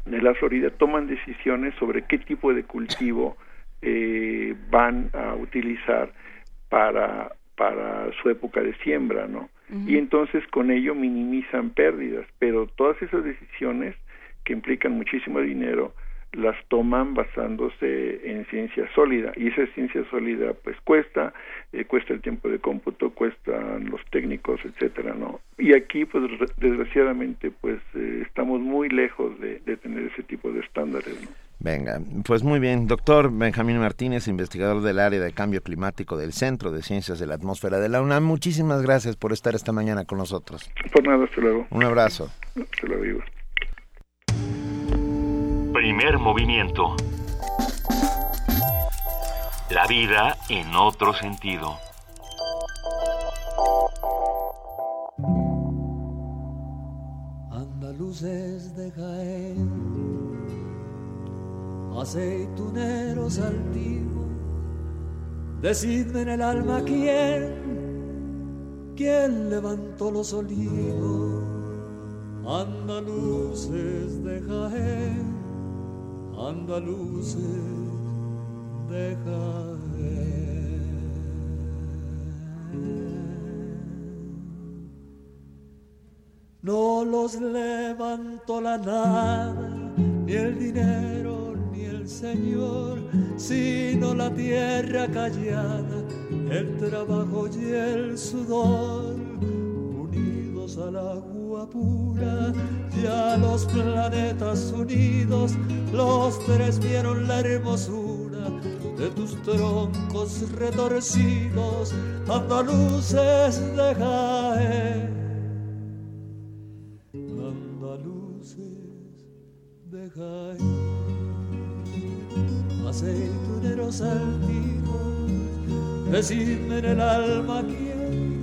de la Florida toman decisiones sobre qué tipo de cultivo eh, van a utilizar para, para su época de siembra, ¿no? Y entonces con ello minimizan pérdidas, pero todas esas decisiones que implican muchísimo dinero, las toman basándose en ciencia sólida y esa ciencia sólida pues cuesta eh, cuesta el tiempo de cómputo cuestan los técnicos etcétera no y aquí pues desgraciadamente pues eh, estamos muy lejos de, de, tener ese tipo de estándares ¿no? Venga, pues muy bien. Doctor Benjamín Martínez, investigador del área de cambio climático del Centro de Ciencias de la Atmósfera de la UNAM, muchísimas gracias por estar esta mañana con nosotros. Por nada, hasta luego. Un abrazo. Hasta luego. Primer movimiento. La vida en otro sentido. Andaluces de Jaén aceituneros altivos, decidme en el alma quién, quién levantó los olivos, andaluces de Jaén, andaluces de Jaén. No los levantó la nada, ni el dinero Señor, sino la tierra callada, el trabajo y el sudor, unidos al agua pura y a los planetas unidos, los tres vieron la hermosura de tus troncos retorcidos, andaluces de Jaén. Andaluces de Jaén aceituneros altivos, decidme en el alma quién,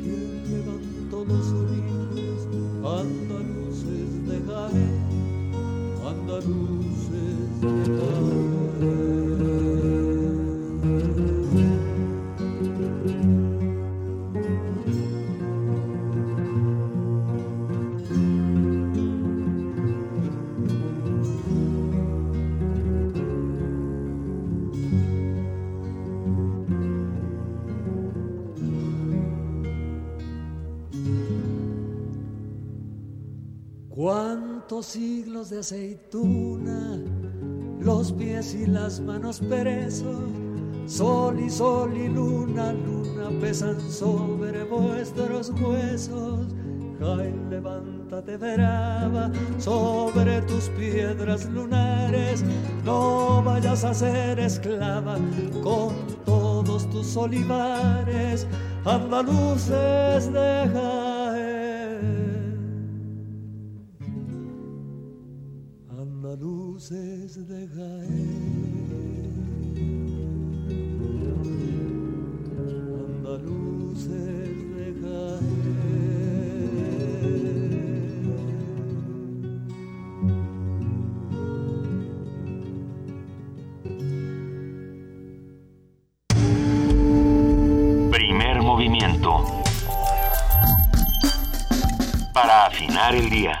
quién levantó los sonidos, andaluces de Jaén, andaluces de Jaén. Cuántos siglos de aceituna, los pies y las manos perezos, sol y sol y luna, luna pesan sobre vuestros huesos. Jaén, levántate, veraba, sobre tus piedras lunares, no vayas a ser esclava con todos tus olivares, andaluces de Andaluces de Jaén. Andaluces de Primer movimiento. Para afinar el día.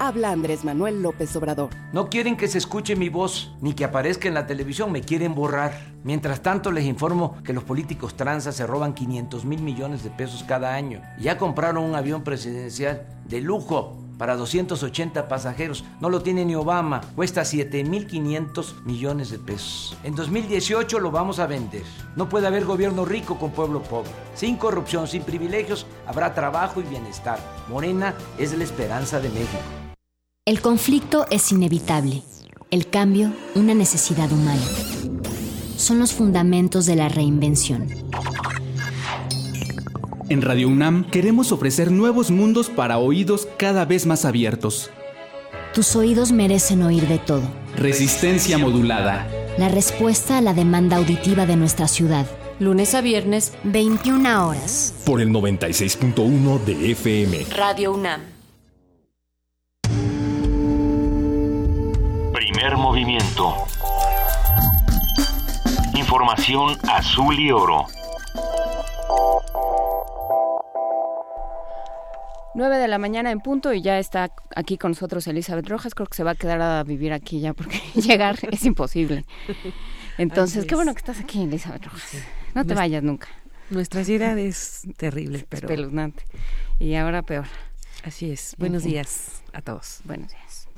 Habla Andrés Manuel López Obrador. No quieren que se escuche mi voz ni que aparezca en la televisión, me quieren borrar. Mientras tanto les informo que los políticos tranzas se roban 500 mil millones de pesos cada año. Ya compraron un avión presidencial de lujo para 280 pasajeros. No lo tiene ni Obama. Cuesta 7.500 millones de pesos. En 2018 lo vamos a vender. No puede haber gobierno rico con pueblo pobre. Sin corrupción, sin privilegios, habrá trabajo y bienestar. Morena es la esperanza de México. El conflicto es inevitable. El cambio, una necesidad humana. Son los fundamentos de la reinvención. En Radio UNAM queremos ofrecer nuevos mundos para oídos cada vez más abiertos. Tus oídos merecen oír de todo. Resistencia modulada. la respuesta a la demanda auditiva de nuestra ciudad. Lunes a viernes, 21 horas. Por el 96.1 de FM. Radio UNAM. Primer movimiento. Información azul y oro. 9 de la mañana en punto y ya está aquí con nosotros Elizabeth Rojas. Creo que se va a quedar a vivir aquí ya porque llegar es imposible. Entonces, qué bueno que estás aquí, Elizabeth Rojas. No te vayas nunca. Nuestra ciudad es terrible, pero... Espeluznante. Y ahora peor. Así es. Buenos días a todos. Buenos días.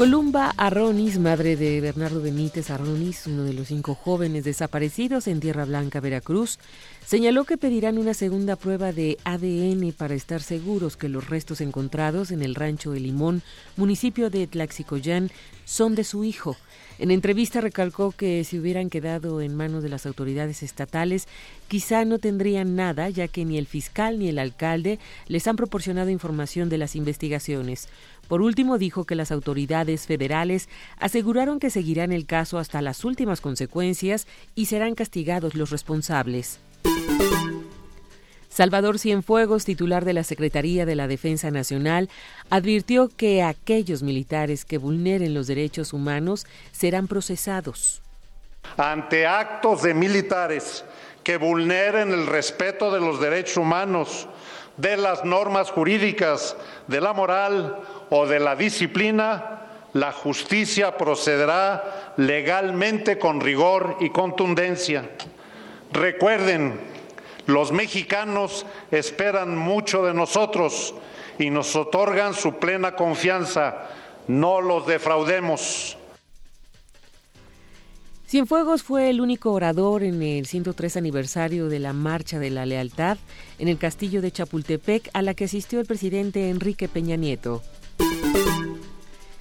Columba Arronis, madre de Bernardo Benítez Arronis, uno de los cinco jóvenes desaparecidos en Tierra Blanca, Veracruz, señaló que pedirán una segunda prueba de ADN para estar seguros que los restos encontrados en el rancho El Limón, municipio de Tlaxicoyán, son de su hijo. En entrevista recalcó que si hubieran quedado en manos de las autoridades estatales, quizá no tendrían nada, ya que ni el fiscal ni el alcalde les han proporcionado información de las investigaciones. Por último, dijo que las autoridades federales aseguraron que seguirán el caso hasta las últimas consecuencias y serán castigados los responsables. Salvador Cienfuegos, titular de la Secretaría de la Defensa Nacional, advirtió que aquellos militares que vulneren los derechos humanos serán procesados. Ante actos de militares que vulneren el respeto de los derechos humanos, de las normas jurídicas, de la moral o de la disciplina, la justicia procederá legalmente con rigor y contundencia. Recuerden, los mexicanos esperan mucho de nosotros y nos otorgan su plena confianza. No los defraudemos. Cienfuegos fue el único orador en el 103 aniversario de la Marcha de la Lealtad en el castillo de Chapultepec a la que asistió el presidente Enrique Peña Nieto.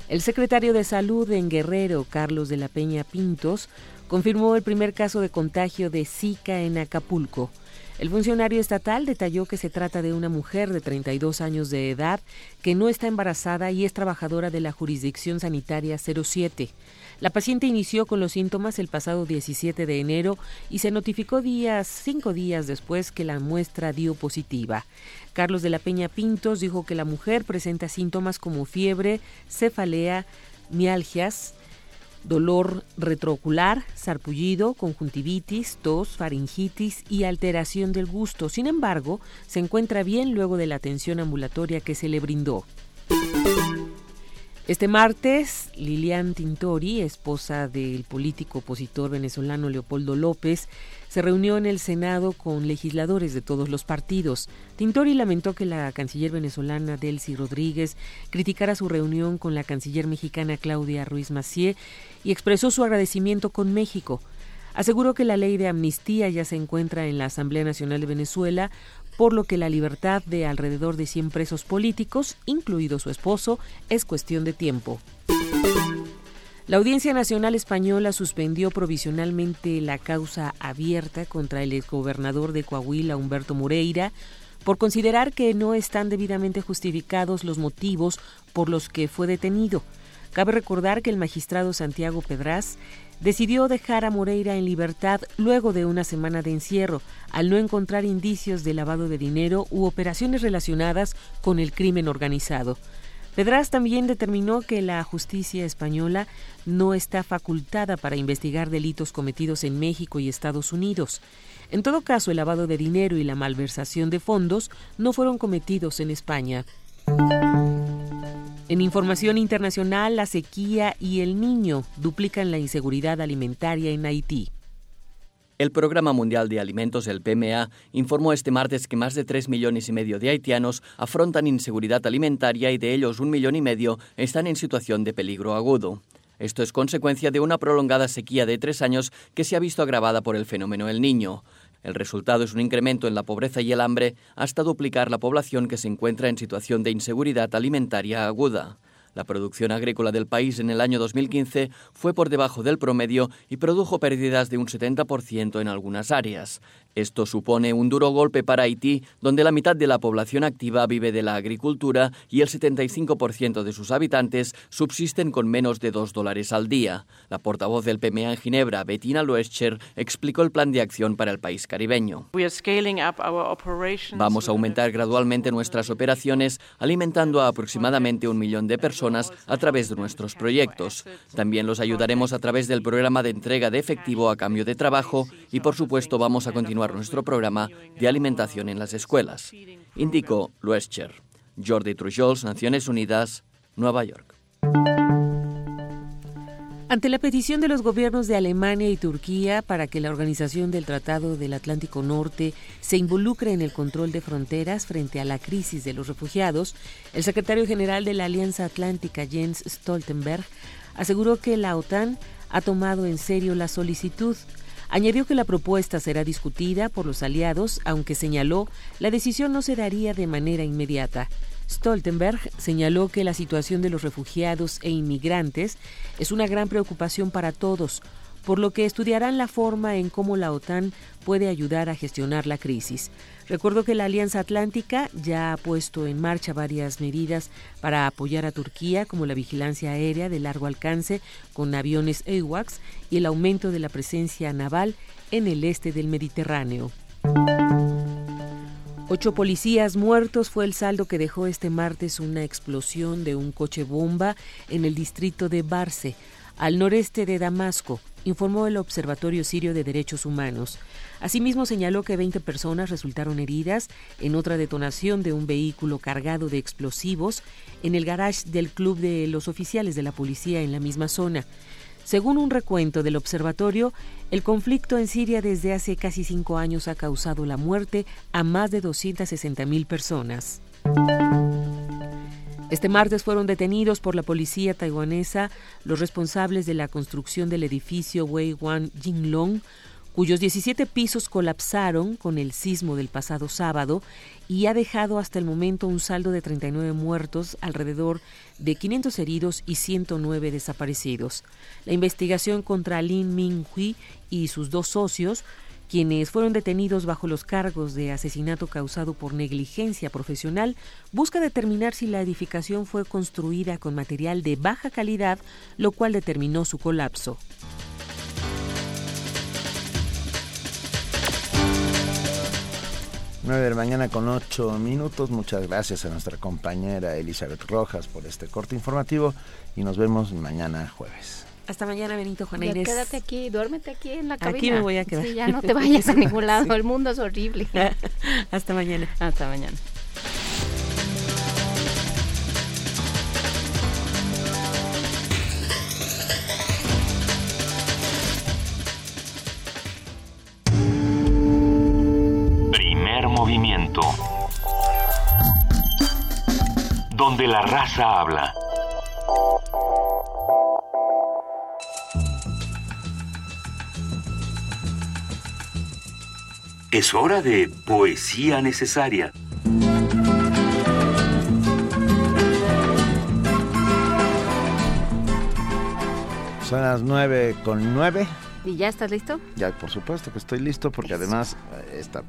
El secretario de Salud en Guerrero, Carlos de la Peña Pintos, confirmó el primer caso de contagio de Zika en Acapulco. El funcionario estatal detalló que se trata de una mujer de 32 años de edad que no está embarazada y es trabajadora de la jurisdicción sanitaria 07. La paciente inició con los síntomas el pasado 17 de enero y se notificó días, cinco días después que la muestra dio positiva. Carlos de la Peña Pintos dijo que la mujer presenta síntomas como fiebre, cefalea, mialgias, dolor retroocular, sarpullido, conjuntivitis, tos, faringitis y alteración del gusto. Sin embargo, se encuentra bien luego de la atención ambulatoria que se le brindó. Este martes, Lilian Tintori, esposa del político opositor venezolano Leopoldo López, se reunió en el Senado con legisladores de todos los partidos. Tintori lamentó que la canciller venezolana Delcy Rodríguez criticara su reunión con la canciller mexicana Claudia Ruiz Macié y expresó su agradecimiento con México. Aseguró que la ley de amnistía ya se encuentra en la Asamblea Nacional de Venezuela, por lo que la libertad de alrededor de 100 presos políticos, incluido su esposo, es cuestión de tiempo. La Audiencia Nacional Española suspendió provisionalmente la causa abierta contra el exgobernador de Coahuila, Humberto Moreira, por considerar que no están debidamente justificados los motivos por los que fue detenido. Cabe recordar que el magistrado Santiago Pedraz decidió dejar a Moreira en libertad luego de una semana de encierro, al no encontrar indicios de lavado de dinero u operaciones relacionadas con el crimen organizado. Pedraz también determinó que la justicia española no está facultada para investigar delitos cometidos en México y Estados Unidos. En todo caso, el lavado de dinero y la malversación de fondos no fueron cometidos en España. En información internacional, la sequía y el niño duplican la inseguridad alimentaria en Haití. El Programa Mundial de Alimentos, el PMA, informó este martes que más de 3 millones y medio de haitianos afrontan inseguridad alimentaria y de ellos un millón y medio están en situación de peligro agudo. Esto es consecuencia de una prolongada sequía de tres años que se ha visto agravada por el fenómeno El Niño. El resultado es un incremento en la pobreza y el hambre hasta duplicar la población que se encuentra en situación de inseguridad alimentaria aguda. La producción agrícola del país en el año 2015 fue por debajo del promedio y produjo pérdidas de un 70% en algunas áreas. Esto supone un duro golpe para Haití, donde la mitad de la población activa vive de la agricultura y el 75% de sus habitantes subsisten con menos de 2 dólares al día. La portavoz del PMA en Ginebra, Bettina Loescher, explicó el plan de acción para el país caribeño. Vamos a aumentar gradualmente nuestras operaciones, alimentando a aproximadamente un millón de personas a través de nuestros proyectos. También los ayudaremos a través del programa de entrega de efectivo a cambio de trabajo y, por supuesto, vamos a continuar nuestro programa de alimentación en las escuelas, indicó Luescher. Jordi Trujols, Naciones Unidas, Nueva York. Ante la petición de los gobiernos de Alemania y Turquía para que la Organización del Tratado del Atlántico Norte se involucre en el control de fronteras frente a la crisis de los refugiados, el secretario general de la Alianza Atlántica, Jens Stoltenberg, aseguró que la OTAN ha tomado en serio la solicitud. Añadió que la propuesta será discutida por los aliados, aunque señaló la decisión no se daría de manera inmediata. Stoltenberg señaló que la situación de los refugiados e inmigrantes es una gran preocupación para todos, por lo que estudiarán la forma en cómo la OTAN puede ayudar a gestionar la crisis. Recuerdo que la Alianza Atlántica ya ha puesto en marcha varias medidas para apoyar a Turquía, como la vigilancia aérea de largo alcance con aviones AWACS y el aumento de la presencia naval en el este del Mediterráneo. Ocho policías muertos fue el saldo que dejó este martes una explosión de un coche bomba en el distrito de Barce, al noreste de Damasco, informó el Observatorio Sirio de Derechos Humanos. Asimismo señaló que 20 personas resultaron heridas en otra detonación de un vehículo cargado de explosivos en el garage del club de los oficiales de la policía en la misma zona. Según un recuento del observatorio, el conflicto en Siria desde hace casi cinco años ha causado la muerte a más de 260.000 personas. Este martes fueron detenidos por la policía taiwanesa los responsables de la construcción del edificio Wei Wan Jinglong, cuyos 17 pisos colapsaron con el sismo del pasado sábado y ha dejado hasta el momento un saldo de 39 muertos, alrededor de 500 heridos y 109 desaparecidos. La investigación contra Lin Minghui y sus dos socios quienes fueron detenidos bajo los cargos de asesinato causado por negligencia profesional, busca determinar si la edificación fue construida con material de baja calidad, lo cual determinó su colapso. 9 de la mañana con 8 minutos. Muchas gracias a nuestra compañera Elizabeth Rojas por este corte informativo y nos vemos mañana jueves. Hasta mañana, Benito Juan Ya quédate aquí, duérmete aquí en la cabina. Aquí me voy a quedar. Sí, ya no te vayas a ningún lado, Sí. el mundo es horrible. Hasta mañana. Hasta mañana. Donde la raza habla. Es hora de poesía necesaria. Son las 9 con 9. ¿Y ya estás listo? Ya, por supuesto que estoy listo porque además eh, esta,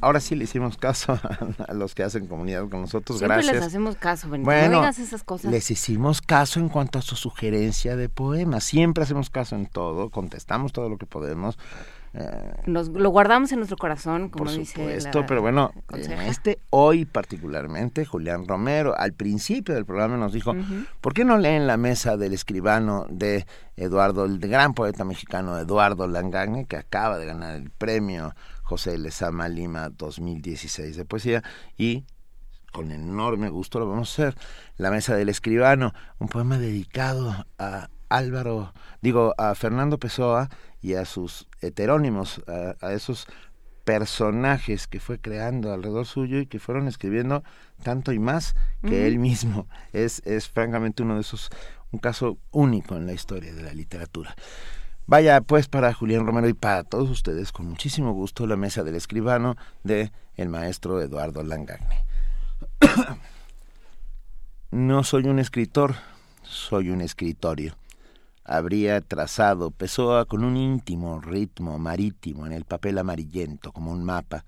ahora sí le hicimos caso a los que hacen comunidad con nosotros. Siempre Gracias. les hacemos caso, Benito. Bueno, no digas esas cosas. Les hicimos caso en cuanto a su sugerencia de poemas. Siempre hacemos caso en todo, contestamos todo lo que podemos. eh, Nos, lo guardamos en nuestro corazón, como por dice supuesto, la pero bueno, en este hoy particularmente, Julián Romero, al principio del programa nos dijo. ¿por qué no leen la mesa del escribano de Eduardo, el gran poeta mexicano Eduardo Langagne, que acaba de ganar el premio José Lezama Lima 2016 de poesía y con enorme gusto lo vamos a hacer. La mesa del escribano, un poema dedicado a Álvaro, digo, a Fernando Pessoa y a sus heterónimos, a, a esos personajes que fue creando alrededor suyo y que fueron escribiendo tanto y más que él mismo. Es, es francamente uno de esos, un caso único en la historia de la literatura. Vaya pues para Julián Romero y para todos ustedes, con muchísimo gusto, la mesa del escribano de el maestro Eduardo Langagne. No soy un escritor, soy un escritorio. Habría trazado Pessoa con un íntimo ritmo marítimo en el papel amarillento como un mapa,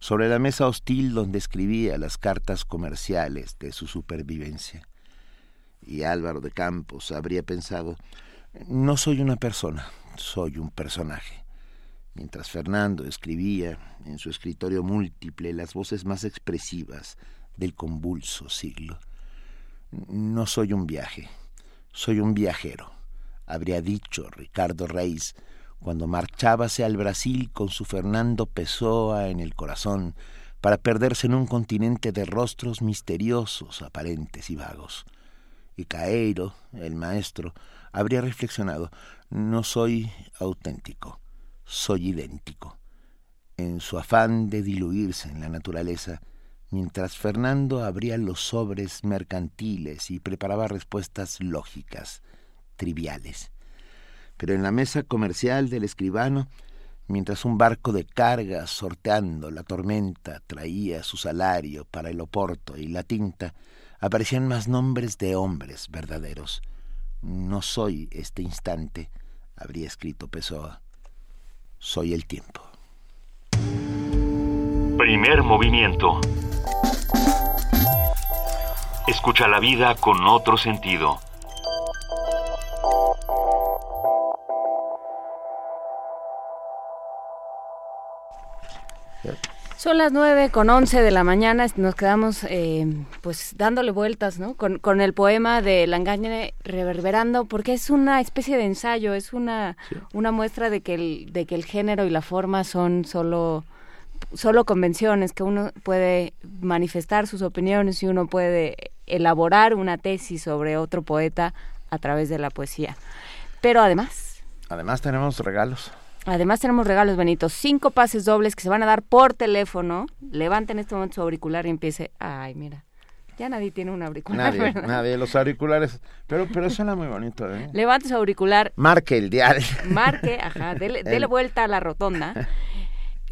sobre la mesa hostil donde escribía las cartas comerciales de su supervivencia. Y Álvaro de Campos habría pensado, no soy una persona, soy un personaje. Mientras Fernando escribía en su escritorio múltiple las voces más expresivas del convulso siglo. No soy un viaje, soy un viajero, habría dicho Ricardo Reis cuando marchábase al Brasil con su Fernando Pessoa en el corazón para perderse en un continente de rostros misteriosos, aparentes y vagos. Y Caeiro, el maestro, habría reflexionado, no soy auténtico, soy idéntico. En su afán de diluirse en la naturaleza, mientras Fernando abría los sobres mercantiles y preparaba respuestas lógicas, triviales. Pero en la mesa comercial del escribano, mientras un barco de carga sorteando la tormenta traía su salario para el oporto y la tinta, aparecían más nombres de hombres verdaderos. No soy este instante, habría escrito Pessoa. Soy el tiempo. Primer movimiento. Escucha la vida con otro sentido. Son las nueve con once de la mañana, nos quedamos eh, pues dándole vueltas, ¿no? Con, con el poema de Langagne reverberando, porque es una especie de ensayo, es una, una muestra de que, el, de que el género y la forma son solo, solo convenciones, que uno puede manifestar sus opiniones y uno puede elaborar una tesis sobre otro poeta a través de la poesía. Pero además... Además tenemos regalos. Además tenemos regalos, Benito. Cinco pases dobles que se van a dar por teléfono. Levanten en este momento su auricular y empiece. Ay, mira. Ya nadie tiene un auricular. Nadie, nadie. Los auriculares. Pero, pero suena muy bonito, ¿eh? Levante su auricular. Marque el dial. Marque, ajá. Dele, dele vuelta a la rotonda.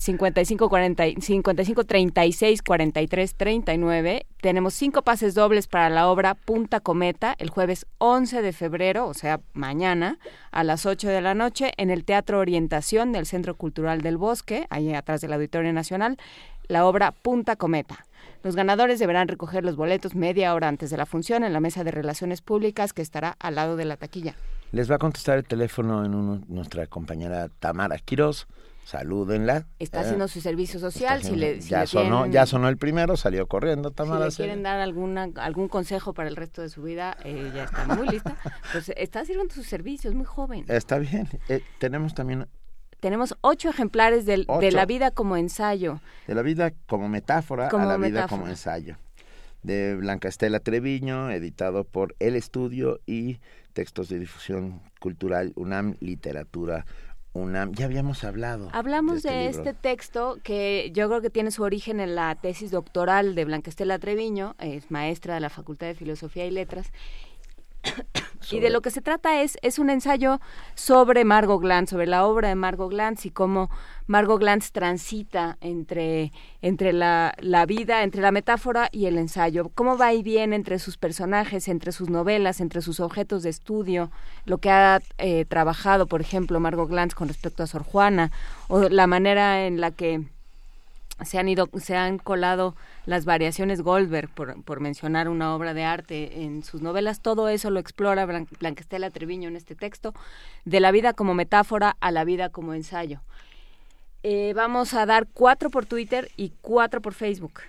55 40, 55 36 43 39. Tenemos cinco pases dobles para la obra Punta Cometa el jueves 11 de febrero, o sea, mañana, a las 8 de la noche, en el Teatro Orientación del Centro Cultural del Bosque, ahí atrás del Auditorio Nacional, la obra Punta Cometa. Los ganadores deberán recoger los boletos media hora antes de la función en la mesa de relaciones públicas que estará al lado de la taquilla. Les va a contestar el teléfono en uno, nuestra compañera Tamara Quiroz salúdenla. Está haciendo su servicio social. Si le, ya, sonó, ya sonó el primero, salió corriendo Tamara. Si le quieren dar alguna, algún consejo para el resto de su vida, eh, ya está muy lista. Pues está sirviendo su servicio, es muy joven. Está bien. Eh, tenemos también... Tenemos ocho ejemplares del, de la vida como ensayo. De la vida como metáfora a la vida como ensayo. De Blanca Estela Treviño, editado por El Estudio y Textos de Difusión Cultural UNAM Literatura ya habíamos hablado. Hablamos de este, de este, texto que yo creo que tiene su origen en la tesis doctoral de Blanca Estela Treviño, es maestra de la Facultad de Filosofía y Letras, y de lo que se trata es, es un ensayo sobre Margot Glantz, sobre la obra de Margot Glantz y cómo Margot Glantz transita entre, entre la, la, vida, entre la metáfora y el ensayo, cómo va y viene entre sus personajes, entre sus novelas, entre sus objetos de estudio, lo que ha eh, trabajado, por ejemplo, Margot Glantz con respecto a Sor Juana, o la manera en la que se han ido, se han colado las variaciones Goldberg, por, por, mencionar una obra de arte en sus novelas, todo eso lo explora Blan Blanquestela Treviño en este texto, de la vida como metáfora a la vida como ensayo. Eh, vamos a dar cuatro por Twitter y cuatro por Facebook.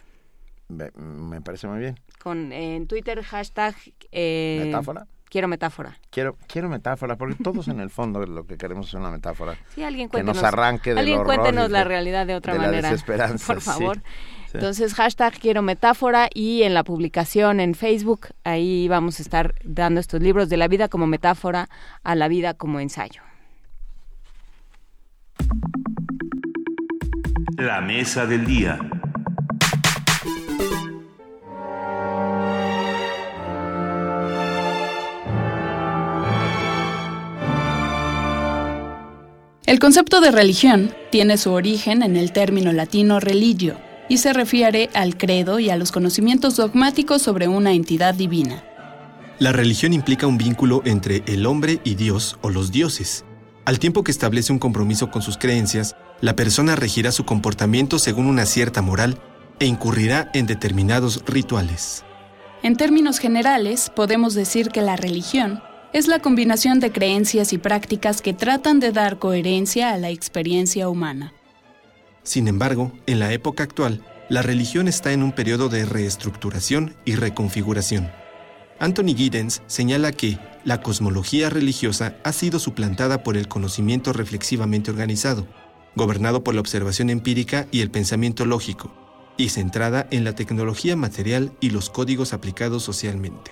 Me, me parece muy bien. Con en Twitter hashtag eh, metáfora. Quiero metáfora. Quiero, quiero metáfora, porque todos en el fondo lo que queremos es una metáfora. Sí, alguien que nos arranque del Alguien horror cuéntenos la de- realidad de otra de la manera. desesperanza, Por sí, favor. sí. Entonces, hashtag quiero metáfora y en la publicación en Facebook, ahí vamos a estar dando estos libros de la vida como metáfora a la vida como ensayo. La mesa del día. El concepto de religión tiene su origen en el término latino religio y se refiere al credo y a los conocimientos dogmáticos sobre una entidad divina. La religión implica un vínculo entre el hombre y Dios o los dioses. Al tiempo que establece un compromiso con sus creencias, la persona regirá su comportamiento según una cierta moral e incurrirá en determinados rituales. En términos generales, podemos decir que la religión es la combinación de creencias y prácticas que tratan de dar coherencia a la experiencia humana. Sin embargo, en la época actual, la religión está en un periodo de reestructuración y reconfiguración. Anthony Giddens señala que la cosmología religiosa ha sido suplantada por el conocimiento reflexivamente organizado, gobernado por la observación empírica y el pensamiento lógico, y centrada en la tecnología material y los códigos aplicados socialmente.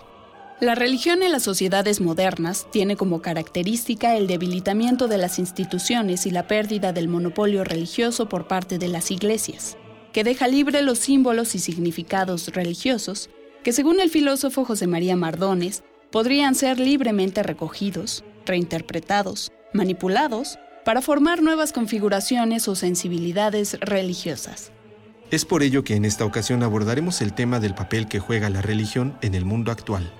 La religión en las sociedades modernas tiene como característica el debilitamiento de las instituciones y la pérdida del monopolio religioso por parte de las iglesias, que deja libre los símbolos y significados religiosos que según el filósofo José María Mardones podrían ser libremente recogidos, reinterpretados, manipulados para formar nuevas configuraciones o sensibilidades religiosas. Es por ello que en esta ocasión abordaremos el tema del papel que juega la religión en el mundo actual.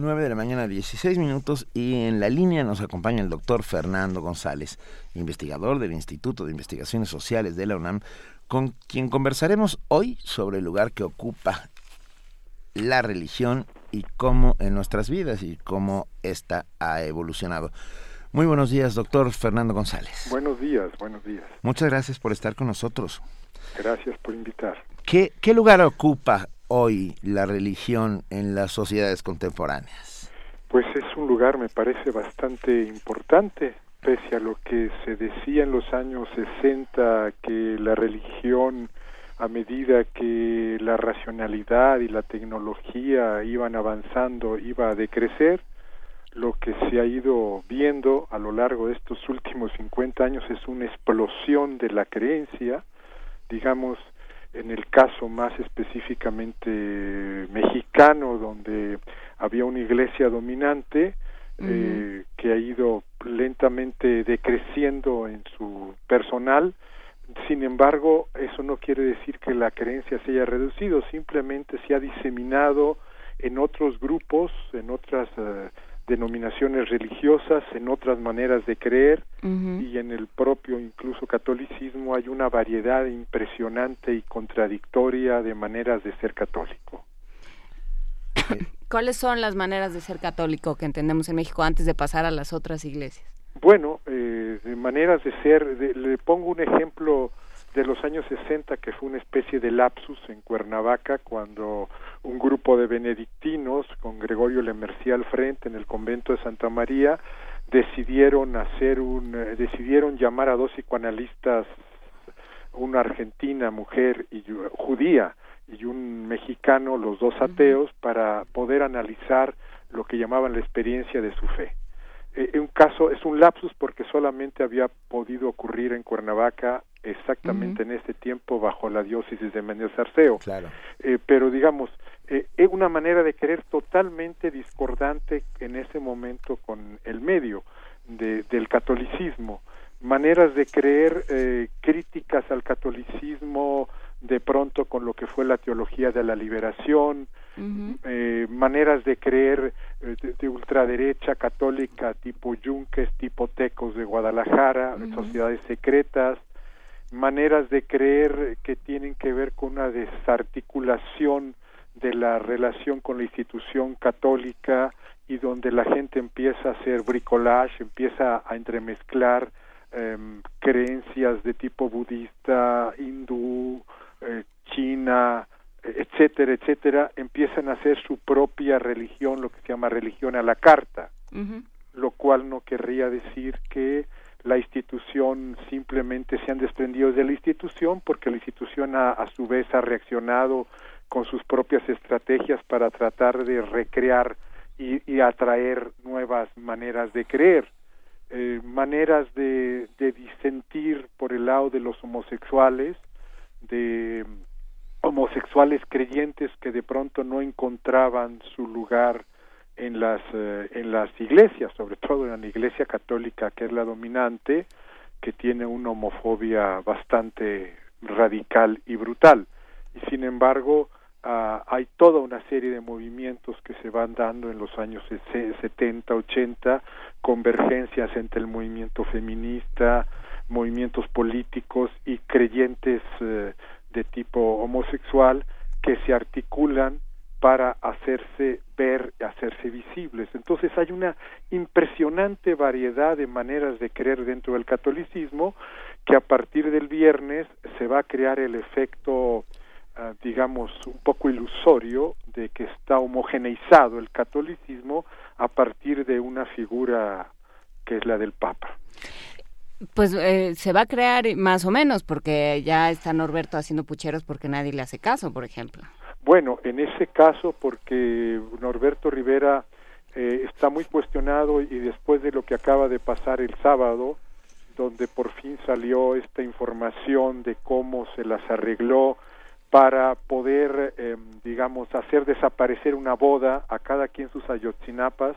9 de la mañana, 16 minutos, y en la línea nos acompaña el doctor Fernando González, investigador del Instituto de Investigaciones Sociales de la UNAM, con quien conversaremos hoy sobre el lugar que ocupa la religión y cómo en nuestras vidas y cómo ésta ha evolucionado. Muy buenos días, doctor Fernando González. Buenos días, buenos días. Muchas gracias por estar con nosotros. Gracias por invitar. ¿Qué, qué lugar ocupa hoy la religión en las sociedades contemporáneas? Pues es un lugar, me parece, bastante importante, pese a lo que se decía en los años 60, que la religión, a medida que la racionalidad y la tecnología iban avanzando, iba a decrecer, lo que se ha ido viendo a lo largo de estos últimos 50 años es una explosión de la creencia, digamos, en el caso más específicamente mexicano, donde había una iglesia dominante eh, que ha ido lentamente decreciendo en su personal. Sin embargo, eso no quiere decir que la creencia se haya reducido, simplemente se ha diseminado en otros grupos, en otras eh, denominaciones religiosas, en otras maneras de creer y en el propio incluso catolicismo hay una variedad impresionante y contradictoria de maneras de ser católico. ¿Cuáles son las maneras de ser católico que entendemos en México antes de pasar a las otras iglesias? Bueno, eh, de maneras de ser, le pongo un ejemplo de los años 60 que fue una especie de lapsus en Cuernavaca cuando un grupo de benedictinos con Gregorio Lemercier al frente en el convento de Santa María decidieron hacer un eh, decidieron llamar a dos psicoanalistas una argentina mujer y judía y un mexicano los dos ateos para poder analizar lo que llamaban la experiencia de su fe eh, un caso es un lapsus porque solamente había podido ocurrir en Cuernavaca exactamente en este tiempo bajo la diócesis de Méndez Arceo. Claro. Eh, pero digamos, eh, es una manera de creer totalmente discordante en ese momento con el medio de, del catolicismo, maneras de creer eh, críticas al catolicismo de pronto con lo que fue la teología de la liberación, eh, maneras de creer eh, de, ultraderecha católica tipo Yunques, tipo Tecos de Guadalajara, sociedades secretas, maneras de creer que tienen que ver con una desarticulación de la relación con la institución católica y donde la gente empieza a hacer bricolage, empieza a entremezclar em, creencias de tipo budista, hindú, eh, china, etcétera, etcétera, empiezan a hacer su propia religión, lo que se llama religión a la carta, lo cual no querría decir que la institución simplemente se han desprendido de la institución porque la institución a, a su vez ha reaccionado con sus propias estrategias para tratar de recrear y, y atraer nuevas maneras de creer, eh, maneras de, de disentir por el lado de los homosexuales, de homosexuales creyentes que de pronto no encontraban su lugar en las eh, en las iglesias, sobre todo en la iglesia católica que es la dominante, que tiene una homofobia bastante radical y brutal. Y sin embargo, ah, hay toda una serie de movimientos que se van dando en los años 70, 80, convergencias entre el movimiento feminista, movimientos políticos y creyentes eh, de tipo homosexual que se articulan para hacerse ver, hacerse visibles. Entonces hay una impresionante variedad de maneras de creer dentro del catolicismo que a partir del viernes se va a crear el efecto, ah, digamos, un poco ilusorio de que está homogeneizado el catolicismo a partir de una figura que es la del Papa. Pues eh, se va a crear más o menos, porque ya está Norberto haciendo pucheros porque nadie le hace caso, por ejemplo. Bueno, en ese caso, porque Norberto Rivera eh, está muy cuestionado y después de lo que acaba de pasar el sábado, donde por fin salió esta información de cómo se las arregló para poder, eh, digamos, hacer desaparecer una boda a cada quien sus ayotzinapas,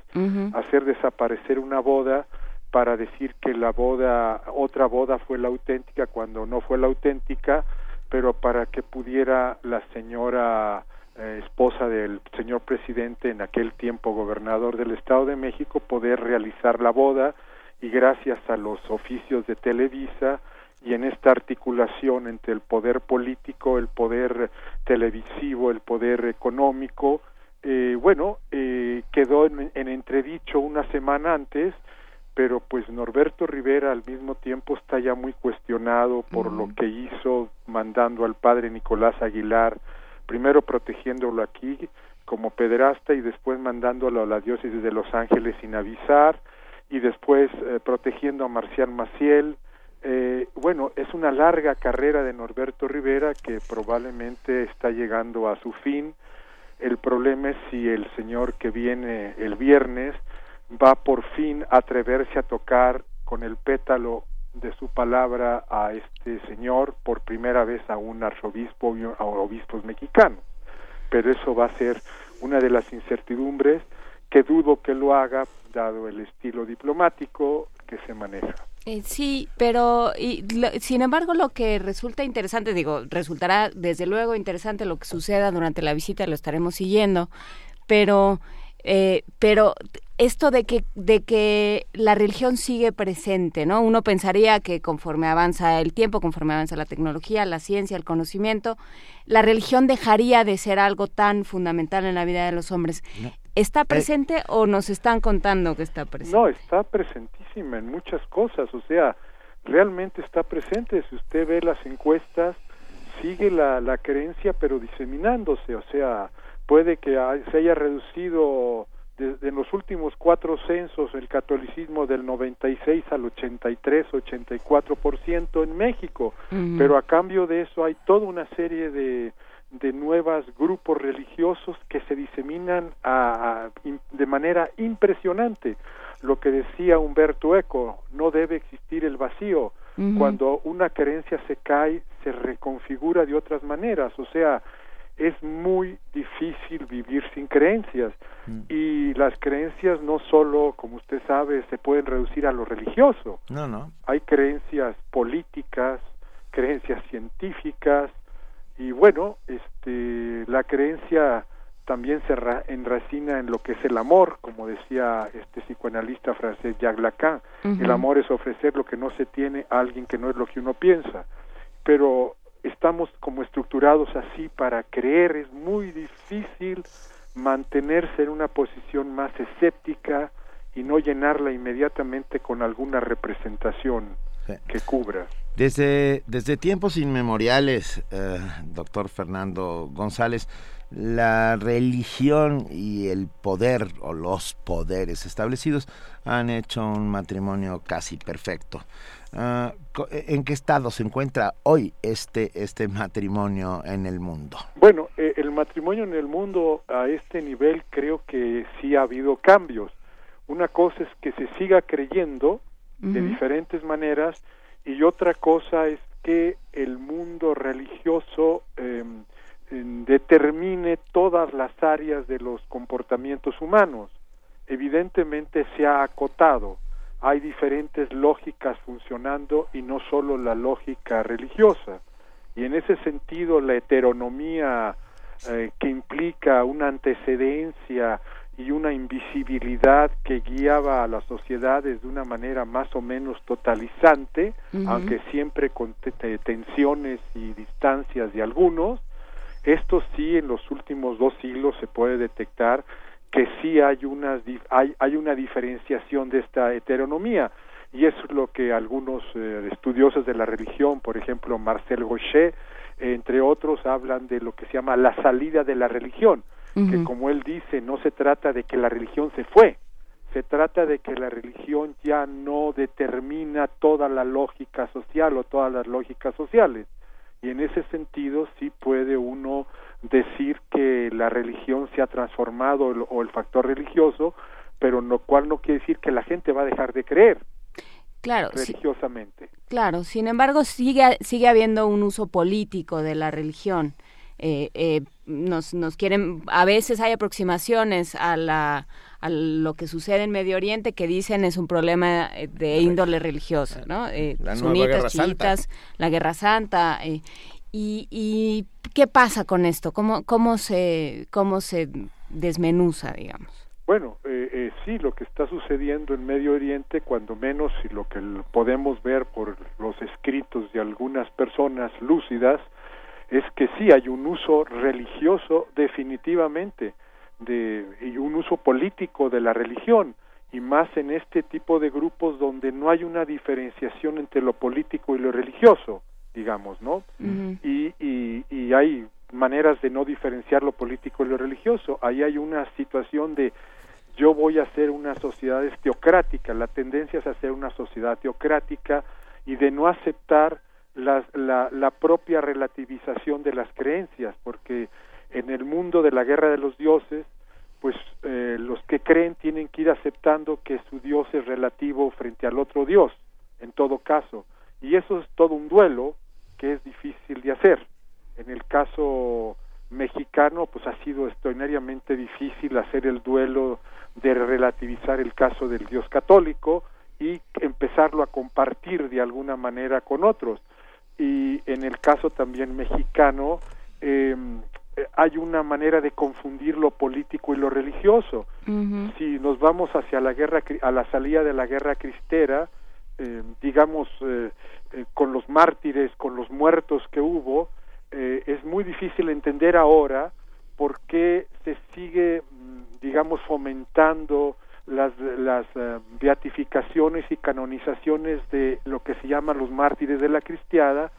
hacer desaparecer una boda para decir que la boda, otra boda fue la auténtica cuando no fue la auténtica, pero para que pudiera la señora eh, esposa del señor presidente, en aquel tiempo gobernador del Estado de México, poder realizar la boda. Y gracias a los oficios de Televisa y en esta articulación entre el poder político, el poder televisivo, el poder económico, eh, bueno, eh, quedó en, en entredicho una semana antes pero pues Norberto Rivera al mismo tiempo está ya muy cuestionado por lo que hizo mandando al padre Nicolás Aguilar, primero protegiéndolo aquí como pederasta y después mandándolo a la diócesis de Los Ángeles sin avisar y después eh, protegiendo a Marcial Maciel. Eh, bueno, es una larga carrera de Norberto Rivera que probablemente está llegando a su fin. El problema es si el señor que viene el viernes va por fin a atreverse a tocar con el pétalo de su palabra a este señor por primera vez a un arzobispo y a obispos mexicanos. Pero eso va a ser una de las incertidumbres que dudo que lo haga dado el estilo diplomático que se maneja. Eh, sí, pero y, sin embargo lo que resulta interesante, digo, resultará desde luego interesante lo que suceda durante la visita, lo estaremos siguiendo, pero eh, pero esto de que, de que la religión sigue presente, ¿no? Uno pensaría que conforme avanza el tiempo, conforme avanza la tecnología, la ciencia, el conocimiento, la religión dejaría de ser algo tan fundamental en la vida de los hombres. ¿Está eh, presente o nos están contando que está presente? No, está presentísima en muchas cosas, o sea, realmente está presente. Si usted ve las encuestas, sigue la, la creencia, pero diseminándose, o sea, puede que se haya reducido en los últimos cuatro censos el catolicismo del 96 al 83, 84% en México, pero a cambio de eso hay toda una serie de, de nuevos grupos religiosos que se diseminan a, de manera impresionante. Lo que decía Humberto Eco, no debe existir el vacío. Cuando una creencia se cae, se reconfigura de otras maneras. O sea, es muy difícil vivir sin creencias mm. y las creencias no solo, como usted sabe, se pueden reducir a lo religioso. No, no. Hay creencias políticas, creencias científicas y bueno, este la creencia también se enracina en lo que es el amor, como decía este psicoanalista francés Jacques Lacan. El amor es ofrecer lo que no se tiene a alguien que no es lo que uno piensa. Pero estamos como estructurados así para creer, es muy difícil mantenerse en una posición más escéptica y no llenarla inmediatamente con alguna representación que cubra. Desde, desde tiempos inmemoriales, eh, doctor Fernando González, la religión y el poder o los poderes establecidos han hecho un matrimonio casi perfecto. Ah, ¿En qué estado se encuentra hoy este, este matrimonio en el mundo? Bueno, eh, el matrimonio en el mundo a este nivel creo que sí ha habido cambios. Una cosa es que se siga creyendo de diferentes maneras y otra cosa es que el mundo religioso em, determine todas las áreas de los comportamientos humanos. Evidentemente se ha acotado hay diferentes lógicas funcionando y no solo la lógica religiosa. Y en ese sentido, la heteronomía eh, que implica una antecedencia y una invisibilidad que guiaba a las sociedades de una manera más o menos totalizante, aunque siempre con tensiones y distancias de algunos, esto sí en los últimos dos siglos se puede detectar que sí hay una, hay, hay una diferenciación de esta heteronomía y eso es lo que algunos eh, estudiosos de la religión, por ejemplo Marcel Gauchet, entre otros, hablan de lo que se llama la salida de la religión, que como él dice, no se trata de que la religión se fue, se trata de que la religión ya no determina toda la lógica social o todas las lógicas sociales. Y en ese sentido sí puede uno decir que la religión se ha transformado o el factor religioso, pero lo cual no quiere decir que la gente va a dejar de creer claro, religiosamente. claro, sin embargo sigue, sigue habiendo un uso político de la religión. Eh, eh, nos, nos quieren, a veces hay aproximaciones a la a lo que sucede en Medio Oriente que dicen es un problema eh, de índole religiosa, ¿no? la sunitas, chiitas, la Guerra Santa. y, y qué pasa con esto? ¿Cómo, cómo se cómo se desmenuza, digamos? Bueno, eh, eh, sí, lo que está sucediendo en Medio Oriente, cuando menos, y lo que podemos ver por los escritos de algunas personas lúcidas, es que sí hay un uso religioso definitivamente de, y un uso político de la religión, y más en este tipo de grupos donde no hay una diferenciación entre lo político y lo religioso, digamos, ¿no? y, y, y hay maneras de no diferenciar lo político y lo religioso. Ahí hay una situación de yo voy a hacer una sociedad teocrática, la tendencia es hacer una sociedad teocrática y de no aceptar la, la, propia relativización de las creencias, porque en el mundo de la guerra de los dioses, pues eh, los que creen tienen que ir aceptando que su dios es relativo frente al otro dios, en todo caso, y eso es todo un duelo que es difícil de hacer. En el caso mexicano, pues ha sido extraordinariamente difícil hacer el duelo de relativizar el caso del Dios católico y empezarlo a compartir de alguna manera con otros. Y en el caso también mexicano, em, hay una manera de confundir lo político y lo religioso. Si nos vamos hacia la guerra, a la salida de la guerra cristera, em, digamos, eh, eh, con los mártires, con los muertos que hubo, eh, es muy difícil entender ahora por qué se sigue digamos, fomentando las, las eh, beatificaciones y canonizaciones de lo que se llaman los mártires de la cristiada,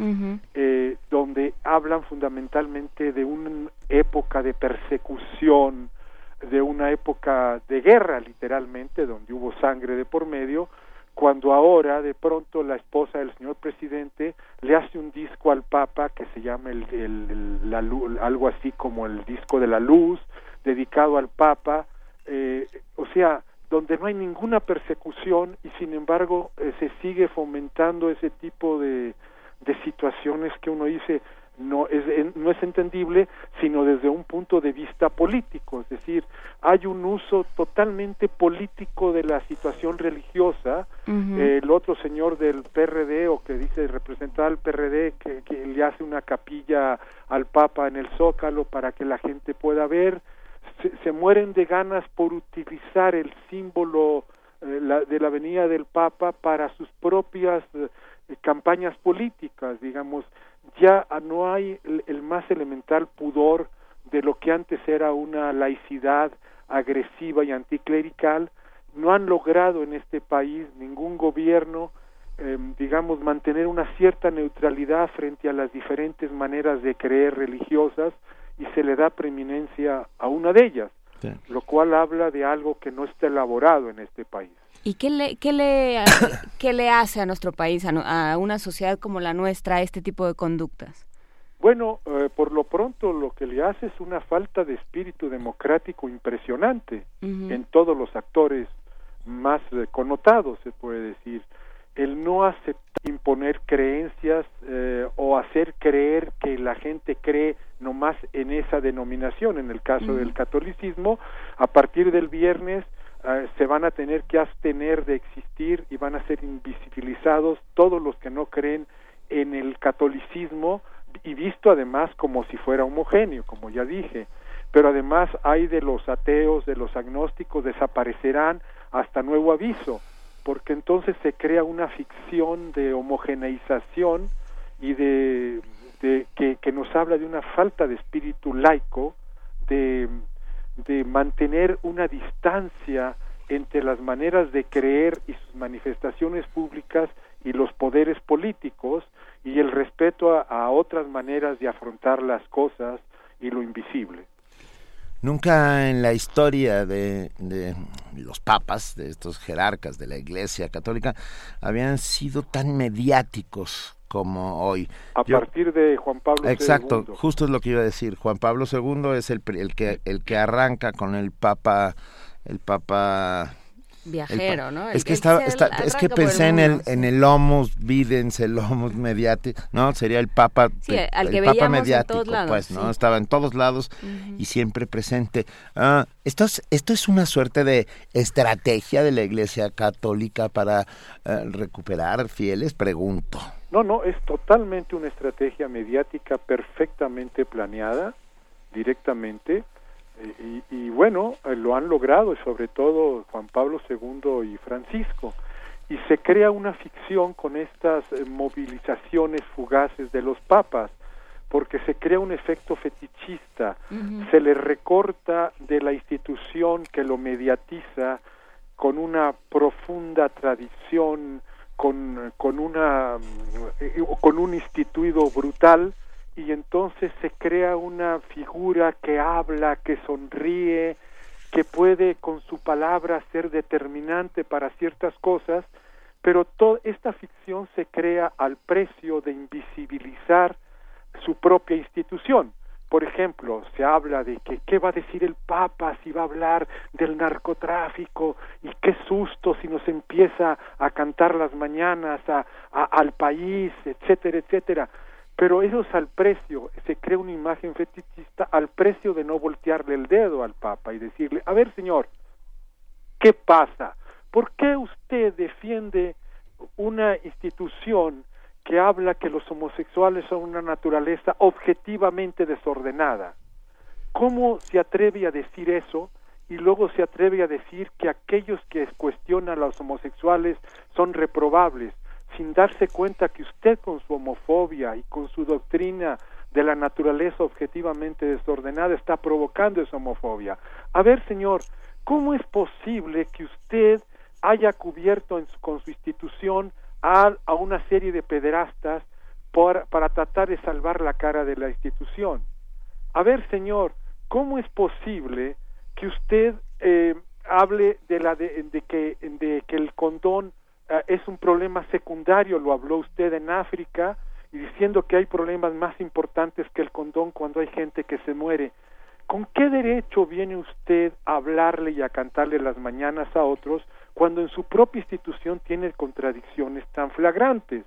eh, donde hablan fundamentalmente de una época de persecución, de una época de guerra, literalmente, donde hubo sangre de por medio, cuando ahora de pronto la esposa del señor presidente le hace un disco al Papa que se llama el, el, algo así como el disco de la luz, dedicado al Papa, eh, o sea, donde no hay ninguna persecución y sin embargo eh, se sigue fomentando ese tipo de, de situaciones que uno dice no es, no es entendible sino desde un punto de vista político, es decir, hay un uso totalmente político de la situación religiosa. el otro señor del PRD o que dice representar al PRD que, que le hace una capilla al Papa en el Zócalo para que la gente pueda ver se, mueren de ganas por utilizar el símbolo eh, de la venida del Papa para sus propias eh, campañas políticas, digamos, ya no hay el, más elemental pudor de lo que antes era una laicidad agresiva y anticlerical, no han logrado en este país ningún gobierno, em, digamos, mantener una cierta neutralidad frente a las diferentes maneras de creer religiosas, y se le da preeminencia a una de ellas, lo cual habla de algo que no está elaborado en este país. ¿Y qué le, qué le, qué le hace a nuestro país, a, una sociedad como la nuestra, este tipo de conductas? Bueno, eh, por lo pronto lo que le hace es una falta de espíritu democrático impresionante en todos los actores más eh, connotados, se puede decir el no aceptar imponer creencias eh, o hacer creer que la gente cree nomás en esa denominación, en el caso del catolicismo, a partir del viernes eh, se van a tener que abstener de existir y van a ser invisibilizados todos los que no creen en el catolicismo y visto además como si fuera homogéneo, como ya dije. Pero además hay de los ateos, de los agnósticos, desaparecerán hasta nuevo aviso, porque entonces se crea una ficción de homogeneización y de, de que, nos habla de una falta de espíritu laico, de, de mantener una distancia entre las maneras de creer y sus manifestaciones públicas y los poderes políticos y el respeto a, otras maneras de afrontar las cosas y lo invisible. Nunca en la historia de, de, los papas, de estos jerarcas de la Iglesia Católica, habían sido tan mediáticos como hoy. A partir de Juan Pablo II. Exacto, justo es lo que iba a decir. Juan Pablo II es el, el que el que arranca con el Papa el Papa viajero, ¿no? es que estaba, es que pensé en el en el Homus Videns, el Homus mediático, ¿no? Sería el Papa el, Papa mediático, pues, ¿no? Estaba en todos lados y siempre presente. Ah, esto es esto es una suerte de estrategia de la Iglesia Católica para eh, recuperar fieles, pregunto. No, no, es totalmente una estrategia mediática perfectamente planeada directamente y, bueno, eh, lo han logrado, sobre todo Juan Pablo II y Francisco. Y se crea una ficción con estas eh, movilizaciones fugaces de los papas, porque se crea un efecto fetichista, se le recorta de la institución que lo mediatiza con una profunda tradición, con, con, una, eh, con un instituido brutal, y entonces se crea una figura que habla, que sonríe, que puede con su palabra ser determinante para ciertas cosas, pero toda esta ficción se crea al precio de invisibilizar su propia institución. Por ejemplo, se habla de que qué va a decir el Papa si va a hablar del narcotráfico y qué susto si nos empieza a cantar las mañanas a, al país, etcétera, etcétera pero eso es al precio, se crea una imagen fetichista al precio de no voltearle el dedo al Papa y decirle, a ver señor, ¿qué pasa? ¿Por qué usted defiende una institución que habla que los homosexuales son una naturaleza objetivamente desordenada? ¿Cómo se atreve a decir eso y luego se atreve a decir que aquellos que cuestionan a los homosexuales son reprobables? Sin darse cuenta que usted con su homofobia y con su doctrina de la naturaleza objetivamente desordenada está provocando esa homofobia. A ver, señor, ¿cómo es posible que usted haya cubierto con su institución a, a, una serie de pederastas para tratar de salvar la cara de la institución? A ver, señor, ¿cómo es posible que usted eh, hable de, la de, que, el condón es un problema secundario, lo habló usted en África, y diciendo que hay problemas más importantes que el condón cuando hay gente que se muere. ¿Con qué derecho viene usted a hablarle y a cantarle las mañanas a otros cuando en su propia institución tiene contradicciones tan flagrantes?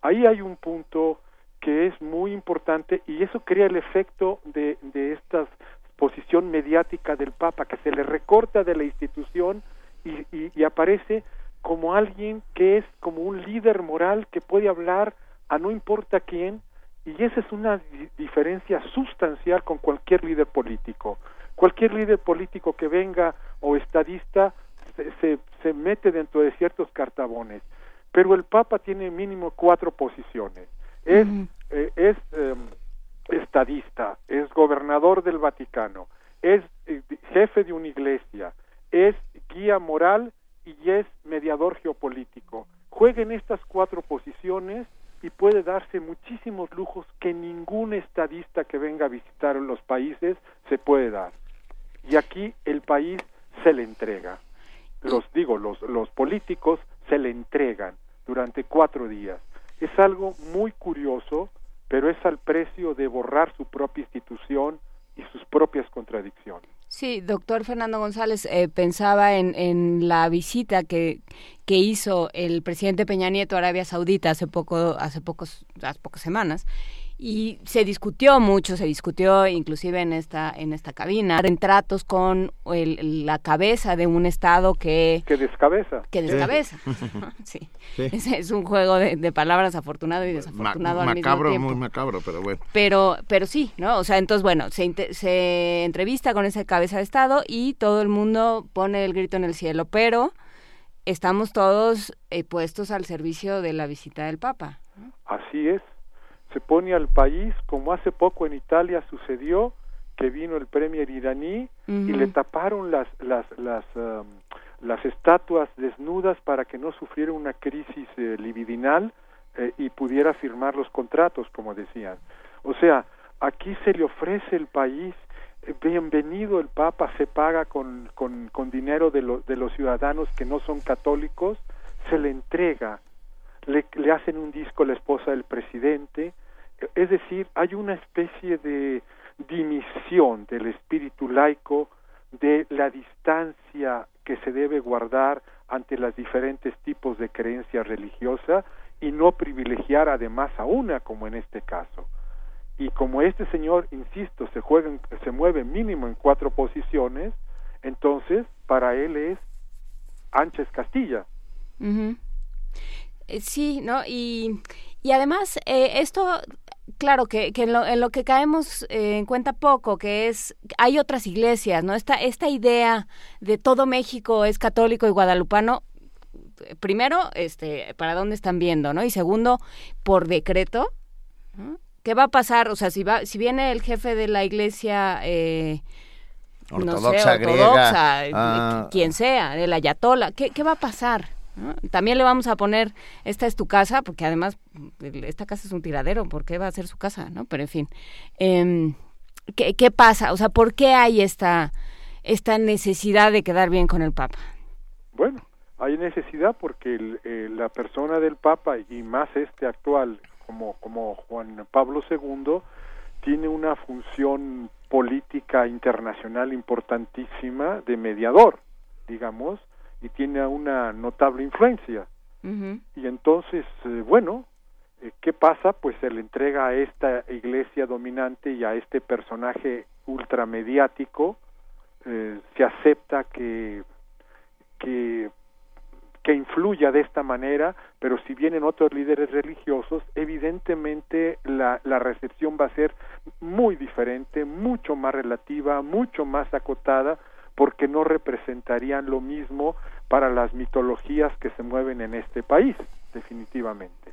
Ahí hay un punto que es muy importante y eso crea el efecto de, de esta posición mediática del Papa, que se le recorta de la institución y, y aparece como alguien que es como un líder moral que puede hablar a no importa quién y esa es una diferencia sustancial con cualquier líder político. Cualquier líder político que venga o estadista se, se, mete dentro de ciertos cartabones, pero el Papa tiene mínimo cuatro posiciones. Es, eh, es em, estadista, es gobernador del Vaticano, es eh, jefe de una iglesia, es guía moral y es mediador geopolítico. Juega en estas cuatro posiciones y puede darse muchísimos lujos que ningún estadista que venga a visitar los países se puede dar. Y aquí el país se le entrega. Los digo, los, los políticos se le entregan durante cuatro días. Es algo muy curioso, pero es al precio de borrar su propia institución y sus propias contradicciones. Sí, doctor Fernando González, eh, pensaba en, en, la visita que, que hizo el presidente Peña Nieto a Arabia Saudita hace poco, hace pocos, hace pocas semanas, y se discutió mucho, se discutió inclusive en esta en esta cabina, en tratos con la cabeza de un estado que que descabeza, que descabeza, sí, Es, un juego de, palabras afortunado y desafortunado al macabro, mismo tiempo. muy macabro, pero bueno. Pero pero sí, no, o sea, entonces bueno, se, se entrevista con esa cabeza de estado y todo el mundo pone el grito en el cielo, pero estamos todos eh, puestos al servicio de la visita del Papa. Así es se pone al país, como hace poco en Italia sucedió, que vino el premier iraní y le taparon las las las um, las estatuas desnudas para que no sufriera una crisis eh, libidinal eh, y pudiera firmar los contratos, como decían. O sea, aquí se le ofrece el país, eh, bienvenido el Papa, se paga con, con, con dinero de, de los ciudadanos que no son católicos, se le entrega, le, le hacen un disco a la esposa del presidente, es decir, hay una especie de dimisión del espíritu laico de la distancia que se debe guardar ante los diferentes tipos de creencia religiosa y no privilegiar además a una como en este caso. Y como este señor, insisto, se, juega, se mueve mínimo en cuatro posiciones, entonces para él es Ánchez Castilla. Sí, ¿no? Y, y además eh, esto claro, que, que en, lo, que caemos eh, en cuenta poco, que es, hay otras iglesias, ¿no? Esta, esta idea de todo México es católico y guadalupano, primero, este, para dónde están viendo, ¿no? Y segundo, por decreto, ¿qué va a pasar? O sea, si va, si viene el jefe de la iglesia eh, ortodoxa, ortodoxa, ah. quien sea, el ayatola, ¿qué, qué va a pasar? También le vamos a poner, esta es tu casa, porque además esta casa es un tiradero, ¿por qué va a ser su casa? ¿no? Pero en fin, eh, ¿qué, ¿qué, pasa? O sea, ¿por qué hay esta, esta necesidad de quedar bien con el Papa? Bueno, hay necesidad porque eh, la persona del Papa y más este actual como, como Juan Pablo II tiene una función política internacional importantísima de mediador, digamos, y tiene una notable influencia. Y entonces, eh, bueno, eh, ¿qué pasa? Pues se le entrega a esta iglesia dominante y a este personaje ultramediático, eh, se acepta que, que, que influya de esta manera, pero si vienen otros líderes religiosos, evidentemente la, la recepción va a ser muy diferente, mucho más relativa, mucho más acotada, porque no representarían lo mismo para las mitologías que se mueven en este país, definitivamente.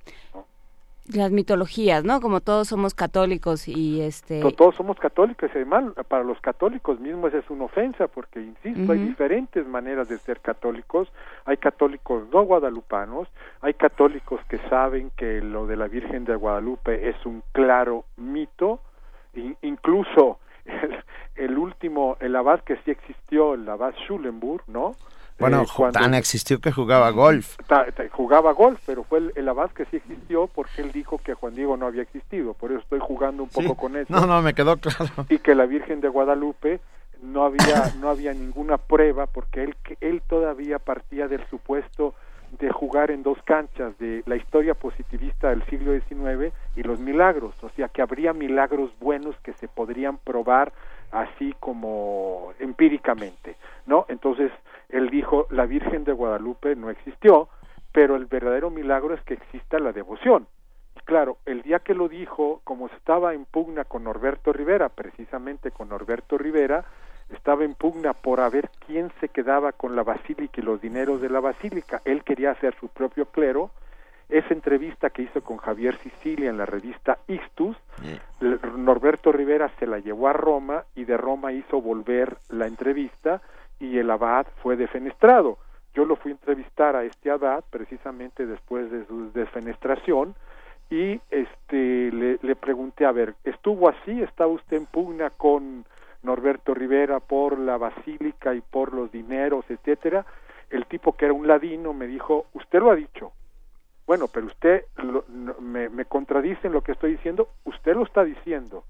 Las mitologías, ¿no? Como todos somos católicos y este... Todos somos católicos además para los católicos mismos es una ofensa porque, insisto, hay diferentes maneras de ser católicos. Hay católicos no guadalupanos, hay católicos que saben que lo de la Virgen de Guadalupe es un claro mito, incluso el, último, el abad que sí existió, el abad Schulenburg, ¿no? Bueno, eh, tan existió que jugaba golf. jugaba golf, pero fue el, abad que sí existió porque él dijo que Juan Diego no había existido. Por eso estoy jugando un poco con eso. No, no, me quedó claro. Y que la Virgen de Guadalupe no había no había ninguna prueba porque él él todavía partía del supuesto de jugar en dos canchas de la historia positivista del siglo XIX y los milagros, o sea que habría milagros buenos que se podrían probar así como empíricamente, ¿no? Entonces él dijo la Virgen de Guadalupe no existió, pero el verdadero milagro es que exista la devoción. Y claro, el día que lo dijo, como estaba en pugna con Norberto Rivera, precisamente con Norberto Rivera, estaba en pugna por a ver quién se quedaba con la basílica y los dineros de la basílica. Él quería hacer su propio clero. Esa entrevista que hizo con Javier Sicilia en la revista Ixtus, Norberto Rivera se la llevó a Roma y de Roma hizo volver la entrevista y el abad fue defenestrado. Yo lo fui a entrevistar a este abad precisamente después de su defenestración y este le, le pregunté, a ver, ¿estuvo así? ¿Estaba usted en pugna con Norberto Rivera por la basílica y por los dineros, etcétera, el tipo que era un ladino me dijo, usted lo ha dicho. Bueno, pero usted me, me contradice en lo que estoy diciendo, usted lo está diciendo.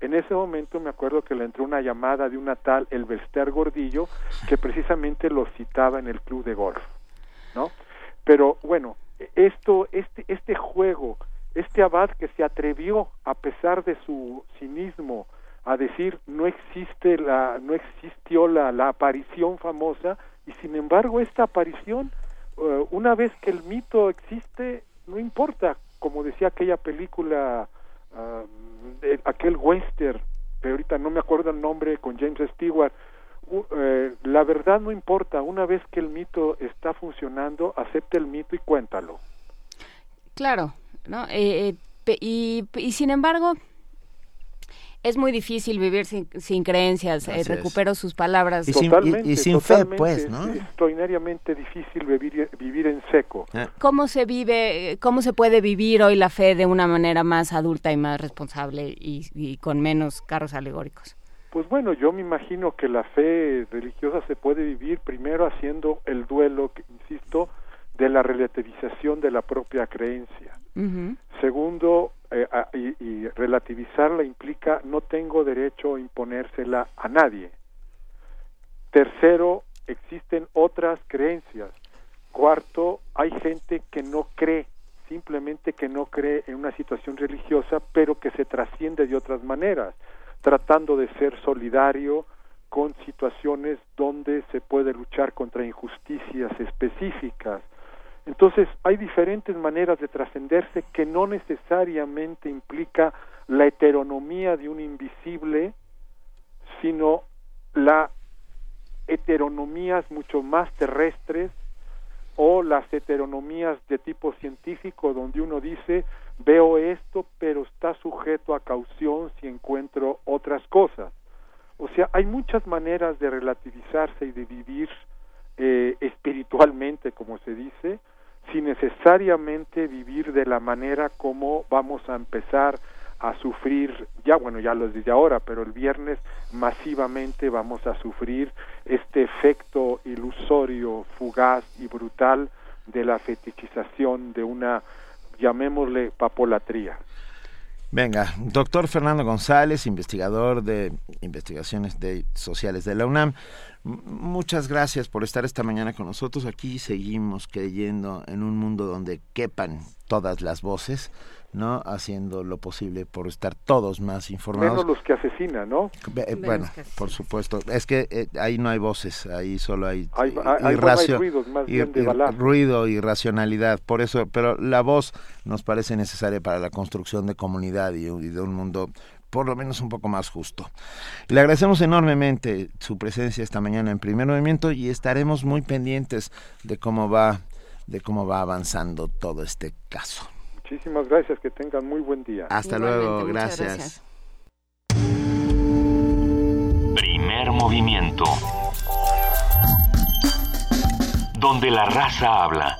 En ese momento me acuerdo que le entró una llamada de una tal Elvester Gordillo que precisamente lo citaba en el club de golf, ¿no? Pero bueno, esto, este, este juego este abad que se atrevió, a pesar de su cinismo, a decir no existe la, no existió la, la aparición famosa, y sin embargo esta aparición, eh, una vez que el mito existe, no importa, como decía aquella película, ah, aquel western, pero ahorita no me acuerdo el nombre, con James Stewart, eh, la verdad no importa, una vez que el mito está funcionando, acepta el mito y cuéntalo. Claro, ¿no? Eh, y, sin embargo, es muy difícil vivir sin, sin creencias, recupero sus palabras. Y sin, y, sin fe, pues, ¿no? Es extraordinariamente difícil vivir, vivir en seco. ¿Cómo se vive, cómo se puede vivir hoy la fe de una manera más adulta y más responsable y con menos carros alegóricos? Pues bueno, yo me imagino que la fe religiosa se puede vivir primero haciendo el duelo, que, insisto, de la relativización de la propia creencia. Segundo, eh, y, relativizarla implica no tengo derecho a imponérsela a nadie. Tercero, existen otras creencias. Cuarto, hay gente que no cree, simplemente que no cree en una situación religiosa, pero que se trasciende de otras maneras tratando de ser solidario con situaciones donde se puede luchar contra injusticias específicas. Entonces, hay diferentes maneras de trascenderse que no necesariamente implica la heteronomía de un invisible, sino la heteronomías mucho más terrestres o las heteronomías de tipo científico donde uno dice veo esto, pero está sujeto a caución si encuentro otras cosas. O sea, hay muchas maneras de relativizarse y de vivir eh, espiritualmente, como se dice, sin necesariamente vivir de la manera como vamos a empezar a sufrir, ya bueno, ya lo desde ahora, pero el viernes masivamente vamos a sufrir este efecto ilusorio, fugaz y brutal de la fetichización de una llamémosle papolatría. Venga, doctor Fernando González, investigador de investigaciones de, sociales de la UNAM. muchas gracias por estar esta mañana con nosotros. Aquí seguimos creyendo en un mundo donde quepan todas las voces ¿no? Haciendo lo posible por estar todos más informados. Menos los que asesinan, ¿no? Eh, bueno, por supuesto. Es que eh, ahí no hay voces, ahí solo hay, hay, ruido y racionalidad. Por eso, pero la voz nos parece necesaria para la construcción de comunidad y, de un mundo por lo menos un poco más justo. Le agradecemos enormemente su presencia esta mañana en Primer Movimiento y estaremos muy pendientes de cómo va de cómo va avanzando todo este caso. Muchísimas gracias, que tengan muy buen día. Hasta luego, gracias. Primer movimiento. Donde la raza habla.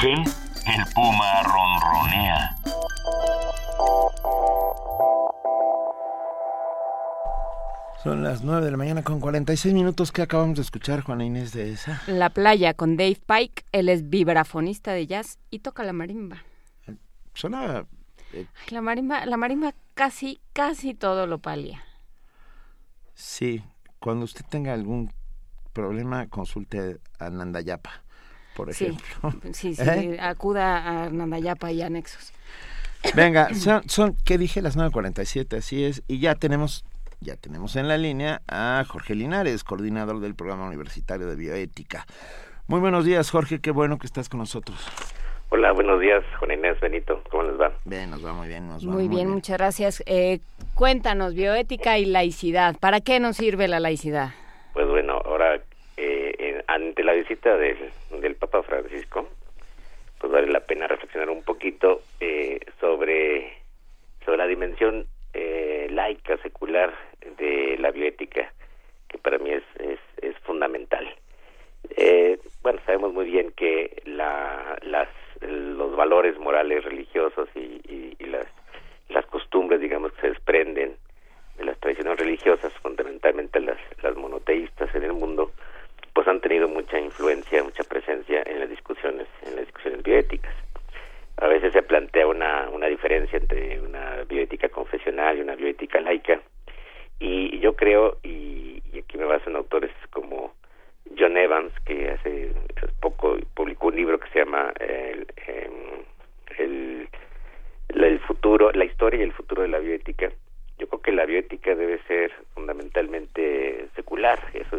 Rugen, el puma ronronea. Son las 9 de la mañana con 46 minutos que acabamos de escuchar, Juana Inés de esa. La playa con Dave Pike, él es vibrafonista de jazz y toca la marimba. Suena... eh, La marimba, la marimba casi, casi todo lo palia. sí, cuando usted tenga algún problema, consulte a Nandayapa, por ejemplo. sí, sí, ¿Eh? acuda a Nandayapa y anexos. Venga, son, son, ¿qué dije? Las 9.47, así es. Y ya tenemos, ya tenemos en la línea a Jorge Linares, coordinador del programa universitario de bioética. Muy buenos días, Jorge, qué bueno que estás con nosotros. Hola, buenos días, Juan Inés Benito, ¿cómo les va? Bien, nos va muy bien, nos va Muy bien, muchas gracias. Eh, cuéntanos, bioética y laicidad. ¿Para qué nos sirve la laicidad? Pues bueno, ahora, ante la visita del, del Papa Francisco, pues vale la pena reflexionar un poquito eh, sobre, sobre la dimensión eh, laica, secular de la bioética, que para mí es, es, es fundamental. Eh, bueno, sabemos muy bien que la, las, los valores morales religiosos y, y- y las, las costumbres, digamos, que se desprenden de las tradiciones religiosas, fundamentalmente las, las monoteístas en el mundo, pues han tenido mucha influencia, mucha presencia en las discusiones, en las discusiones bioéticas. A veces se plantea una, una diferencia entre una bioética confesional y una bioética laica, y yo creo, y, aquí me baso en autores como John Evans, que hace poco publicó un libro que se llama el, em, el, futuro, la historia y el futuro de la bioética. Yo creo que la bioética debe ser fundamentalmente secular. Eso,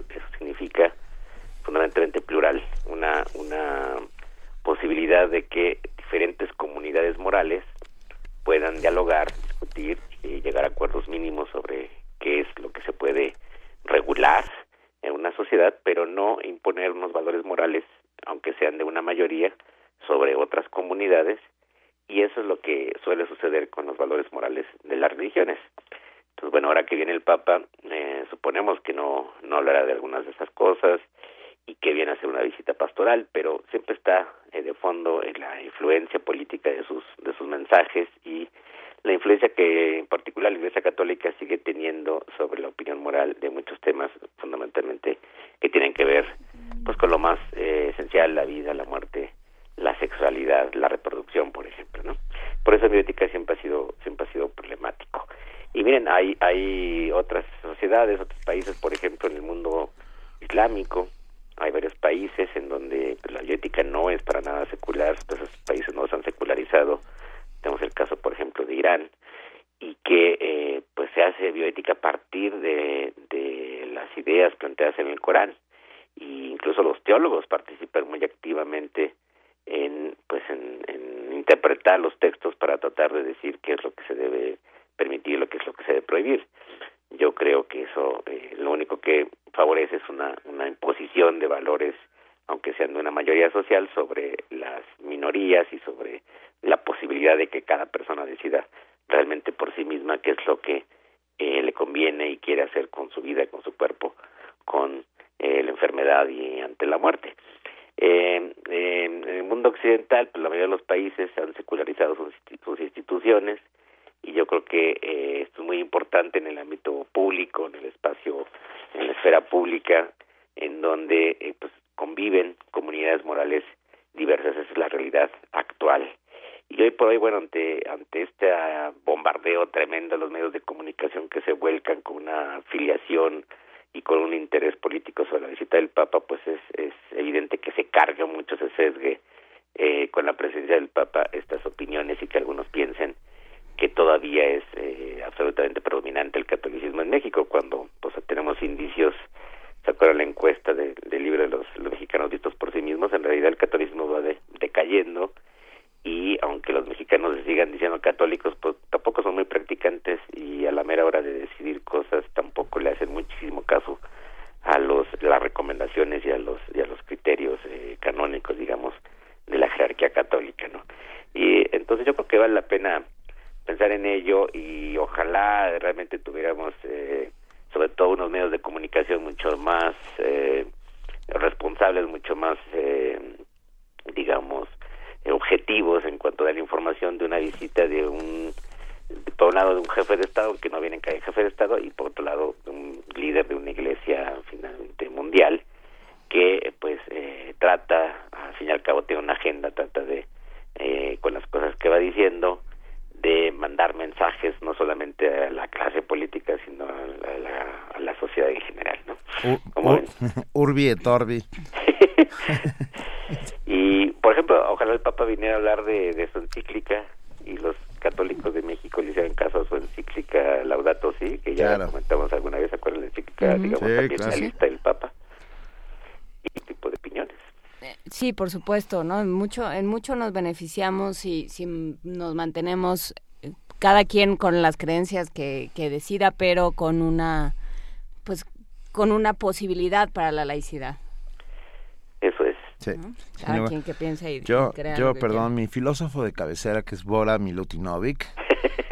plural, una, una posibilidad de que diferentes comunidades morales puedan dialogar, discutir y llegar a acuerdos mínimos sobre qué es lo que se puede regular en una sociedad, pero no imponer unos valores morales, aunque sean de una mayoría, sobre otras comunidades, y eso es lo que suele suceder con los valores morales de las religiones. Entonces, bueno, ahora que viene el Papa, eh, suponemos que no, no hablará de algunas de esas cosas y que viene a hacer una visita pastoral, pero siempre está eh, de fondo en la influencia política de sus, de sus mensajes y la influencia que en particular la Iglesia Católica sigue teniendo sobre la opinión moral de muchos temas fundamentalmente que tienen que ver pues con lo más eh, esencial, la vida, la muerte, la sexualidad, la reproducción, por ejemplo, ¿no? Por eso bioética siempre ha sido siempre ha sido problemático. Y miren, hay hay otras sociedades, otros países, por ejemplo, en el mundo islámico, hay varios países en donde pues, la bioética no es para nada secular, esos países no se han secularizado. Tenemos el caso, por ejemplo, de Irán, y que eh, pues se hace bioética a partir de, de las ideas planteadas en el Corán. Y incluso los teólogos participan muy activamente en pues en, interpretar los textos para tratar de decir qué es lo que se debe permitir, lo que es lo que se debe prohibir. Yo creo que eso eh, lo único que favorece es una, una imposición de valores, aunque sean de una mayoría social, sobre las minorías y sobre la posibilidad de que cada persona decida realmente por sí misma qué es lo que eh, le conviene y quiere hacer con su vida, con su cuerpo, con eh, la enfermedad y ante la muerte. Eh, en el mundo occidental, pues la mayoría de los países han secularizado sus, sus instituciones y yo creo que eh, esto es muy importante en el ámbito público, en el espacio, en la esfera pública, en donde eh, pues conviven comunidades morales diversas, esa es la realidad actual. Y hoy por hoy, bueno, ante, ante este ah, bombardeo tremendo de los medios de comunicación que se vuelcan con una afiliación y con un interés político sobre la visita del Papa, pues es, es evidente que se carga mucho, se sesgue eh, con la presencia del Papa estas opiniones y que algunos piensen que todavía es eh, absolutamente predominante el catolicismo en México, cuando pues tenemos indicios, ¿se acuerdan la encuesta de- del libro de los, mexicanos vistos por sí mismos? En realidad el catolicismo va de- decayendo y aunque los mexicanos sigan diciendo católicos, pues tampoco son muy practicantes y a la mera hora de decidir cosas tampoco le hacen muchísimo caso a los las recomendaciones y a los y a los criterios eh, canónicos, digamos, de la jerarquía católica, ¿no? Y entonces yo creo que vale la pena pensar en ello y ojalá realmente tuviéramos eh, sobre todo unos medios de comunicación mucho más eh, responsables, mucho más eh, digamos, objetivos en cuanto a la información de una visita de un por un lado de un jefe de Estado que no viene en calle jefe de Estado y por otro lado de un líder de una iglesia finalmente mundial que pues eh, trata, al fin y al cabo tiene una agenda, trata de, eh, con las cosas que va diciendo, de mandar mensajes no solamente a la clase política, sino a la, a la sociedad en general, ¿no? urbi et orbi. y, por ejemplo, ojalá el Papa viniera a hablar de, de su encíclica y los católicos de México le hicieran caso a su encíclica Laudato Si, que ya comentamos alguna vez, ¿acuerdan la encíclica, digamos, también del Papa? Y tipo de opiniones. Eh, sí, por supuesto, ¿no? En mucho, en mucho nos beneficiamos si, si nos mantenemos eh, cada quien con las creencias que, que decida, pero con una, pues, con una posibilidad para la laicidad. Eso es. Sí. Cada quien que piense y yo, crea yo perdón, mi filósofo de cabecera que es Bora Milutinovic.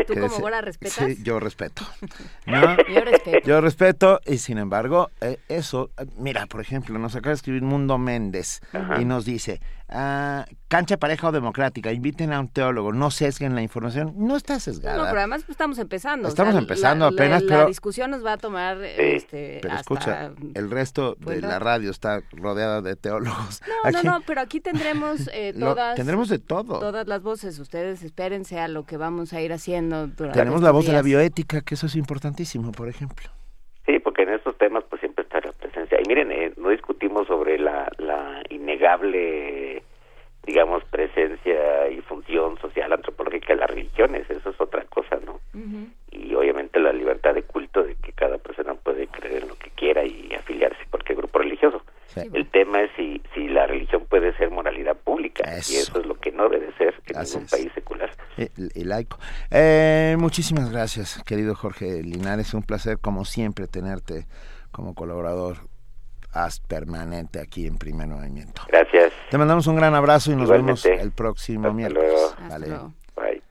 ¿Tú como dice- Bora respetas? Sí, yo respeto. ¿no? Yo respeto. Yo respeto y sin embargo, eh, eso, eh, mira, por ejemplo, nos acaba de escribir Mundo Méndez Ajá. y nos dice, ah, cancha pareja o democrática, inviten a un teólogo, no sesguen la información. No está sesgada. No, pero además pues, estamos empezando. o Estamos sea, empezando la- la- apenas, la, pero- discusión nos va a tomar este, Pero hasta... escucha, el resto de Bueno. la radio está rodeada de teólogos. No, Aquí- no, no, pero aquí tendremos eh, Lo- todas... tendremos de todo. Todas las voces. Ustedes espérense a lo que vamos a ir haciendo durante Tenemos la voz de la días. bioética, que eso es importantísimo, por ejemplo. Sí, porque en estos temas pues siempre está la presencia. Y miren, eh, no discutimos sobre la, la innegable, digamos, presencia y función social antropológica de las religiones. Eso es otra cosa, ¿no? Y obviamente la libertad de culto de que cada persona puede creer en lo que quiera y afiliarse a cualquier grupo religioso. El tema es si, si la religión puede ser moralidad pública. Y eso es lo que no debe ser en Así ningún es. país secular. Y, laico. Eh, muchísimas gracias, querido Jorge Linares. Un placer, como siempre, tenerte como colaborador permanente aquí en Primer Movimiento. Gracias. Te mandamos un gran abrazo y nos Igualmente. vemos el próximo miércoles. luego. Vale. Bye.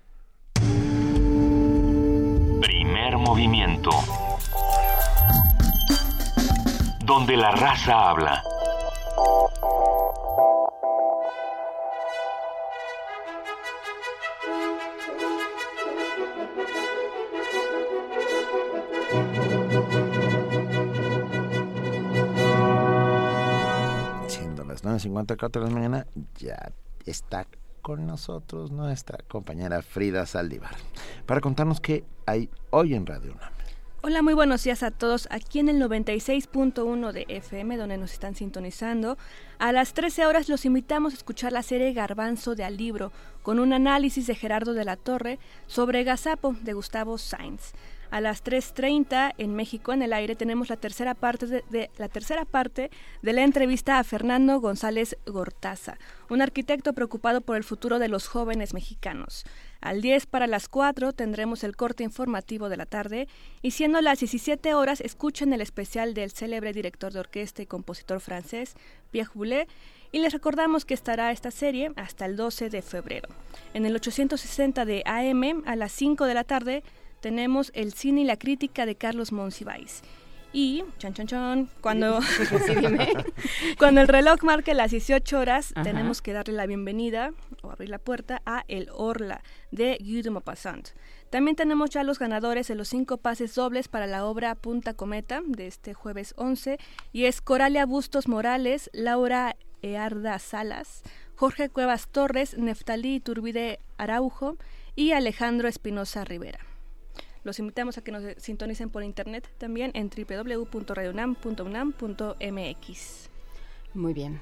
Primer movimiento. Donde la raza habla. Las 9.54 de la mañana, ya está con nosotros nuestra compañera Frida Saldívar para contarnos qué hay hoy en Radio UNAM. Hola, muy buenos días a todos. Aquí en el 96.1 de FM, donde nos están sintonizando, a las 13 horas los invitamos a escuchar la serie Garbanzo de Al Libro, con un análisis de Gerardo de la Torre sobre Gazapo de Gustavo Sainz. A las 3.30 en México en el aire tenemos la tercera parte de, la tercera parte de la entrevista a Fernando González Gortaza, un arquitecto preocupado por el futuro de los jóvenes mexicanos. Al 10 para las 4 tendremos el corte informativo de la tarde y siendo las 17 horas escuchen el especial del célebre director de orquesta y compositor francés Pierre Boulez y les recordamos que estará esta serie hasta el 12 de febrero. En el 860 de AM a las 5 de la tarde tenemos el cine y la crítica de Carlos Monsiváis. Y, chan, chan, chan, cuando, cuando el reloj marque las 18 horas, Ajá. tenemos que darle la bienvenida o abrir la puerta a El Orla de Guy de Maupassant. También tenemos ya los ganadores de los cinco pases dobles para la obra Punta Cometa de este jueves 11 y es Coralia Bustos Morales, Laura Earda Salas, Jorge Cuevas Torres, Neftalí Turbide Araujo y Alejandro Espinosa Rivera. Los invitamos a que nos sintonicen por internet también en www.radionam.unam.mx. Muy bien.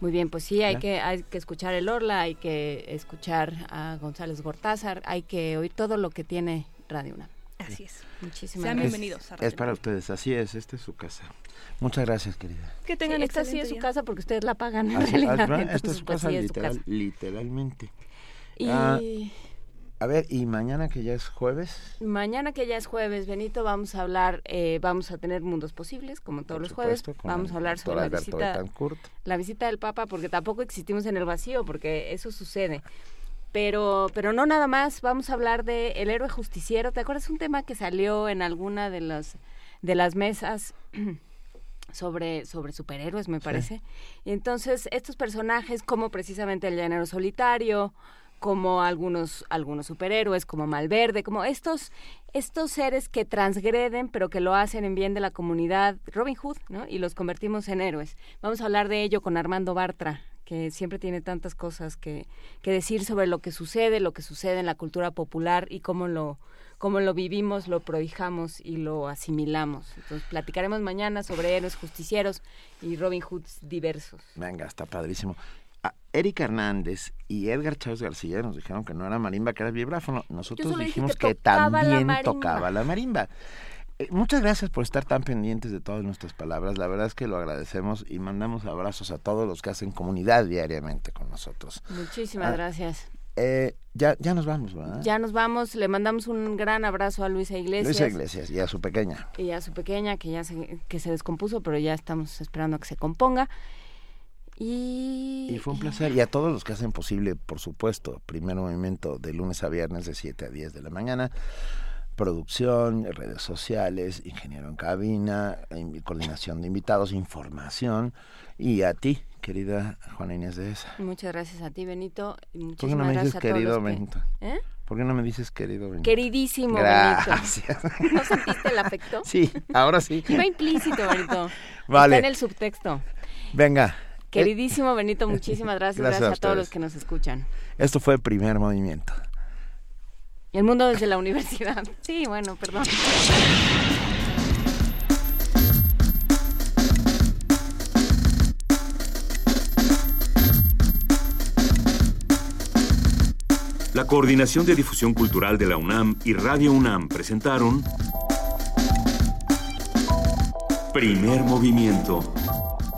Muy bien, pues sí, hay que, hay que escuchar el Orla, hay que escuchar a González Gortázar, hay que oír todo lo que tiene Radio UNAM. Así es. Muchísimas Sean gracias. bienvenidos a Es Radio para ustedes, así es, esta es su casa. Muchas gracias, querida. Que tengan Sí, esta sí es su casa porque ustedes la pagan en Así- realidad. esta es su casa, es literal- literalmente. Y Ah, a ver, y mañana que ya es jueves, mañana que ya es jueves, Benito, vamos a hablar, eh, vamos a tener mundos posibles, como todos los jueves. supuesto, Vamos a hablar sobre la visita, la visita del Papa, porque tampoco existimos en el vacío, porque eso sucede. Pero, pero no nada más, vamos a hablar de El héroe justiciero. ¿Te acuerdas un tema que salió en alguna de las, de las mesas sobre, sobre superhéroes, me parece. Y entonces, estos personajes, como precisamente el llanero solitario, como algunos, algunos superhéroes, como Malverde, como estos, estos seres que transgreden, pero que lo hacen en bien de la comunidad, Robin Hood, ¿no? Y los convertimos en héroes. Vamos a hablar de ello con Armando Bartra, que siempre tiene tantas cosas que, que decir sobre lo que sucede, lo que sucede en la cultura popular y cómo lo, cómo lo vivimos, lo prohijamos y lo asimilamos. Entonces platicaremos mañana sobre héroes justicieros y Robin Hoods diversos. Venga, está padrísimo. Erika Hernández y Edgar Chávez García nos dijeron que no era marimba, que era vibráfono. Nosotros dijimos que, también tocaba la marimba. Eh, muchas gracias por estar tan pendientes de todas nuestras palabras. La verdad es que lo agradecemos y mandamos abrazos a todos los que hacen comunidad diariamente con nosotros. Muchísimas ah, gracias. Eh, ya, ya nos vamos, ¿verdad? Ya nos vamos. Le mandamos un gran abrazo a Luisa Iglesias. Luisa Iglesias y a su pequeña. Y a su pequeña que ya se, que se descompuso, pero ya estamos esperando a que se componga. Y... fue un placer. Y a todos los que hacen posible, por supuesto, primer movimiento de lunes a viernes de 7 a 10 de la mañana. Producción, redes sociales, ingeniero en cabina, coordinación de invitados, información. Y a ti, querida Juana Inés de esa. Muchas gracias a ti, Benito. ¿Por qué no me dices querido Benito? ¿Eh? ¿Por qué no me dices querido Benito? Queridísimo Gracias. Benito. ¿No sentiste el afecto? Sí, ahora sí. Iba implícito, Benito. Vale. Está en el subtexto. Venga, Queridísimo Benito, muchísimas gracias. Gracias, a, todos los que nos escuchan. Esto fue el primer movimiento. Y el mundo desde la universidad. Sí, bueno, perdón. La Coordinación de Difusión Cultural de la UNAM y Radio UNAM presentaron Primer Movimiento